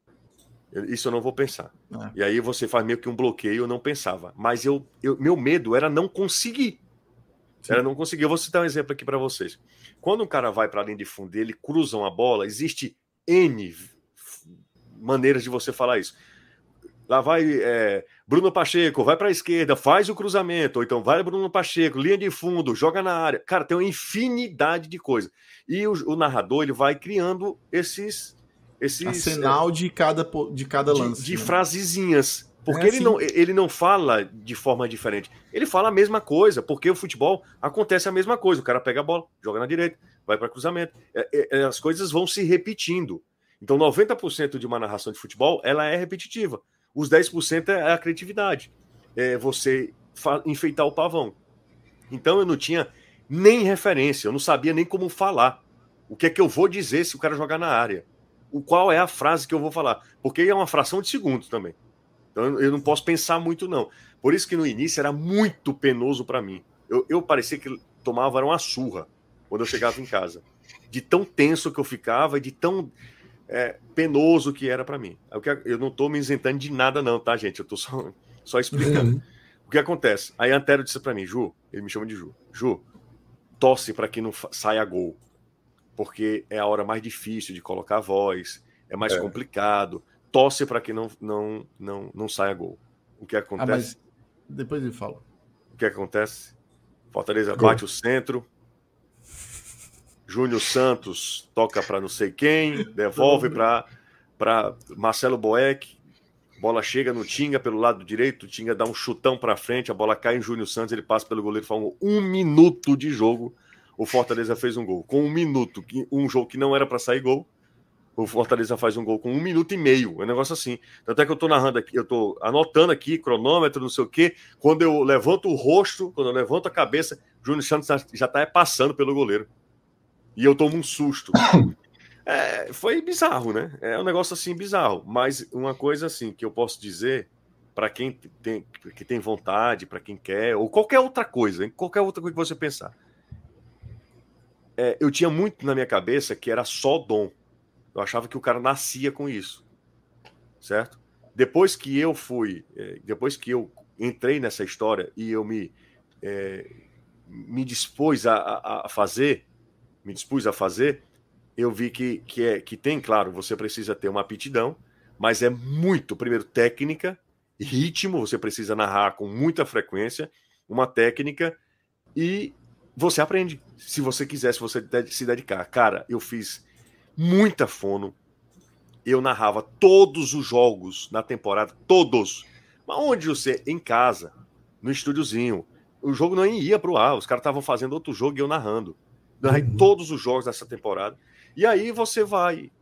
Isso eu não vou pensar. É. E aí você faz meio que um bloqueio, eu não pensava. Mas eu, eu meu medo era não conseguir. Sim. Era não conseguir. Eu vou citar um exemplo aqui para vocês. Quando um cara vai para a linha de fundo, ele cruza uma bola, existe N maneiras de você falar isso. Lá vai é, Bruno Pacheco, vai para a esquerda, faz o cruzamento, ou então vai Bruno Pacheco, linha de fundo, joga na área. Cara, tem uma infinidade de coisas. E o, o narrador ele vai criando esses esses arsenal de cada de cada lance, de, de né? frasezinhas. Porque é ele, assim. não, ele não fala de forma diferente. Ele fala a mesma coisa, porque o futebol acontece a mesma coisa. O cara pega a bola, joga na direita, vai para cruzamento. É, é, é, as coisas vão se repetindo. Então, 90% de uma narração de futebol ela é repetitiva. Os 10% é a criatividade. É você enfeitar o pavão. Então eu não tinha nem referência, eu não sabia nem como falar. O que é que eu vou dizer se o cara jogar na área? O qual é a frase que eu vou falar? Porque é uma fração de segundo também. Então eu não posso pensar muito não. Por isso que no início era muito penoso para mim. Eu, eu parecia que tomava uma surra quando eu chegava em casa. De tão tenso que eu ficava, de tão é, penoso que era para mim. Eu não estou me isentando de nada, não, tá, gente? Eu estou só, só explicando. Uhum. O que acontece? Aí Antero disse para mim, Ju, ele me chama de Ju, Ju, torce para que não saia gol, porque é a hora mais difícil de colocar a voz, é mais é. complicado. Torce para que não, não, não, não saia gol. O que acontece? Ah, depois ele fala. O que acontece? Fortaleza gol. bate o centro, Júnior Santos toca para não sei quem, devolve para Marcelo Boeck. Bola chega no Tinga pelo lado direito, o Tinga dá um chutão para frente, a bola cai em Júnior Santos, ele passa pelo goleiro, falou um minuto de jogo, o Fortaleza fez um gol. Com um minuto, um jogo que não era para sair gol, o Fortaleza faz um gol com um minuto e meio. É um negócio assim. Tanto é que eu tô narrando aqui, eu tô anotando aqui, cronômetro, não sei o quê. Quando eu levanto o rosto, quando eu levanto a cabeça, Júnior Santos já tá passando pelo goleiro. E eu tomo um susto. É, foi bizarro, né? É um negócio assim bizarro. Mas uma coisa assim que eu posso dizer para quem tem, que tem vontade, para quem quer, ou qualquer outra coisa, qualquer outra coisa que você pensar. É, eu tinha muito na minha cabeça que era só dom. Eu achava que o cara nascia com isso, certo? Depois que eu fui, é, depois que eu entrei nessa história e eu me é, me dispus a, a, fazer, me dispus a fazer, eu vi que, que, é, que tem, claro, você precisa ter uma aptidão, mas é muito, primeiro, técnica, ritmo, você precisa narrar com muita frequência, uma técnica, e você aprende, se você quiser, se você se dedicar. Cara, eu fiz muita fono, eu narrava todos os jogos na temporada, todos. Mas onde você? Em casa, no estúdiozinho, o jogo não ia para o ar, os caras estavam fazendo outro jogo e eu narrando. Narrei uhum. todos os jogos dessa temporada. E aí você vai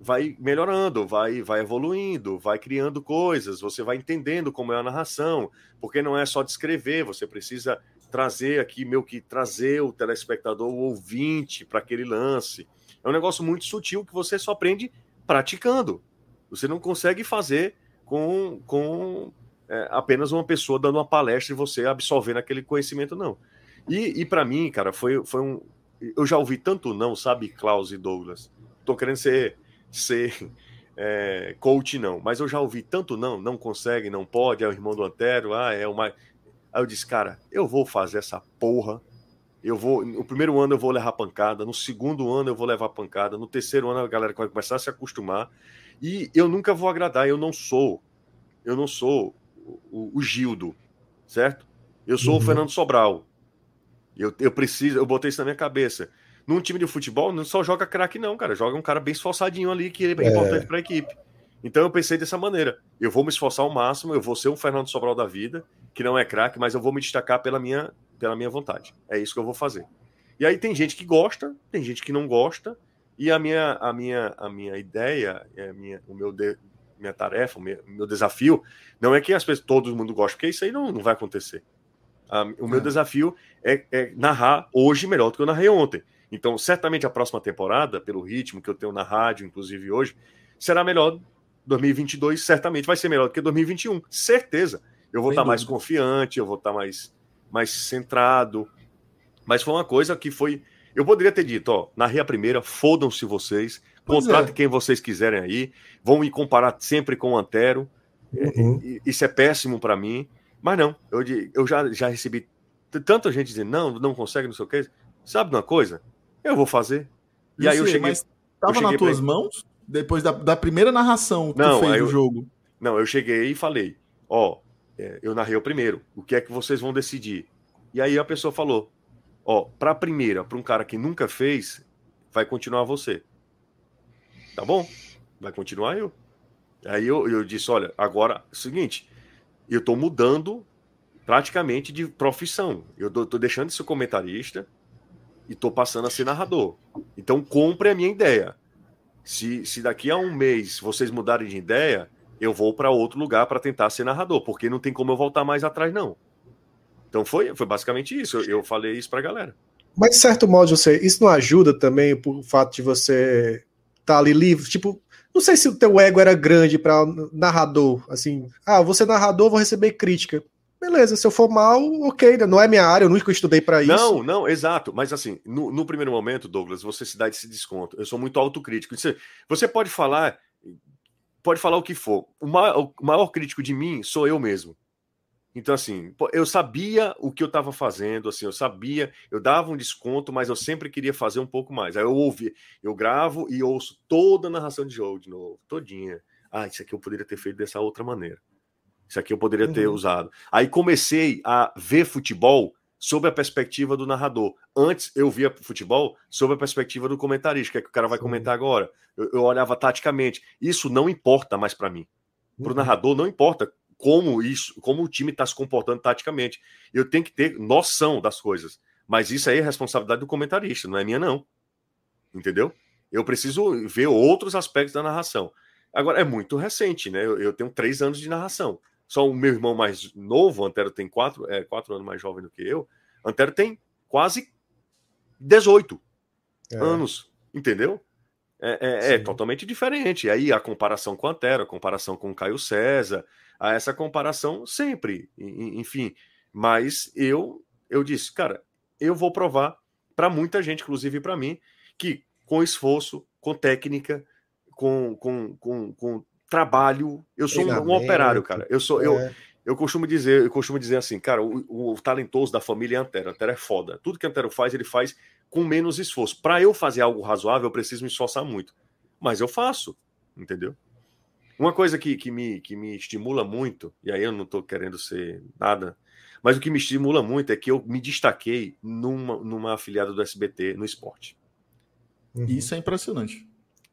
vai melhorando, vai vai evoluindo, vai criando coisas, você vai entendendo como é a narração, porque não é só descrever, você precisa trazer aqui meio que trazer o telespectador, o ouvinte para aquele lance. É um negócio muito sutil que você só aprende praticando. Você não consegue fazer com, com é, apenas uma pessoa dando uma palestra e você absorvendo aquele conhecimento, não. E, e para mim, cara, foi, foi um. Eu já ouvi tanto não, sabe, Klaus e Douglas? Tô querendo ser, ser é, coach, não, mas eu já ouvi tanto não, não consegue, não pode, é o irmão do Antero, ah, é uma. Aí eu disse, cara, eu vou fazer essa porra. Eu vou. No primeiro ano eu vou levar pancada, no segundo ano eu vou levar pancada, no terceiro ano a galera vai começar a se acostumar. E eu nunca vou agradar, eu não sou. Eu não sou o, o Gildo, certo? Eu sou uhum. o Fernando Sobral. Eu, eu preciso, eu botei isso na minha cabeça. Num time de futebol, não só joga craque, não, cara. Joga um cara bem esforçadinho ali, que é, é. importante para a equipe. Então eu pensei dessa maneira. Eu vou me esforçar ao máximo, eu vou ser um Fernando Sobral da vida, que não é craque, mas eu vou me destacar pela minha, pela minha vontade. É isso que eu vou fazer. E aí tem gente que gosta, tem gente que não gosta, e a minha, a minha, a minha ideia, a minha, o meu de, minha tarefa, o meu, meu, desafio, não é que as pessoas, todo mundo goste, porque isso aí não, não vai acontecer. O meu é. desafio é, é, narrar hoje melhor do que eu narrei ontem. Então, certamente a próxima temporada, pelo ritmo que eu tenho na rádio, inclusive hoje, será melhor. 2022 certamente vai ser melhor do que 2021, certeza. Eu vou Sem estar mais confiante, eu vou estar mais, mais centrado. Mas foi uma coisa que foi. Eu poderia ter dito, ó, narrei a primeira, fodam-se vocês, Contrate é. quem vocês quiserem aí. Vão me comparar sempre com o Antero. Uhum. Isso é péssimo para mim. Mas não, eu, eu já, já recebi tanta gente dizendo, não, não consegue, não sei o que. Sabe uma coisa? Eu vou fazer. E, aí eu cheguei. Mas tava nas tuas pra... mãos? Depois da, da primeira narração que não, tu fez do jogo. Não, eu cheguei e falei: Ó, é, eu narrei o primeiro. O que é que vocês vão decidir? E aí a pessoa falou: Ó, para a primeira, para um cara que nunca fez, vai continuar você. Tá bom, vai continuar eu. Aí eu, eu disse: olha, agora é seguinte, eu estou mudando praticamente de profissão. Eu estou deixando de ser comentarista e estou passando a ser narrador. Então compre a minha ideia. Se, se daqui a um mês vocês mudarem de ideia, eu vou para outro lugar para tentar ser narrador, porque não tem como eu voltar mais atrás, não. Então foi, foi basicamente isso. Eu, eu falei isso para a galera. Mas, de certo modo, você, isso não ajuda também por fato de você tá ali livre, tipo, não sei se o teu ego era grande para narrador, assim, ah, ser narrador, vou receber crítica. Beleza, se eu for mal, ok, né? não é minha área, eu nunca estudei para isso. Não, não, exato. Mas assim, no, no, primeiro momento, Douglas, você se dá esse desconto. Eu sou muito autocrítico. Você, você pode falar, pode falar o que for. O maior, o maior crítico de mim sou eu mesmo. Então, assim, eu sabia o que eu estava fazendo, assim, eu sabia, eu dava um desconto, mas eu sempre queria fazer um pouco mais. Aí eu ouvi, eu gravo e ouço toda a narração de jogo de novo, todinha. Ah, isso aqui eu poderia ter feito dessa outra maneira. Isso aqui eu poderia ter uhum. usado. Aí comecei a ver futebol sob a perspectiva do narrador. Antes eu via futebol sob a perspectiva do comentarista, que é que o cara vai comentar agora. Eu, eu, olhava taticamente. Isso não importa mais para mim. Para o uhum. narrador não importa como isso, como o time está se comportando taticamente. Eu tenho que ter noção das coisas. Mas isso aí é responsabilidade do comentarista, não é minha, não. Entendeu? Eu preciso ver outros aspectos da narração. Agora, é muito recente, né? Eu, eu tenho três anos de narração. Só o meu irmão mais novo, Antero tem quatro, é, quatro anos mais jovem do que eu. Antero tem quase 18. É. Anos, entendeu? É, é, é, totalmente diferente. E aí a comparação com a Antero, a comparação com o Caio César, a essa comparação sempre, enfim. Mas eu eu disse, cara, eu vou provar para muita gente, inclusive para mim, que com esforço, com técnica, com, com, com, com trabalho, eu sou um, um, operário, cara. Eu sou eu, é. eu costumo dizer, eu costumo dizer assim, cara, o, o talentoso da família é Antero. Antero é foda. Tudo que Antero faz, ele faz com menos esforço. Para eu fazer algo razoável, eu preciso me esforçar muito. Mas eu faço, entendeu? Uma coisa que, que, me, que me estimula muito, e aí eu não estou querendo ser nada, mas o que me estimula muito é que eu me destaquei numa, numa afiliada do SBT no esporte. Uhum. Isso é impressionante.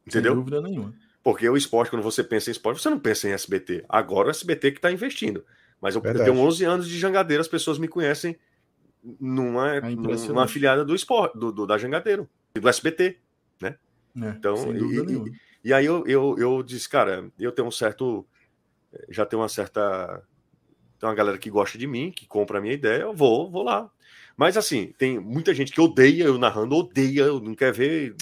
Entendeu? Sem dúvida nenhuma. Porque o esporte, quando você pensa em esporte, você não pensa em SBT. Agora o SBT que está investindo. Mas eu, eu, tenho 11 anos de jangadeiro, as pessoas me conhecem numa, é numa afiliada do esporte, do, do, da Jangadeiro, do SBT, né? É, então, e, e, e, aí eu, eu, eu disse, cara, eu tenho um certo. Já tenho uma certa. Tem uma galera que gosta de mim, que compra a minha ideia, eu vou, vou lá. Mas assim, tem muita gente que odeia eu narrando, odeia, eu não quer ver.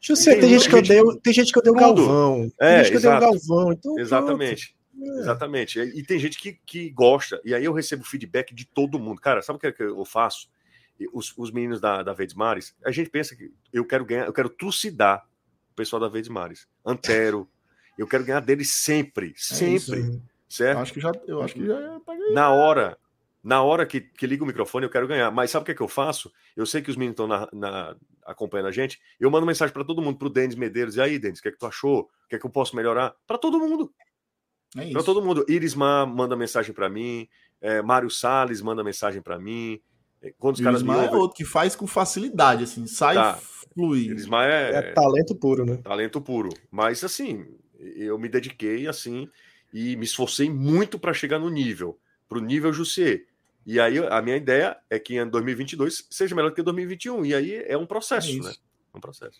Deixa eu ser, tem, tem, gente que odeia, tem gente que odeia o Galvão. É, tem gente que odeia o Galvão. Então, Exatamente. É. Exatamente. E tem gente que, que gosta. E aí eu recebo feedback de todo mundo. Cara, sabe o que, é que eu faço? Os, os meninos da, da Verdes Mares, a gente pensa que eu quero ganhar, eu quero trucidar o pessoal da Verdes Mares. Antero. eu quero ganhar deles sempre. É sempre. É certo? Acho que já, eu acho que já tá ganhando. Na hora. Na hora que, que liga o microfone, eu quero ganhar. Mas sabe o que, é que eu faço? Eu sei que os meninos estão na, na, acompanhando a gente. Eu mando mensagem para todo mundo, para o Denis Medeiros. E aí, Denis, o que é que tu achou? O que é que eu posso melhorar? Para todo mundo. É para todo mundo. Irismar manda mensagem para mim, é, Mário Salles manda mensagem para mim. É, quando os caras Irismar é outro que faz com facilidade, assim, sai tá. flui. Irismar é, é talento puro, né? Talento puro. Mas assim, eu me dediquei assim e me esforcei muito para chegar no nível, pro nível Jussier. E aí a minha ideia é que em 2022 seja melhor do que 2021. E aí é um processo, é né? É um processo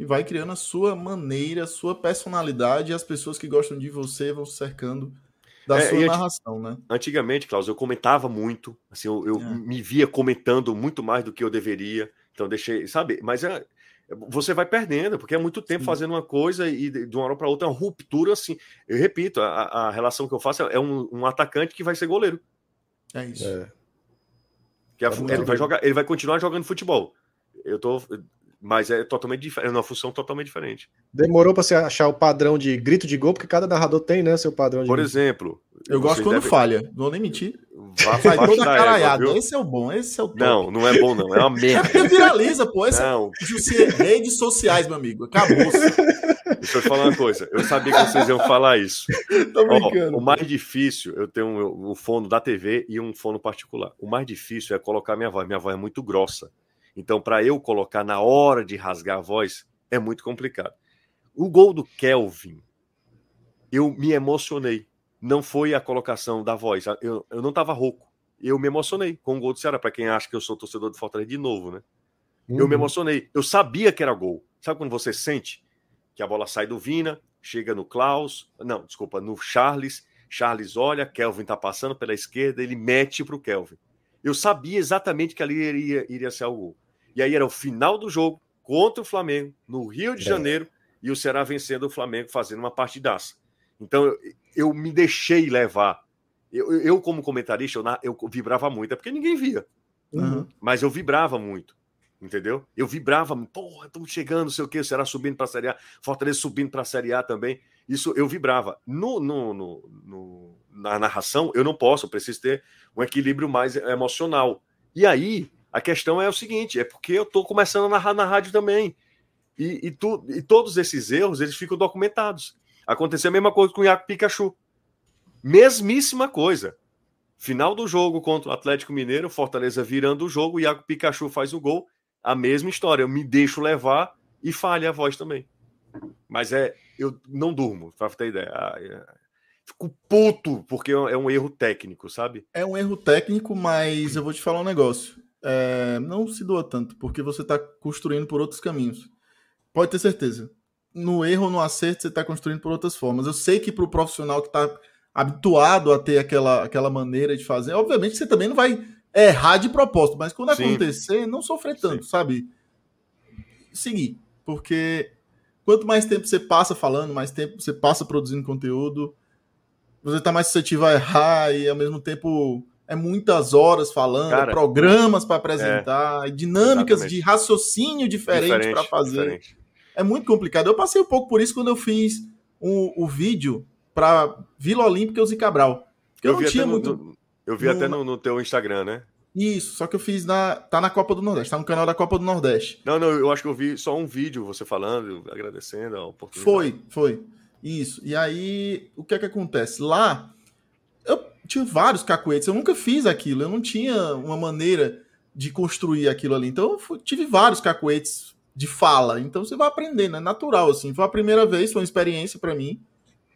e vai criando a sua maneira, a sua personalidade, e as pessoas que gostam de você vão se cercando da é, sua narração, né? Antigamente, Klaus, eu comentava muito, assim, eu, eu é. me via comentando muito mais do que eu deveria, então deixei, sabe? Mas é, você vai perdendo, porque é muito tempo Sim. fazendo uma coisa e de uma hora para outra, uma ruptura assim. Eu repito, a, a relação que eu faço é um, um, atacante que vai ser goleiro. É isso. É. Que a, ele, vai jogar, ele vai continuar jogando futebol. Eu tô mas é totalmente diferente, é uma função totalmente diferente. Demorou para você achar o padrão de grito de gol, porque cada narrador tem, né, seu padrão de Por exemplo, eu gosto quando deve... falha, não vou nem mentir. Vá, Vai toda caralhada. Esse é o bom, esse é o top. Não, não é bom não, é uma merda. É viraliza, pô, esse não. É... redes sociais, meu amigo. Acabou. Deixa eu falar uma coisa. Eu sabia que vocês iam falar isso. Tô brincando. Ó, o mais difícil, eu tenho o um, um fono da TV e um fono particular. O mais difícil é colocar minha voz. Minha voz é muito grossa. Então, para eu colocar na hora de rasgar a voz, é muito complicado. O gol do Kelvin, eu me emocionei. Não foi a colocação da voz. Eu, eu não estava rouco. Eu me emocionei com o gol do Ceará. Para quem acha que eu sou torcedor do Fortaleza de novo, né? Uhum. Eu me uhum. emocionei. Eu sabia que era gol. Sabe quando você sente que a bola sai do Vina, chega no Klaus, não, desculpa, no Charles. Charles olha, Kelvin tá passando pela esquerda, ele mete para o Kelvin. Eu sabia exatamente que ali iria, iria ser o gol. E aí era o final do jogo contra o Flamengo, no Rio de é. Janeiro, e o Ceará vencendo o Flamengo, fazendo uma partidaça. Então eu, eu me deixei levar. Eu, eu como comentarista, eu, eu, vibrava muito, é porque ninguém via. Uhum. Mas eu vibrava muito. Entendeu? Eu vibrava, porra, estamos chegando, não sei o que, o Ceará subindo para a Série A, Fortaleza subindo para a Série A também. Isso eu vibrava. No, no, no, no, na narração, eu não posso, eu preciso ter um equilíbrio mais emocional. E aí, a questão é o seguinte: é porque eu estou começando a narrar na rádio também. E, e, tu, e, todos esses erros eles ficam documentados. Aconteceu a mesma coisa com o Iaco Pikachu. Mesmíssima coisa. Final do jogo contra o Atlético Mineiro, Fortaleza virando o jogo, o Pikachu faz o gol. A mesma história. Eu me deixo levar e falha a voz também. Mas é. Eu não durmo, para ter ideia. Ah, é, fico puto, porque é um erro técnico, sabe? É um erro técnico, mas eu vou te falar um negócio é, não se doa tanto, porque você está construindo por outros caminhos. Pode ter certeza. No erro ou no acerto, você está construindo por outras formas. Eu sei que para o profissional que está habituado a ter aquela, aquela maneira de fazer, obviamente você também não vai errar de propósito, mas quando Sim. acontecer, não sofrer tanto, Sim. sabe? seguir, porque quanto mais tempo você passa falando, mais tempo você passa produzindo conteúdo, você está mais suscetível a errar e ao mesmo tempo é muitas horas falando, Cara, programas para apresentar, é, dinâmicas exatamente. de raciocínio diferente para fazer. Diferente. É muito complicado. Eu passei um pouco por isso quando eu fiz o, o vídeo para Vila Olímpica e Cabral. Eu, eu, vi tinha muito. No, eu vi no, até no, no teu Instagram, né? Isso, só que eu fiz na. Tá na Copa do Nordeste, tá no canal da Copa do Nordeste. Não, não, eu acho que eu vi só um vídeo você falando, agradecendo a oportunidade. Foi, foi. Isso. E aí, o que é que acontece? Lá, tinha vários cacuetes, eu nunca fiz aquilo, eu não tinha uma maneira de construir aquilo ali. Então, eu tive vários cacuetes de fala. Então, você vai aprendendo, é natural, assim. Foi a primeira vez, foi uma experiência para mim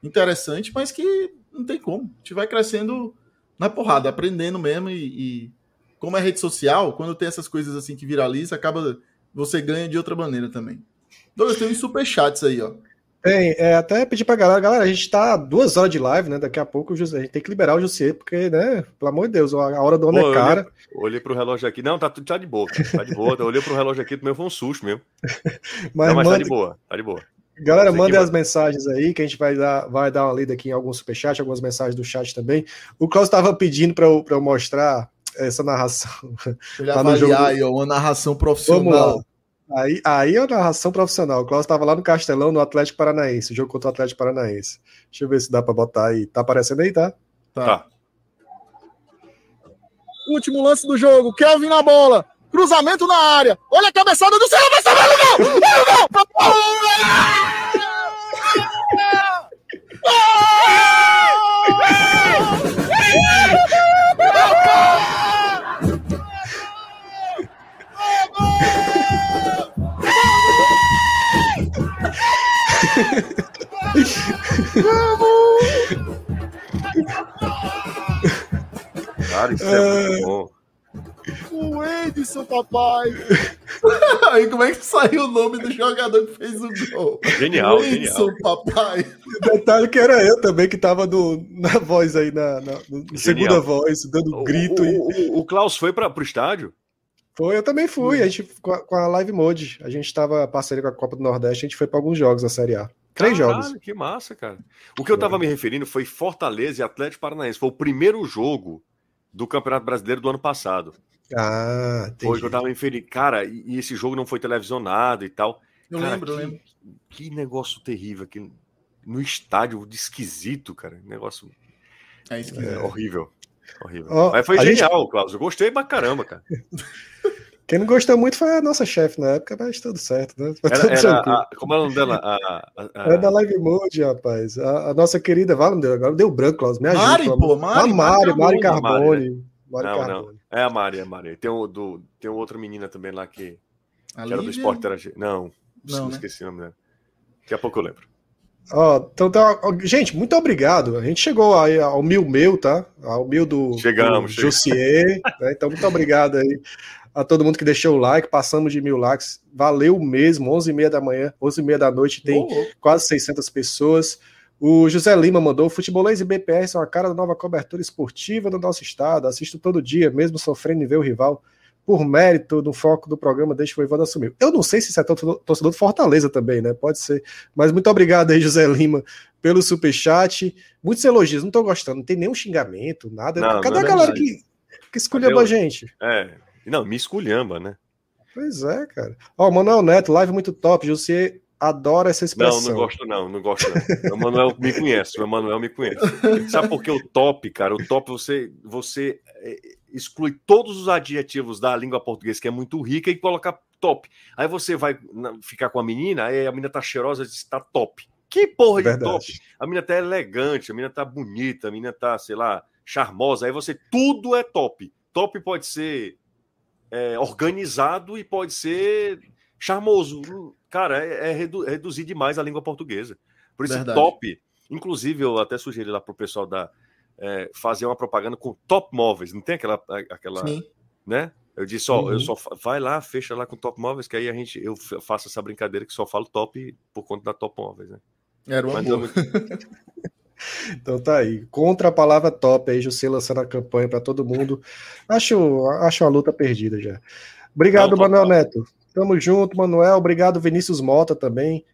interessante, mas que não tem como. A gente vai crescendo na porrada, aprendendo mesmo e, e como é rede social, quando tem essas coisas assim que viraliza, acaba você ganha de outra maneira também. Douglas, tem uns superchats aí, ó. Tem, é, até pedir pra galera, galera, a gente tá duas horas de live, né? Daqui a pouco a gente tem que liberar o José, porque, né, pelo amor de Deus, a hora do homem Pô, é cara. Olhei, olhei pro relógio aqui. Não, tá, tá de boa, tá de boa. Eu olhei pro relógio aqui, meu foi um susto mesmo. mas, Não, mas manda... tá de boa, tá de boa. Galera, mandem as mensagens aí, que a gente vai dar, vai dar uma lida aqui em alguns superchat, algumas mensagens do chat também. O Klaus estava pedindo para eu, eu mostrar essa narração. Ele tá avaliar jogo... aí, uma narração profissional. Aí, aí é a narração profissional. O Klaus estava lá no Castelão, no Atlético Paranaense, o jogo contra o Atlético Paranaense. Deixa eu ver se dá para botar aí. Tá aparecendo aí, tá? Tá. tá. Último lance do jogo. Kelvin na bola. Cruzamento na área. Olha a cabeçada do céu. Vai saber o gol! Vai o Cara, isso é muito bom. O Edson, papai. Aí como é que saiu o nome do jogador que fez o gol? Genial, o Edson, genial. papai. Detalhe que era eu também que tava no, na voz aí, na, na segunda voz, dando o, grito. O, e... o, o Klaus foi para pro estádio? Foi, eu também fui. A gente, com a, com a Live Mode, a gente estava parceiro com a Copa do Nordeste, a gente foi para alguns jogos da Série A. Três Caralho, jogos. Que massa, cara. O que eu tava me referindo foi Fortaleza e Atlético Paranaense. Foi o primeiro jogo do Campeonato Brasileiro do ano passado. Ah, entendi. Foi que eu tava me referindo. Cara, e, e, esse jogo não foi televisionado e tal. Eu cara, lembro, que, eu lembro. Que negócio terrível aqui no estádio, de esquisito, cara. Negócio. É esquisito. É, horrível. Horrível. Oh, Mas foi genial, gente... Klaus. Eu gostei pra caramba, cara. Quem não gostou muito foi a nossa chefe na época, mas tudo certo, né? Era, era a, como é o nome dela? A, a, a... É da Live Mode, rapaz. A, a nossa querida, vale deu, agora deu branco, Klaus. Me ajuda. Mari, pô, Mari. A Mari, Mari Carbone. Mari não, Carbone. não. É a Mari, é a Mari. Tem, um, do, tem outra menina também lá que, que era do esporte interativo. Não, não né? esqueci o nome dela. Daqui a pouco eu lembro. Ó, então, tá, gente, muito obrigado. A gente chegou aí ao mil meu, tá? Ao mil do, Chegamos, do Jussier. Né? Então, muito obrigado aí a todo mundo que deixou o like, passamos de mil likes, valeu mesmo, 11h30 da manhã, 11h30 da noite, tem oh. quase 600 pessoas. O José Lima mandou: Futebolês e BPR são a cara da nova cobertura esportiva do nosso estado. Assisto todo dia, mesmo sofrendo em ver o rival. Por mérito do foco do programa, deixa o Voivoda assumir. Eu não sei se isso é torcedor de Fortaleza também, né? Pode ser. Mas muito obrigado aí, José Lima, pelo superchat. Muitos elogios, não tô gostando, não tem nenhum xingamento, nada. Não, Cadê não é a galera que, que escolheu a gente? É, não, me esculhamba, né? Pois é, cara. Ó, oh, Manuel Neto, live muito top. Você adora essa expressão. Não, não gosto não, não gosto não. O Manuel me conhece, o Manuel me conhece. Sabe por que o top, cara? O top você, você é, exclui todos os adjetivos da língua portuguesa, que é muito rica, e coloca top. Aí você vai ficar com a menina, aí a menina tá cheirosa, diz tá top. Que porra de Verdade. top? A menina tá elegante, a menina tá bonita, a menina tá, sei lá, charmosa. Aí você, tudo é top. Top pode ser é, organizado e pode ser charmoso. Cara, é, é redu reduzir demais a língua portuguesa. Por isso, Verdade. top. Inclusive, eu até sugeri lá para o pessoal da, é, fazer uma propaganda com top móveis. Não tem aquela. aquela Sim. né? Eu disse, ó, uhum. eu só vai lá, fecha lá com top móveis, que aí a gente eu faço essa brincadeira que só falo top por conta da top móveis, né? Era uma boa. Então tá aí. Contra a palavra top aí, José lançando a campanha para todo mundo. Acho, acho a luta perdida já. Obrigado, Não, Manuel Neto. Tamo junto, Manuel. Obrigado, Vinícius Mota também.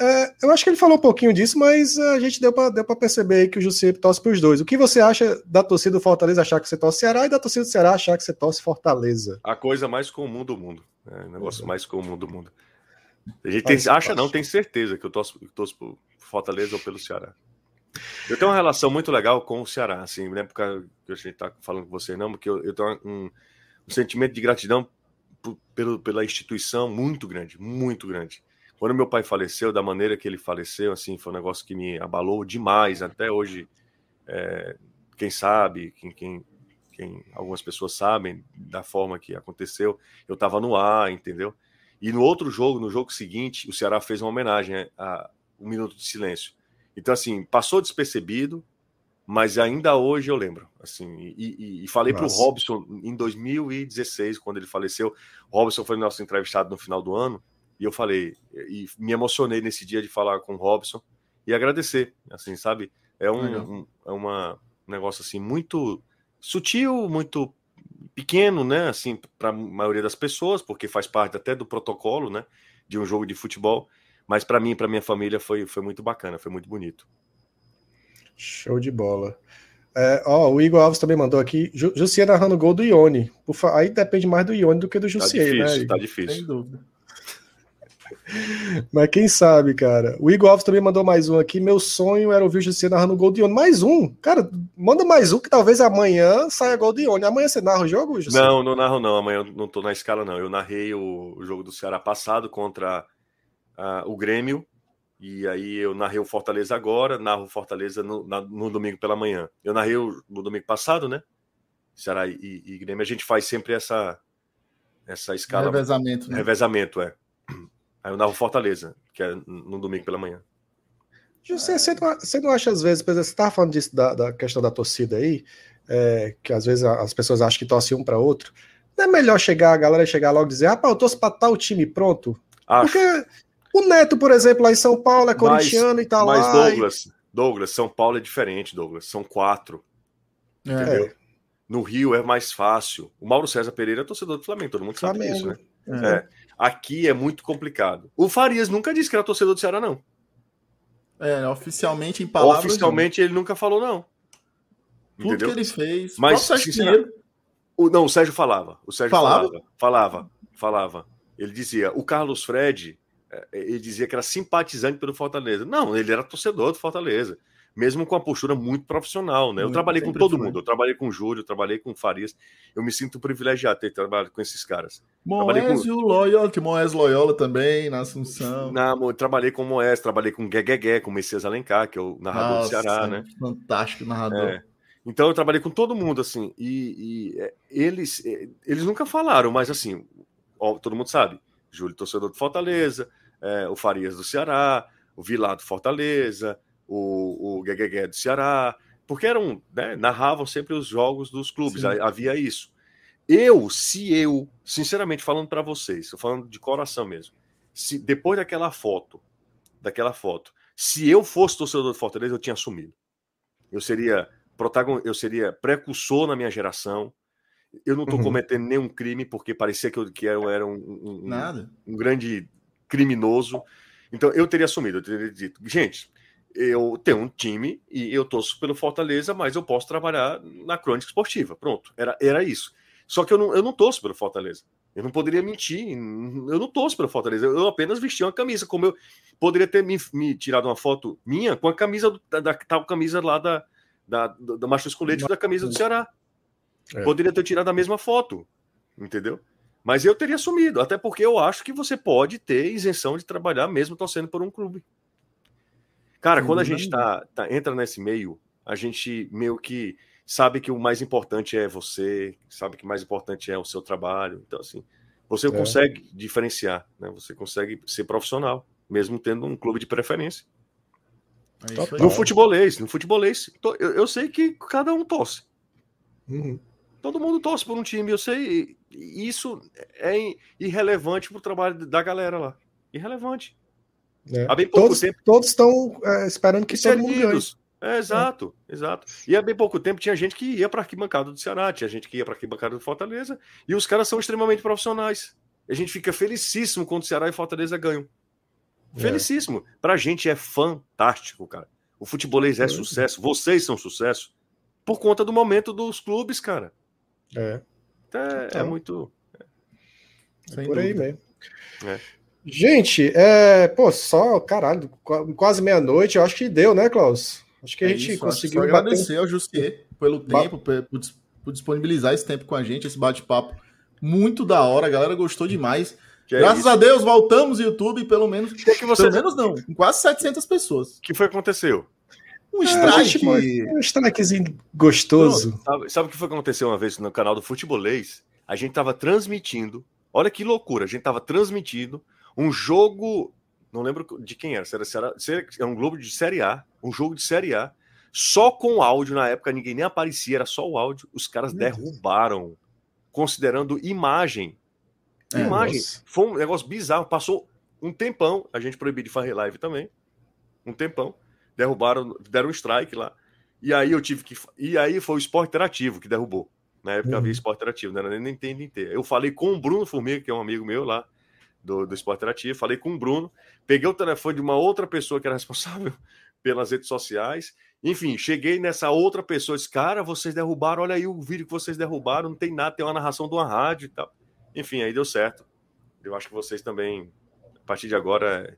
É, eu acho que ele falou um pouquinho disso, mas a gente deu para perceber que o Jussier torce para os dois. O que você acha da torcida do Fortaleza achar que você torce Ceará e da torcida do Ceará achar que você torce Fortaleza? A coisa mais comum do mundo. É, o negócio mais comum do mundo. A gente tem, acha, não, tem certeza que eu torço, que torço por Fortaleza ou pelo Ceará. Eu tenho uma relação muito legal com o Ceará, assim, não é por causa que a gente tá falando com você, não, porque eu, eu tenho um, um sentimento de gratidão pelo, pela instituição muito grande, muito grande. Quando meu pai faleceu, da maneira que ele faleceu, assim, foi um negócio que me abalou demais. Até hoje, é, quem sabe, quem, quem, quem, algumas pessoas sabem da forma que aconteceu, eu estava no ar, entendeu? E no outro jogo, no jogo seguinte, o Ceará fez uma homenagem né, a um minuto de silêncio. Então, assim, passou despercebido, mas ainda hoje eu lembro. Assim, e, e, e falei para o Robson em 2016, quando ele faleceu. O Robson foi nosso entrevistado no final do ano. E eu falei, e me emocionei nesse dia de falar com o Robson e agradecer, assim, sabe? É um, um é uma, um negócio assim muito sutil, muito pequeno, né? Assim, para a maioria das pessoas, porque faz parte até do protocolo, né? De um jogo de futebol. Mas para mim, para minha família, foi, foi muito bacana, foi muito bonito. Show de bola. É, ó, o Igor Alves também mandou aqui. Jussier narrando o gol do Ione. Aí depende mais do Ione do que do Jussier, tá difícil, né? Tá difícil. Sem dúvida. Mas quem sabe, cara. O Igor Alves também mandou mais um aqui. Meu sonho era ouvir o Jussier narrando gol de Ione. Mais um. Cara, manda mais um que talvez amanhã saia gol de Ione. Amanhã você narra o jogo, Jussier? Não, não narro não. Amanhã eu não tô na escala, não. Eu narrei o, o jogo do Ceará passado contra uh, o Grêmio. E aí eu narrei o Fortaleza agora, narro o Fortaleza no, na, no domingo pela manhã. Eu narrei o, no domingo passado, né? Ceará e, e Grêmio. A gente faz sempre essa, essa escala. Revezamento, né? Revezamento, é. Aí eu narro Fortaleza, que é no domingo pela manhã. José, você não, você não acha, às vezes, você estava falando disso da, da, questão da torcida aí, é, que às vezes as pessoas acham que torcem um para outro. Não é melhor chegar, a galera chegar logo e dizer, ah, eu torço para tal time pronto? Acho. Porque o Neto, por exemplo, lá em São Paulo, é corintiano mas, e tá mas lá. Mas, Douglas, e... Douglas, São Paulo é diferente, Douglas. São quatro. É. Entendeu? No Rio é mais fácil. O Mauro César Pereira é torcedor do Flamengo, todo mundo Flamengo. sabe disso, né? É. é. Aqui é muito complicado. O Farias nunca disse que era torcedor do Ceará, não. É, oficialmente em palavras. Oficialmente ele nunca falou, não. Tudo Entendeu? que ele fez. Mas, o, não, o Sérgio falava. O Sérgio falava? falava? Falava, falava. Ele dizia, o Carlos Fred, ele dizia que era simpatizante pelo Fortaleza. Não, ele era torcedor do Fortaleza mesmo com a postura muito profissional, né? Muito, eu trabalhei com todo foi. mundo, eu trabalhei com o Júlio, eu trabalhei com o Farias, eu me sinto privilegiado de ter trabalhado com esses caras. Moés com... o Loyola, que Moés Loyola também, na Assunção. Na, eu trabalhei com o Moés, trabalhei com o Gueguegué, com o Messias Alencar, que é o narrador Nossa, do Ceará, né? Fantástico narrador. É. Então eu trabalhei com todo mundo, assim, e, e é, eles, é, eles nunca falaram, mas assim, ó, todo mundo sabe, Júlio, torcedor do Fortaleza, é, o Farias do Ceará, o Vilar do Fortaleza, o, o Gueguegué do Ceará, porque eram, né, narravam sempre os jogos dos clubes, Sim. havia isso. Eu, se eu, sinceramente falando para vocês, estou falando de coração mesmo, se depois daquela foto, daquela foto, se eu fosse torcedor do Fortaleza, eu tinha assumido. Eu seria protagonista, eu seria precursor na minha geração. Eu não estou uhum. cometendo nenhum crime, porque parecia que eu, que eu era um, um, um, um grande criminoso. Então eu teria assumido, eu teria dito, gente, eu tenho um time e eu torço pelo Fortaleza, mas eu posso trabalhar na crônica esportiva. Pronto, era, era isso. Só que eu não, eu não torço pelo Fortaleza. Eu não poderia mentir. Eu não torço pelo Fortaleza. Eu apenas vesti uma camisa. Como eu poderia ter me, me tirado uma foto minha com a camisa do, da, da tal camisa lá da, da, da Macho Colete da camisa do Ceará. É. Poderia ter tirado a mesma foto. Entendeu? Mas eu teria assumido. Até porque eu acho que você pode ter isenção de trabalhar mesmo torcendo por um clube. Cara, quando a gente tá, tá, entra nesse meio, a gente meio que sabe que o mais importante é você, sabe que o mais importante é o seu trabalho. Então, assim, você é. consegue diferenciar, né? Você consegue ser profissional, mesmo tendo um clube de preferência. É no futebolês, no futebolês, eu, eu, sei que cada um torce. Uhum. Todo mundo torce por um time, eu sei. Isso é irrelevante pro trabalho da galera lá. Irrelevante. É. Há bem pouco todos, tempo. Todos estão é, esperando que todo mundo ganhe. É, exato, é. exato. E há bem pouco tempo tinha gente que ia para a arquibancada do Ceará, tinha gente que ia para a arquibancada do Fortaleza, e os caras são extremamente profissionais. a gente fica felicíssimo quando o Ceará e Fortaleza ganham. É. Felicíssimo. Pra gente é fantástico, cara. O futebolês é sucesso, vocês são sucesso por conta do momento dos clubes, cara. É, É, é Total. muito. Sem por aí mesmo. É. Gente, é, pô, só, caralho, qu- quase meia-noite, eu acho que deu, né, Klaus? Acho que a É gente isso, conseguiu só bater agradecer ao Jussier pelo tempo, por, por disponibilizar esse tempo com a gente, esse bate-papo muito da hora, a galera gostou demais. Que é Graças isso. a Deus, voltamos ao YouTube, pelo menos, que, é que você. pelo menos não, com quase 700 pessoas. O que foi que aconteceu? Um Ah, strike. gente, um strikezinho gostoso. Sabe, sabe o que foi que aconteceu uma vez no canal do Futebolês? A gente tava transmitindo. Olha que loucura, a gente tava transmitindo um jogo. Não lembro de quem era. Se era, se era, se era um Globo de Série A. Um jogo de Série A. Só com áudio na época, ninguém nem aparecia, era só o áudio. Os caras Meu Deus. derrubaram, considerando imagem. É, imagem. nossa. Foi um negócio bizarro. Passou um tempão. A gente proibiu de fazer live também. Um tempão. Derrubaram, deram um strike lá. E aí eu tive que. E aí foi o esporte interativo que derrubou. Na época Uhum. havia esporte interativo, não era nem Nintendo inteiro. Eu falei com o Bruno Formiga, que é um amigo meu lá do, do esporte interativo. Falei com o Bruno. Peguei o telefone de uma outra pessoa que era responsável pelas redes sociais. Enfim, cheguei nessa outra pessoa e disse: Cara, vocês derrubaram, olha aí o vídeo que vocês derrubaram, não tem nada, tem uma narração de uma rádio e tal. Enfim, aí deu certo. Eu acho que vocês também, a partir de agora, é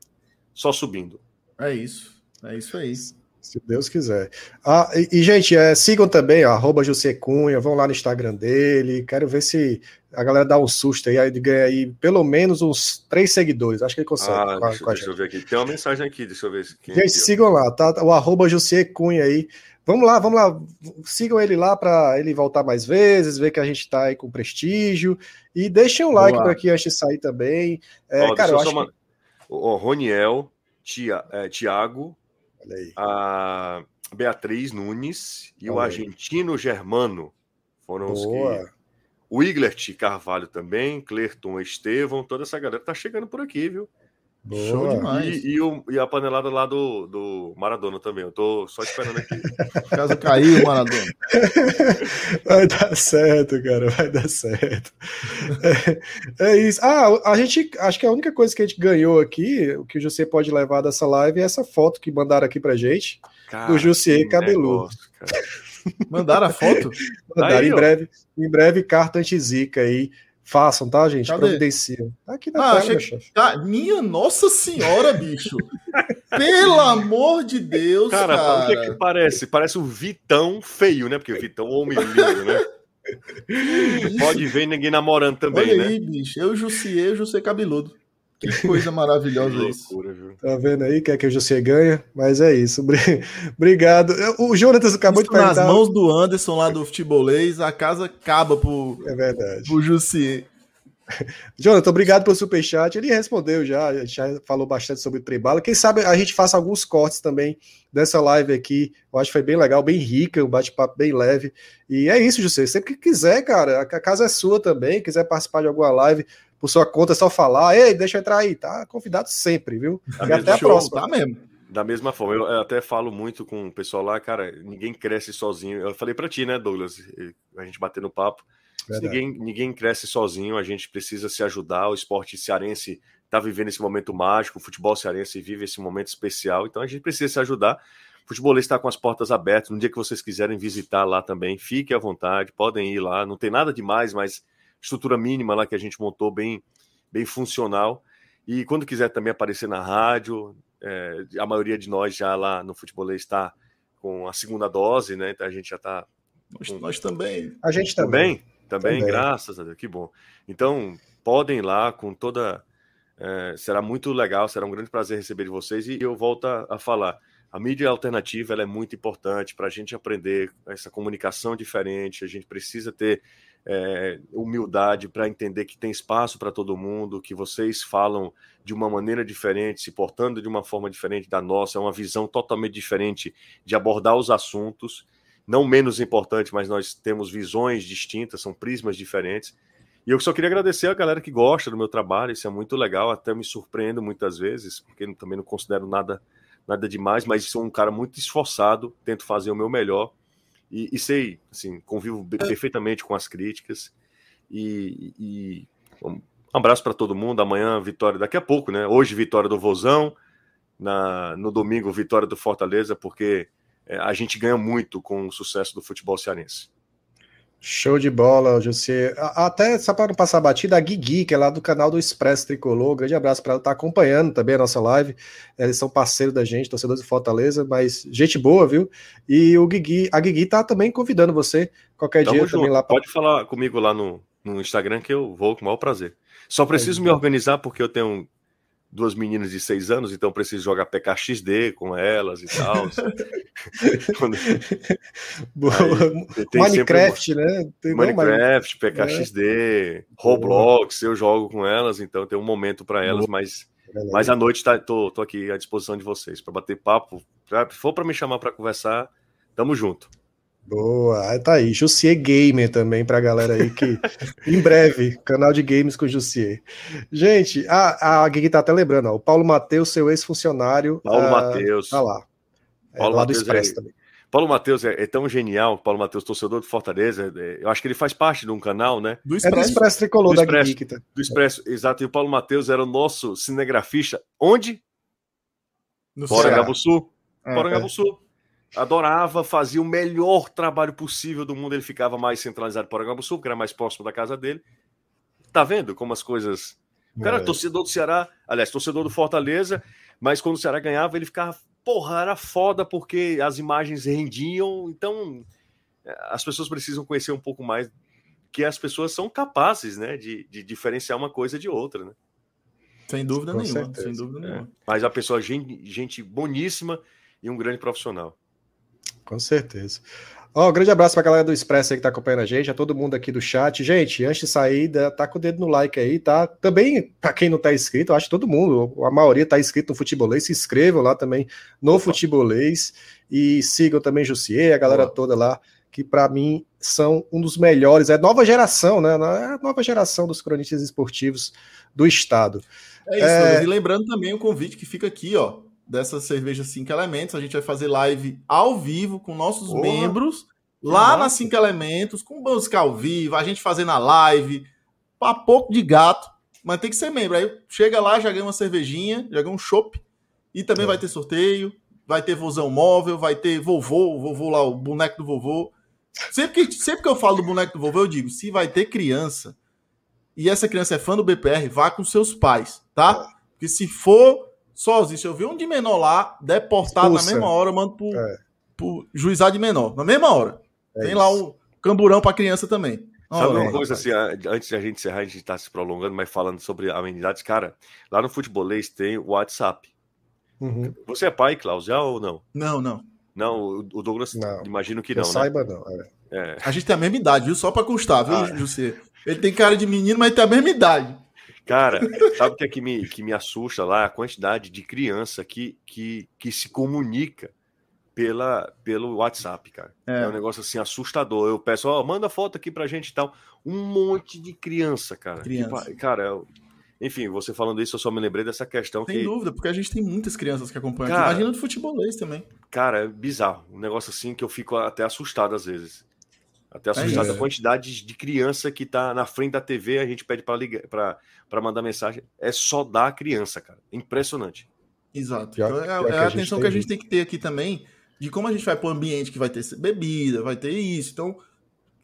só subindo. É isso. É isso aí. Se Deus quiser. Ah, e, e, gente, é, sigam também, ó, arroba José Cunha, vão lá no Instagram dele. Quero ver se a galera dá um susto aí, de ganhar aí pelo menos uns três seguidores. Acho que ele consegue. Ah, com deixa, com a deixa eu ver aqui. Tem uma mensagem aqui, deixa eu ver. se- Quem Gente, ó. sigam lá, tá? O arroba José Cunha aí. Vamos lá, vamos lá. Sigam ele lá para ele voltar mais vezes, ver que a gente tá aí com prestígio. E deixem um like Boa. para aqui antes de sair também. É, Ó, cara, deixa eu eu acho só man- Ó, Roniel, Tia, é, Tiago, que... a Beatriz Nunes e o Olha aí. argentino Germano foram os que. Boa. O Iglert Carvalho também, Clerton Estevão, toda essa galera tá chegando por aqui, viu? Show Boa. demais. E, e, o- e a panelada lá do, do Maradona também. Eu tô só esperando aqui. Caso caiu, Maradona. Vai dar certo, cara, vai dar certo. É, é isso. Ah, a gente, acho que a única coisa que a gente ganhou aqui, o que o José pode levar dessa live é essa foto que mandaram aqui pra gente. Cara, Jussier que cabeludo. Mandaram a foto? Mandaram Aí, em ó. breve, em breve carta anti-zica aí. Façam, tá, gente? Cadê? Providenciam. Tá aqui na Ah, tela, achei. Ah, minha nossa senhora, bicho. Pelo amor de Deus, Cara, cara. o que, que parece? Parece o Vitão feio, né? Porque o Vitão é um homem lindo, né? Pode ver ninguém namorando também, Olha né? aí, bicho. Eu, Jussier, eu Jussier cabeludo. Que coisa Que maravilhosa isso. loucura, viu? Tá vendo aí? Quer que o José ganha? Mas é isso. Obri- Obrigado. O Jonatas acabou de Isso nas perguntar. mãos do Anderson lá do futebolês, a casa acaba pro, É verdade. pro Jussier. Jonathan, obrigado pelo superchat. Ele respondeu já, já falou bastante sobre o Tribala. Quem sabe a gente faça alguns cortes também dessa live aqui. Eu acho que foi bem legal, bem rica, um bate-papo bem leve. E é isso, José. Sempre que quiser, cara, a casa é sua também. Quiser participar de alguma live por sua conta, é só falar. Ei, deixa eu entrar aí, tá? Convidado sempre, viu? Tá e até a show, próxima. Tá mesmo. Da mesma forma, eu até falo muito com o pessoal lá, cara, ninguém cresce sozinho. Eu falei pra ti, né, Douglas? A gente batendo papo. Ninguém, ninguém cresce sozinho, a gente precisa se ajudar. O esporte cearense está vivendo esse momento mágico, o futebol cearense vive esse momento especial, então a gente precisa se ajudar. O futebolista está com as portas abertas. No dia que vocês quiserem visitar lá também, fiquem à vontade, podem ir lá. Não tem nada demais, mas estrutura mínima lá que a gente montou, bem, bem funcional. E quando quiser também aparecer na rádio, é, a maioria de nós já lá no futebolês está com a segunda dose, né? Então a gente já está Nós, nós também. A gente também. também, também, Também. graças a Deus, que bom. Então, podem ir lá com toda. é, será muito legal, será um grande prazer receber de vocês. E eu volto a, a falar: a mídia alternativa ela é muito importante para a gente aprender essa comunicação diferente. A gente precisa ter é, humildade para entender que tem espaço para todo mundo, que vocês falam de uma maneira diferente, se portando de uma forma diferente da nossa, é uma visão totalmente diferente de abordar os assuntos não menos importante, mas nós temos visões distintas, são prismas diferentes. E eu só queria agradecer a galera que gosta do meu trabalho, isso é muito legal, até me surpreendo muitas vezes, porque também não considero nada nada demais, mas sou um cara muito esforçado, tento fazer o meu melhor e, e sei, assim, convivo be- perfeitamente com as críticas e, e, Um abraço para todo mundo. Amanhã, vitória daqui a pouco, né? Hoje, vitória do Vozão. Na, no domingo, vitória do Fortaleza, porque é, a gente ganha muito com o sucesso do futebol cearense. Show de bola, José. Até só para não passar a batida, a Guigui, que é lá do canal do Expresso Tricolor. Grande abraço para ela, tá acompanhando também a nossa live. Eles são parceiros da gente, torcedores de Fortaleza, mas gente boa, viu? E o Guigui, a Guigui tá também convidando você qualquer Tamo dia junto. também lá. Pra... Pode falar comigo lá no, no Instagram que eu vou com o maior prazer. Só preciso é, me organizar porque eu tenho duas meninas de seis anos, então preciso jogar PKXD com elas e tal. Quando... Minecraft, sempre... né? Tem Minecraft, PKXD, é. Roblox, eu jogo com elas, então tem um momento para elas, mas, mas à noite tá, tô, tô aqui à disposição de vocês para bater papo. Se for para me chamar para conversar, tamo junto. Boa, tá aí. Jussier Gamer também pra galera aí que em breve, canal de games com Jussier. Gente, a, a Gui tá até lembrando, ó, o Paulo Matheus, seu ex-funcionário. Paulo uh, Matheus. Tá lá. É, Paulo lá Mateus é, também. Paulo Matheus é, é, tão genial, Paulo Matheus, torcedor de Fortaleza. É, eu acho que ele faz parte de um canal, né? Do Expresso. É do Expresso Tricolor do Expresso, da Gui, tá. Do Expresso, exato. E o Paulo Matheus era o nosso cinegrafista. Onde? No Porangabuçu. É, Porangabuçu adorava, fazia o melhor trabalho possível do mundo. Ele ficava mais centralizado para o Sul, que era mais próximo da casa dele. Tá vendo como as coisas. O cara, é. torcedor do Ceará, aliás, torcedor do Fortaleza, mas quando o Ceará ganhava, ele ficava, porra, era foda porque as imagens rendiam. Então, as pessoas precisam conhecer um pouco mais que as pessoas são capazes, né, de, de diferenciar uma coisa de outra, né? Sem dúvida Com nenhuma, certeza. sem dúvida nenhuma. É. Mas a pessoa, gente, gente boníssima e um grande profissional. Com certeza. Ó, um grande abraço pra galera do Expresso aí que tá acompanhando a gente, a todo mundo aqui do chat. Gente, antes de sair, tá com o dedo no like aí, tá? Também, pra quem não tá inscrito, eu acho que todo mundo, a maioria tá inscrito no Futebolês, se inscrevam lá também no. Futebolês e sigam também Jussier, a galera Boa. toda lá, que para mim são um dos melhores, é nova geração, né? É a nova geração dos cronistas esportivos do estado. É isso, é... e lembrando também o convite que fica aqui, ó dessa cerveja 5 Elementos. A gente vai fazer live ao vivo com nossos Porra. membros lá nas 5 Elementos, com música ao vivo, a gente fazendo a live, pouco de gato, mas tem que ser membro. Aí chega lá, já ganha uma cervejinha, já ganha um chopp, e também é. vai ter sorteio, vai ter vozão móvel, vai ter vovô, o vovô lá, o boneco do vovô. Sempre que, sempre que eu falo do boneco do vovô, eu digo, se vai ter criança, e essa criança é fã do BPR, vá com seus pais, tá? É. Porque se for sozinho. Se eu ver um de menor lá, deportado Expulsa. na mesma hora, eu mando pro, é. pro juizado de menor. Na mesma hora. É Tem isso. lá o camburão pra criança também. Sabe uma coisa assim, antes de a gente encerrar, a gente tá se prolongando, mas falando sobre amenidades, cara, lá no futebolês tem o WhatsApp. Uhum. Você é pai, Klaus, já ou não? Não, não. Não, o Douglas, não. imagino que não. Eu né? saiba, não. É. É. A gente tem a mesma idade, viu? Só pra constar, viu, ah. José? Ele tem cara de menino, mas tem a mesma idade. Cara, sabe o que é que me, que me assusta lá? A quantidade de criança que, que, que se comunica pela, pelo WhatsApp, cara. É. é, um negócio assim assustador. Eu peço, ó, manda foto aqui pra gente e tal. Um monte de criança, cara. Criança. Que, cara, eu, enfim, você falando isso, eu só me lembrei dessa questão. Sem que... dúvida, porque a gente tem muitas crianças que acompanham. Cara, Imagina do futebolês também. Cara, é bizarro. Um negócio assim que eu fico até assustado às vezes. Até assustado é a quantidade de criança que tá na frente da TV, a gente pede para ligar, para mandar mensagem. É só da criança, cara. Impressionante. Exato. Pior, então, é, é a, a atenção que a gente tem que ter aqui também, de como a gente vai para o ambiente que vai ter bebida, vai ter isso. Então,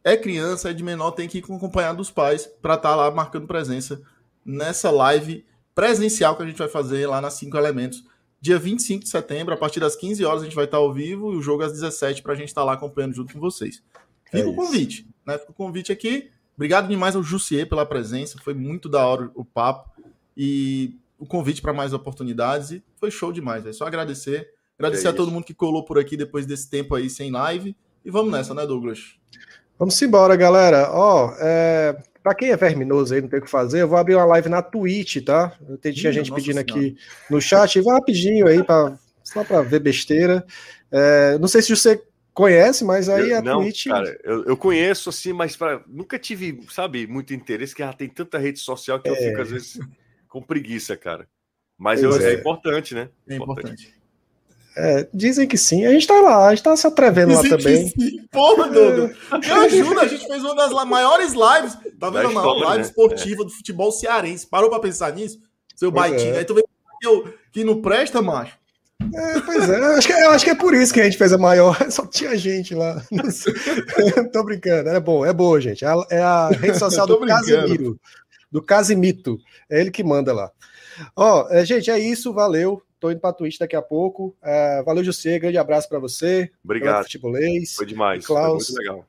é criança, é de menor, tem que ir acompanhar dos pais para estar tá lá marcando presença nessa live presencial que a gente vai fazer lá nas 5 Elementos. Dia 25 de setembro, a partir das 15 horas, a gente vai estar tá ao vivo e o jogo às 17 para a gente estar tá lá acompanhando junto com vocês. Fica é o convite, né? Fica o convite aqui. Obrigado demais ao Jussier pela presença, foi muito da hora o papo e o convite para mais oportunidades e foi show demais, é só agradecer. Agradecer é a todo mundo que colou por aqui depois desse tempo aí sem live e vamos nessa, né, Douglas? Vamos embora, galera. Ó, é, para quem é verminoso aí, não tem o que fazer, eu vou abrir uma live na Twitch, tá? Eu tinha gente pedindo senhora. aqui no chat, vai rapidinho aí para só para ver besteira. É, não sei se você Conhece, mas aí eu, a não, Twitch. Cara, eu, eu conheço assim, mas pra, nunca tive, sabe, muito interesse, que ela tem tanta rede social que é. eu fico, às vezes, com preguiça, cara. Mas eu, é. é. importante, né? É importante. É, dizem que sim. A gente tá lá, a gente tá se atrevendo dizem lá também. Sim. Porra, Douglas. Me ajuda, a gente fez uma das maiores lives. Tá vendo a maior live né? esportiva é. do futebol cearense. Parou pra pensar nisso? Seu baitinho. É. Aí tu vê que, eu, que não presta, macho. É, pois é, eu acho, que, eu acho que é por isso que a gente fez a maior, só tinha gente lá. Tô brincando, é bom, é boa, gente. É a, é a rede social do Casimiro, do Casimito, é ele que manda lá. Ó, é, gente, é isso, valeu. Tô indo pra Twitch daqui a pouco. É, valeu, José, grande abraço para você. Obrigado. Futebolês. Foi demais, Klaus. foi muito legal.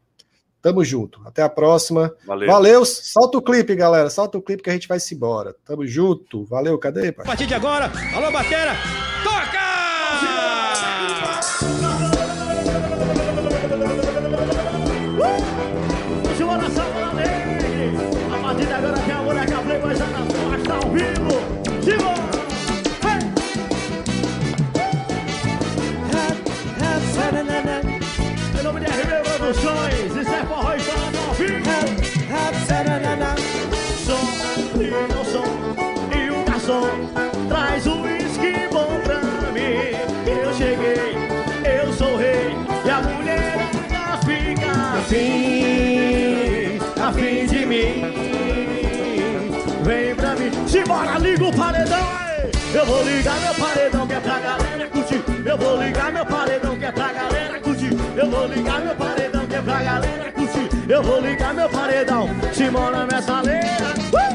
Tamo junto. Até a próxima. Valeu. Valeu. Solta o clipe, galera. Solta o clipe que a gente vai se embora. Tamo junto. Valeu. Cadê, pai? A partir de agora, alô, batera. Eu vou ligar meu paredão que é pra galera curtir. Eu vou ligar meu paredão que é pra galera curtir. Eu vou ligar meu paredão pra galera curtir. Eu vou ligar meu paredão, se mora nessa leira.